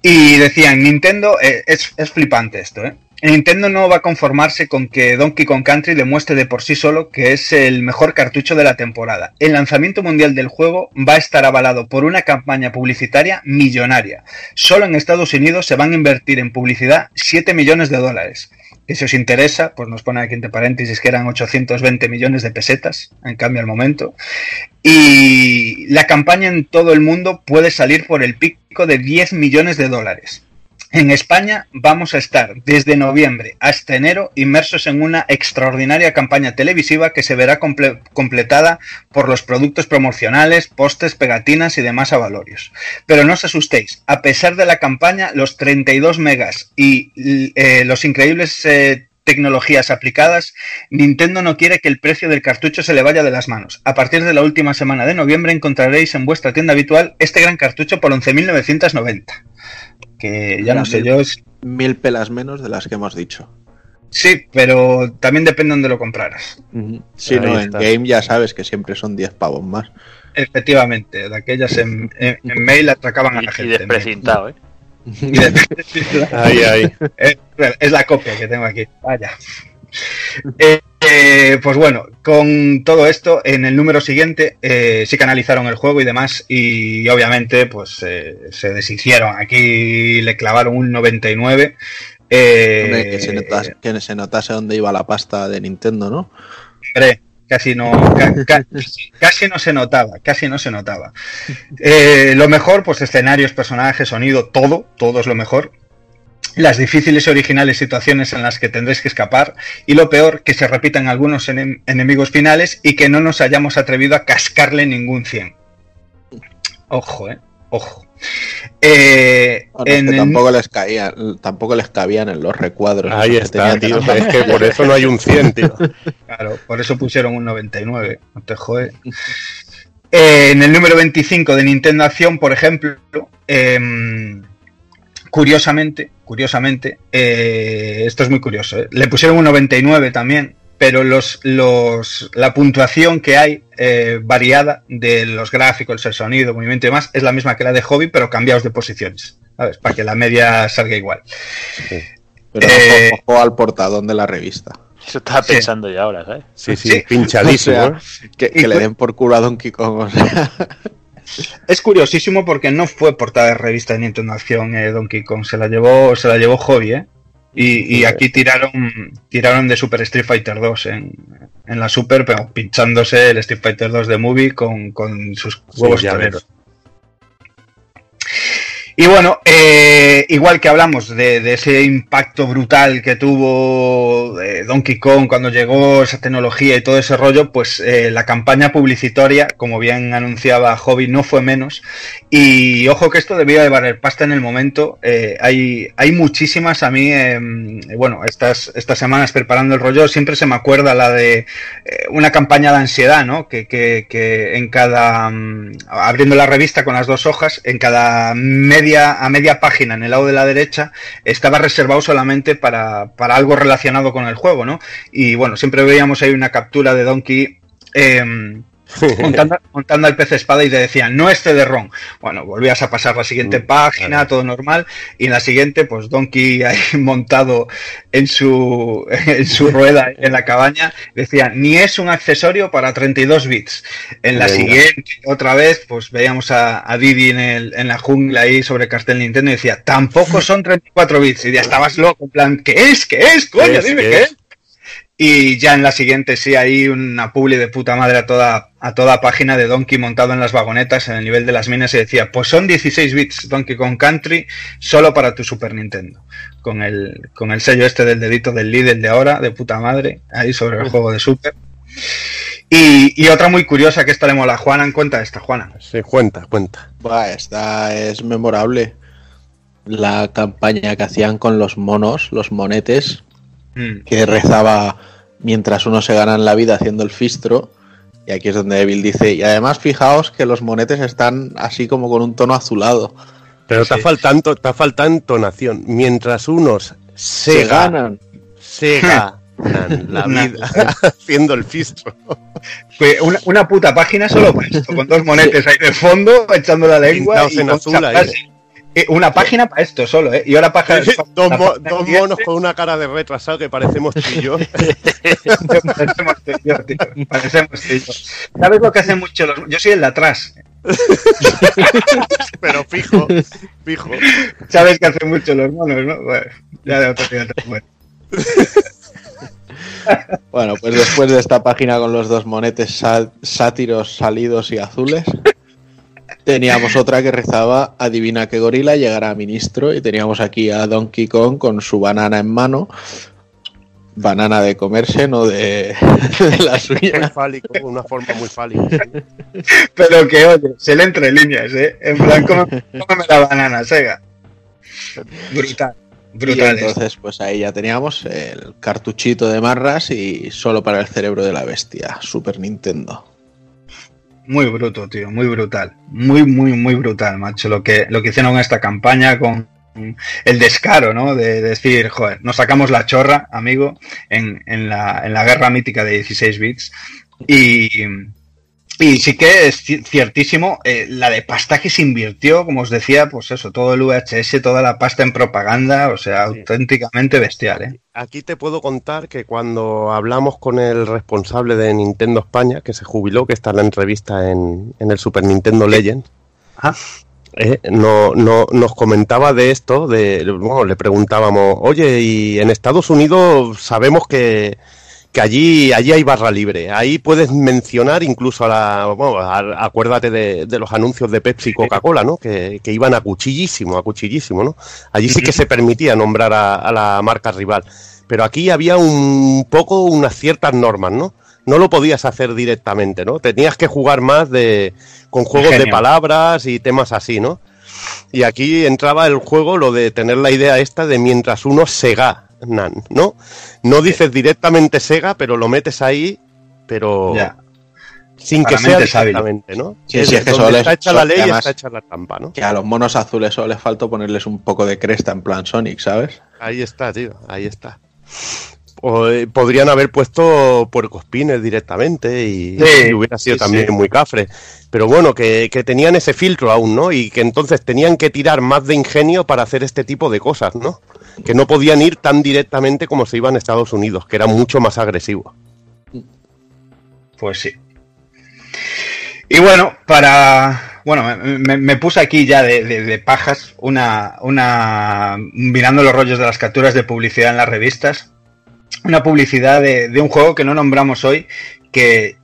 Y decían, Nintendo, eh, es, es flipante esto, ¿eh? Nintendo no va a conformarse con que Donkey Kong Country demuestre de por sí solo que es el mejor cartucho de la temporada. El lanzamiento mundial del juego va a estar avalado por una campaña publicitaria millonaria. Solo en Estados Unidos se van a invertir en publicidad 7 millones de dólares. Que si os interesa, pues nos pone aquí entre paréntesis que eran 820 millones de pesetas, en cambio al momento. Y la campaña en todo el mundo puede salir por el pico de 10 millones de dólares. En España vamos a estar desde noviembre hasta enero inmersos en una extraordinaria campaña televisiva que se verá comple- completada por los productos promocionales, postes, pegatinas y demás avalorios. Pero no os asustéis, a pesar de la campaña, los 32 megas y eh, los increíbles eh, tecnologías aplicadas, Nintendo no quiere que el precio del cartucho se le vaya de las manos. A partir de la última semana de noviembre encontraréis en vuestra tienda habitual este gran cartucho por 11.990. Que ya no sé yo, es- Mil pelas menos de las que hemos dicho. sí, pero también depende donde lo compraras. Si Ahí no, en está. game ya sabes que siempre son 10 pavos más. Efectivamente, de aquellas en, en- en mail atracaban a la y gente. desprecintado, ¿eh? Y de- Ahí, ahí. Es, es la copia que tengo aquí. Vaya. Eh, eh, pues bueno, con todo esto, en el número siguiente eh, sí que analizaron el juego y demás, y obviamente pues eh, se deshicieron. Aquí le clavaron un 99. Eh, Hombre, que, se notase, que se notase dónde iba la pasta de Nintendo, ¿no? hombre, casi no, ca- ca- casi no se notaba, casi no se notaba. Eh, lo mejor, pues escenarios, personajes, sonido, todo, todo es lo mejor. Las difíciles y originales situaciones en las que tendréis que escapar y lo peor, que se repitan algunos enem- enemigos finales y que no nos hayamos atrevido a cascarle ningún 100. Ojo, eh, ojo. Eh, Bueno, es en que el- tampoco les caía, tampoco les cabían en los recuadros. Ahí está, tío. tan- Es que por eso no hay un 100, tío. Claro, por eso pusieron un 99, no te jode. Eh, en el número 25 de Nintendo Acción, por ejemplo, em, curiosamente, curiosamente, eh, esto es muy curioso, ¿eh? le pusieron un 99 también, pero los, los, la puntuación que hay eh, variada de los gráficos, el sonido, movimiento y demás, es la misma que la de Hobby, pero cambiados de posiciones, ¿sabes? Para que la media salga igual. Pero Eh, ojo, ojo al portadón de la revista. Eso estaba Sí. pensando yo ahora, ¿sabes? Sí, sí, Sí. pinchadísimo. O sea, Que, le den por culo a Donkey Kong. o sea. Es curiosísimo porque no fue portada de revista de Nintendo Acción eh, Donkey Kong, se la llevó, se la llevó Hobby, ¿eh? Y, y aquí tiraron, tiraron de Super Street Fighter 2 en, en la Super, pero pinchándose el Street Fighter 2 de Movie con, con sus huevos toreros. Y bueno, eh, igual que hablamos de, de ese impacto brutal que tuvo eh, Donkey Kong cuando llegó esa tecnología y todo ese rollo, pues eh, la campaña publicitaria, como bien anunciaba Hobby, no fue menos. Y ojo que esto debía de valer pasta en el momento. eh, hay, hay muchísimas a mí, eh, bueno, estas, estas semanas preparando el rollo, siempre se me acuerda la de eh, una campaña de ansiedad, ¿no? Que, que, que en cada, mm, abriendo la revista con las dos hojas, en cada media, a media página en el lado de la derecha, estaba reservado solamente para, para algo relacionado con el juego, ¿no? Y bueno, siempre veíamos ahí una captura de Donkey. em, montando, montando al pez espada y te decían, no este de Ron. Bueno, volvías a pasar la siguiente Mm, página, todo normal, y en la siguiente, pues Donkey ahí montado en su, en su rueda en la cabaña, decía, ni es un accesorio para 32 bits. En la Venga. siguiente, otra vez, pues veíamos a, a Didi en, el, en la jungla ahí sobre el cartel Nintendo y decía, tampoco son 34 bits. Y ya estabas loco, en plan, ¿qué es? ¿Qué es? Coño, es? dime ¿Qué es. Y ya en la siguiente sí hay una publi de puta madre a toda, a toda página de Donkey montado en las vagonetas en el nivel de las minas y decía, pues son 16 bits Donkey Kong Country solo para tu Super Nintendo. Con el, con el sello este del dedito del líder de ahora, de puta madre, ahí sobre el juego de Super. Y, y otra muy curiosa que esta le mola a Juana, en cuenta esta, Juana. Sí, cuenta, cuenta. Buah, esta es memorable. La campaña que hacían con los monos, los monetes, Mm. que rezaba mientras uno se ganan la vida haciendo el fistro. Y aquí es donde Evil dice, y además fijaos que los monetes están así como con un tono azulado. Pero te, Sí. faltando, te ha faltado entonación. Mientras unos se, Se ganan, se ganan la vida haciendo el fistro. Fue una, una puta página solo para esto, con dos monetes ahí de fondo, echando la lengua. Y en azul ahí. Eh, Una página para esto solo, ¿eh? Y ahora para dos, mo- dos monos con una cara de retrasado que parecemos tú y yo. Parecemos tú y yo, tío. Parecemos tú y yo. ¿Sabes lo que hacen mucho los.? Yo soy el de atrás. pero fijo, fijo. ¿Sabes que hacen mucho los monos, no? Bueno, ya de otro día te cuento. Bueno, pues después de esta página con los dos monetes sá- sátiros salidos y azules, teníamos otra que rezaba Adivina qué gorila llegará a ministro y teníamos aquí a Donkey Kong con su banana en mano. Banana de comerse, no de, de la Muy suya. fálico, una forma muy fálica. sí. Pero que, oye, se le entre líneas, ¿eh? En plan, cómeme, cómeme la banana, Sega. Brutal. Brutal. entonces, pues ahí ya teníamos el cartuchito de marras y solo para el cerebro de la bestia, Super Nintendo. Muy bruto, tío, muy brutal. Muy, muy, muy brutal, macho. Lo que, lo que hicieron esta campaña con el descaro, ¿no? De, decir, joder, nos sacamos la chorra, amigo, en, en, la, en la guerra mítica de 16 bits. Y, y sí que es ci- ciertísimo eh, la de pasta que se invirtió, como os decía, pues eso, todo el VHS, toda la pasta en propaganda, o sea, Sí. auténticamente bestial, ¿eh? Aquí te puedo contar que cuando hablamos con el responsable de Nintendo España, que se jubiló, que está en la entrevista en, en el Super Nintendo Legend, Ajá. eh, no, no, nos comentaba de esto, de, bueno, le preguntábamos, oye, y en Estados Unidos sabemos que, que allí, allí hay barra libre. Ahí puedes mencionar incluso a la. Bueno, a- acuérdate de, de los anuncios de Pepsi y Coca-Cola, ¿no? Que, que iban a cuchillísimo, a cuchillísimo, ¿no? Allí sí que se permitía nombrar a, a la marca rival. Pero aquí había un poco unas ciertas normas, ¿no? No lo podías hacer directamente, ¿no? Tenías que jugar más de con juegos de palabras y temas así, ¿no? Y aquí entraba el juego lo de tener la idea esta de mientras uno sega, nan, ¿no? No dices directamente sega, pero lo metes ahí, pero Ya. sin que sea directamente, ¿no? Sí, sí, es que donde solo está es- hecha la ley, además- está hecha la trampa, ¿no? Que a los monos azules solo les falta ponerles un poco de cresta en plan Sonic, ¿sabes? Ahí está, tío, ahí está. O, eh, podrían haber puesto puercospines directamente y, Sí, y hubiera sido sí, también sí. muy cafre. Pero bueno, que, que tenían ese filtro aún, ¿no? Y que entonces tenían que tirar más de ingenio para hacer este tipo de cosas, ¿no? Que no podían ir tan directamente como se iban a Estados Unidos, que era mucho más agresivo. Pues sí. Y bueno, para. Bueno, me, me- me puse aquí ya de, de- de pajas una, una. Mirando los rollos de las capturas de publicidad en las revistas. Una publicidad de, de un juego que no nombramos hoy, que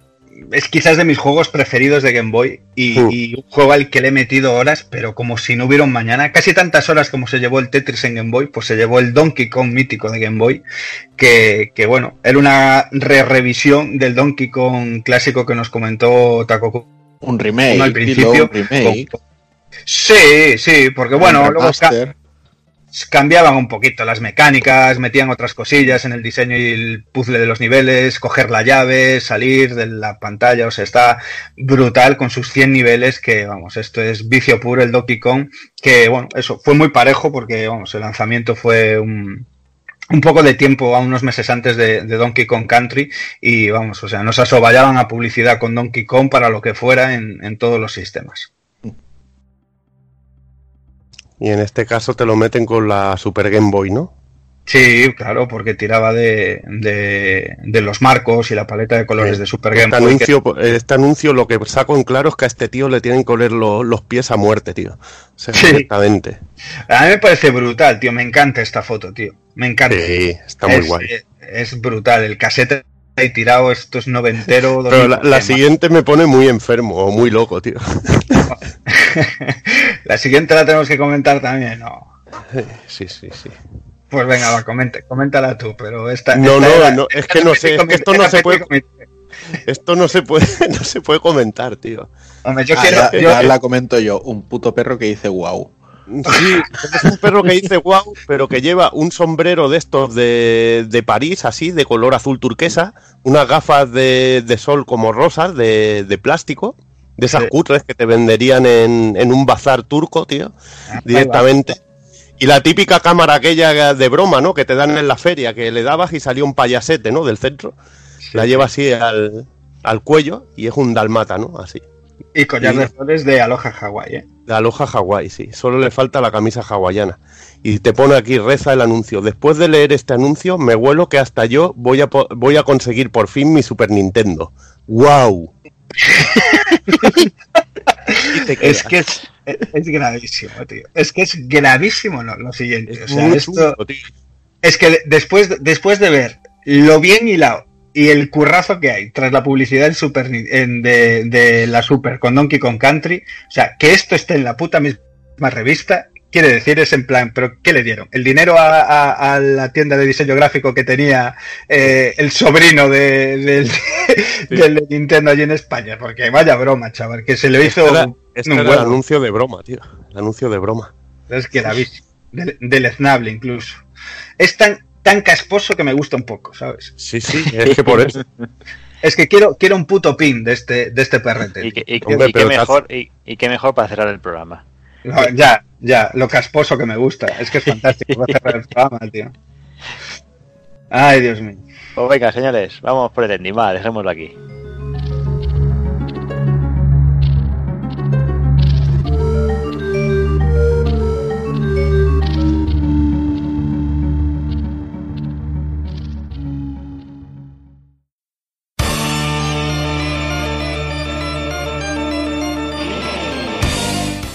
es quizás de mis juegos preferidos de Game Boy y, y un juego al que le he metido horas, pero como si no hubiera un mañana. Casi tantas horas como se llevó el Tetris en Game Boy, pues se llevó el Donkey Kong mítico de Game Boy, que, que bueno, era una re-revisión del Donkey Kong clásico que nos comentó Taco Un remake, Uno al principio. un remake. Sí, sí, porque bueno, luego. Cambiaban un poquito las mecánicas, metían otras cosillas en el diseño y el puzzle de los niveles, coger la llave, salir de la pantalla, o sea, está brutal con sus 100 niveles que, vamos, esto es vicio puro el Donkey Kong, que, bueno, eso, fue muy parejo porque, vamos, el lanzamiento fue un, un poco de tiempo a unos meses antes de, Donkey Kong Country y, vamos, o sea, nos asoballaban a publicidad con Donkey Kong para lo que fuera en todos los sistemas. Y en este caso te lo meten con la Super Game Boy, ¿no? Sí, claro, porque tiraba de, de, de los marcos y la paleta de colores de Super Game Este Boy. que- este anuncio lo que saco en claro es que a este tío le tienen que oler lo- los pies a muerte, tío. O sea, Sí. directamente. A mí me parece brutal, tío. Me encanta esta foto, tío. Me encanta. Sí, está muy es, guay. eh, Es brutal. El casete ahí tirado, esto es noventero. Pero la, 2000, la además. siguiente me pone muy enfermo o muy loco, tío. la siguiente la tenemos que comentar también, ¿no? Sí, sí, sí. Pues venga, va, comente, coméntala tú, pero esta. No, esta no, era- no, es que no sé, es que comité- esto no se puede-. Esto no se puede, no se puede comentar, tío. Hombre, yo Ah, quiero. yo- la comento yo, un puto perro que dice wow. Sí, es un perro que dice wow, pero que lleva un sombrero de estos de, de París, así, de color azul turquesa, unas gafas de, de sol como rosas, de, de plástico, de esas Sí. cutres que te venderían en, en un bazar turco, tío, Ah, directamente. Y la típica cámara aquella de broma, ¿no? Que te dan en la feria, que le dabas y salía un payasete, ¿no? Del centro. La lleva así al, al cuello y es un dalmata, ¿no? Así. Y collar Sí. de flores de Aloha Hawaii, ¿eh? De aloja Hawái, sí. Solo le falta la camisa hawaiana. Y te pone aquí, reza el anuncio. Después de leer este anuncio, me huelo que hasta yo voy a, voy a conseguir por fin mi Super Nintendo. ¡Wow! Y Es que es, es gravísimo, tío. Es que es gravísimo lo, lo siguiente. Es o sea, esto, es que de- después, después de ver lo bien hilado y el currazo que hay tras la publicidad en Super, en- de, de la Super con Donkey Kong Country, o sea, que esto esté en la puta misma revista, quiere decir, es en plan, pero ¿qué le dieron? ¿El dinero a, a- a la tienda de diseño gráfico que tenía eh, el sobrino de, del, del de Nintendo allí en España? Porque vaya broma, chaval, que se le hizo... Este era, este un era el anuncio de broma, tío. El anuncio de broma. Es que gravísimo. Del, deleznable incluso. Es tan, tan casposo que me gusta un poco, ¿sabes? Sí, sí, es que por eso. Es que quiero, quiero un puto pin de este, de este perrete. Y, que- y- Hombre, y pero qué mejor, y, y qué mejor para cerrar el programa. No, ya, ya, lo casposo que me gusta. Es que es fantástico. Va a cerrar el programa, tío. Ay, Dios mío. Pues venga, señores, vamos por el ending, va, dejémoslo aquí.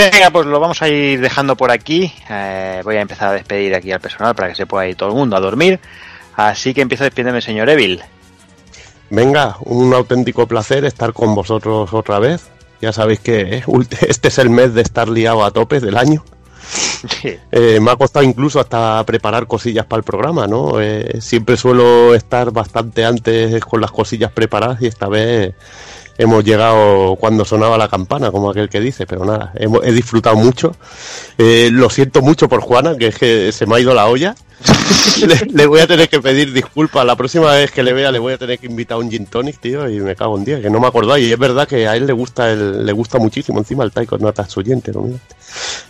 Venga, pues lo vamos a ir dejando por aquí. Eh, voy a empezar a despedir aquí al personal para que se pueda ir todo el mundo a dormir. Así que empiezo despidiéndome, señor Evil. Venga, un auténtico placer estar con vosotros otra vez. Ya sabéis que eh, este es el mes de estar liado a tope del año. Eh, me ha costado incluso hasta preparar cosillas para el programa, ¿no? Eh, siempre suelo estar bastante antes con las cosillas preparadas y esta vez hemos llegado cuando sonaba la campana, como aquel que dice, pero nada, hemos- he disfrutado mucho. Eh, lo siento mucho por Juana, que es que se me ha ido la olla. le, le voy a tener que pedir disculpas. La próxima vez que le vea le voy a tener que invitar un gin tonic, tío, y me cago en día, que no me acordaba. Y es verdad que a él le gusta el, le gusta muchísimo encima el taiko no oyente, ¿no? Mira.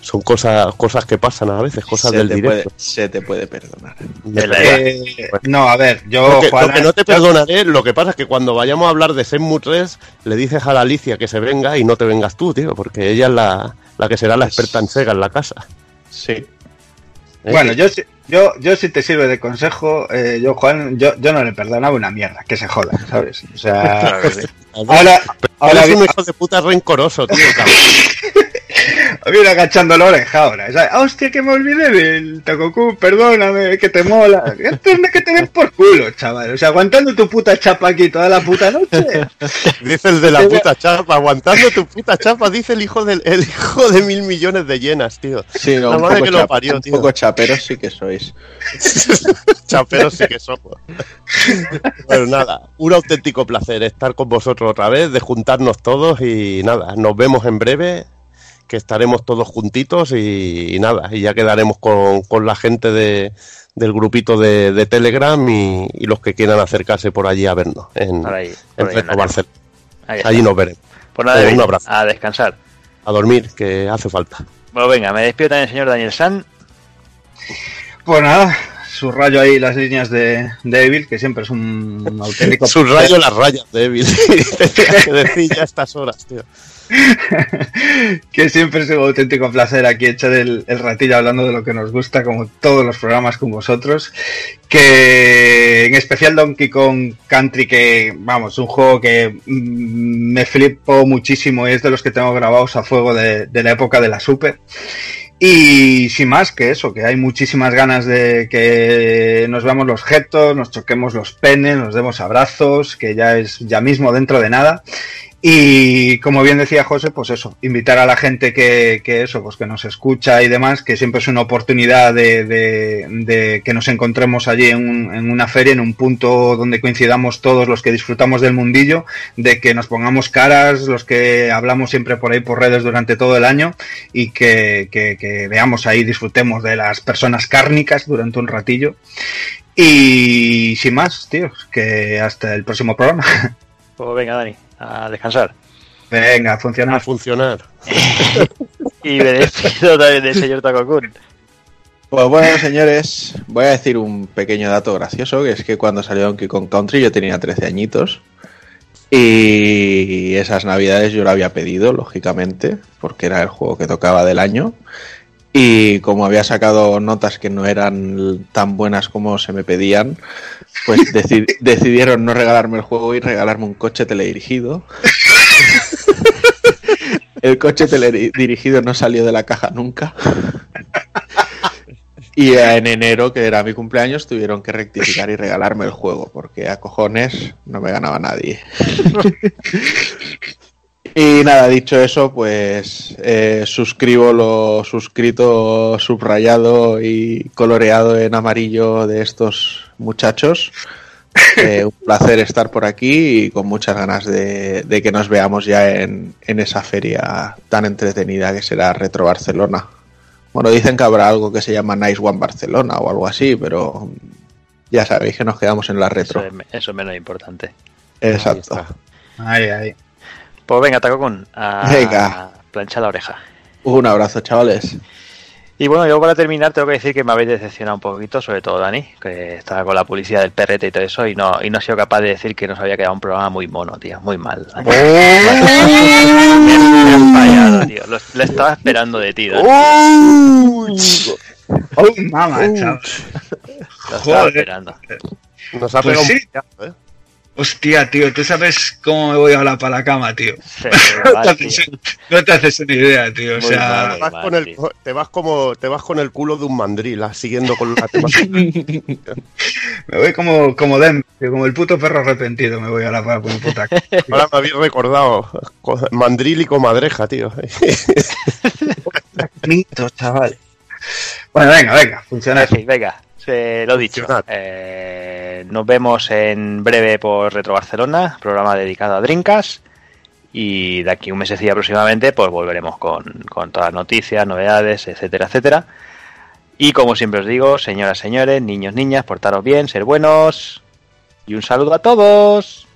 Son cosas, cosas que pasan a veces, cosas se, del directo. puede, se te puede perdonar. Eh, no, a ver, yo, Lo que, lo Juana, que no te perdonaré, lo que pasa es que cuando vayamos a hablar de Senmu 3, le dices a la Alicia que se venga y no te vengas tú, tío, porque ella es la, la que será la experta en Sega en la casa. Sí. ¿eh? Bueno, yo, yo, yo si te sirve de consejo, eh, yo, Juan, yo, yo no le perdonaba una mierda, que se joda, ¿sabes? O sea, sí. ahora, ahora Eres un hijo de puta rencoroso, tío, cabrón. viene agachando la oreja ahora. o sea, "Ah, hostia, que me olvidé del Takoku, perdóname, que te mola. Esto es de que te den por culo, chaval. O sea, aguantando tu puta chapa aquí toda la puta noche. Dice el de la puta chapa, aguantando tu puta chapa, dice el hijo del el hijo de mil millones de llenas, tío. Sí, no, La un madre poco, que lo parió, un tío. poco chaperos sí que sois. Chaperos sí que somos. Bueno, nada, un auténtico placer estar con vosotros otra vez, de juntarnos todos y nada, nos vemos en breve, que estaremos todos juntitos y, y nada, y ya quedaremos con, con la gente de, del grupito de, de Telegram y, y los que quieran acercarse por allí a vernos en, ahí, en ahí. Barcelona. Ahí. Allí nos veremos. Pues nada, Eh, Evil, un abrazo. a descansar. A dormir, que hace falta. Bueno, venga, me despido también, señor Daniel San. Pues nada, subrayo ahí las líneas de, de Evil, que siempre es un auténtico. Subrayo las rayas, débil. Tenía que decir ya a estas horas, tío. que siempre es un auténtico placer aquí echar el, el ratillo hablando de lo que nos gusta, como todos los programas con vosotros. Que en especial Donkey Kong Country, que vamos, un juego que mm, me flipo muchísimo y es de los que tengo grabados a fuego de, de la época de la Super. Y sin más que eso, que hay muchísimas ganas de que nos veamos los jetos, nos choquemos los penes, nos demos abrazos, que ya es ya mismo dentro de nada. Y como bien decía José, pues eso, invitar a la gente que, que eso, pues que nos escucha y demás, que siempre es una oportunidad de, que nos encontremos allí en, un- en una feria, en un punto donde coincidamos todos los que disfrutamos del mundillo, de que nos pongamos caras, los que hablamos siempre por ahí por redes durante todo el año y que, que- veamos ahí, disfrutemos de las personas cárnicas durante un ratillo. Y sin más, tíos, que hasta el próximo programa. Pues venga, Dani, a descansar. Venga, a A funcionar. funcionar. Y me despido también del señor Takokun. Pues bueno, señores, voy a decir un pequeño dato gracioso, que es que cuando salió Donkey Kong Country yo tenía 13 añitos. Y esas navidades yo lo había pedido, lógicamente, porque era el juego que tocaba del año. Y como había sacado notas que no eran tan buenas como se me pedían, pues deci- decidieron no regalarme el juego y regalarme un coche teledirigido. El coche teledirigido no salió de la caja nunca. Y en enero, que era mi cumpleaños, tuvieron que rectificar y regalarme el juego, porque a cojones no me ganaba nadie. Y nada, dicho eso, pues eh, suscribo lo suscrito, subrayado y coloreado en amarillo de estos muchachos. Eh, un placer estar por aquí y con muchas ganas de, de que nos veamos ya en, en esa feria tan entretenida que será Retro Barcelona. Bueno, dicen que habrá algo que se llama Nice One Barcelona o algo así, pero ya sabéis que nos quedamos en la Eso retro. es, eso es menos importante. Exacto. Ahí, ahí. Pues venga, Takokun, a Venga. planchar la oreja. Un abrazo, chavales. Y bueno, yo para terminar tengo que decir que me habéis decepcionado un poquito, sobre todo Dani, que estaba con la publicidad del perrete y todo eso, y no, y no he sido capaz de decir que nos había quedado un programa muy mono, tío, muy mal. Me, me han fallado, tío. Lo, lo estaba esperando de ti, Dani. Oh, mamá. Lo estaba joder. esperando. Nos ha Pues pegado sí. un ¿eh? Hostia, tío, ¿tú sabes cómo me voy ahora para la cama, tío? Sí, No mal, te, tío. haces, no te haces una idea, tío. O sea, mal. Te vas, mal, con el, tío. te vas como te vas con el culo de un mandril, ah, siguiendo con la temática. me voy como, como Dem, tío, como el puto perro arrepentido, me voy ahora para mi puta. Ahora me habéis recordado co- mandril y comadreja, tío. Bonito, chaval. Bueno, venga, venga, funciona. Fin, venga, lo dicho. Eh, nos vemos en breve por Retro Barcelona, programa dedicado a Drinkas. Y de aquí un mesecillo aproximadamente, pues volveremos con, con todas las noticias, novedades, etcétera, etcétera. Y como siempre os digo, señoras, señores, niños, niñas, portaros bien, ser buenos. Y un saludo a todos.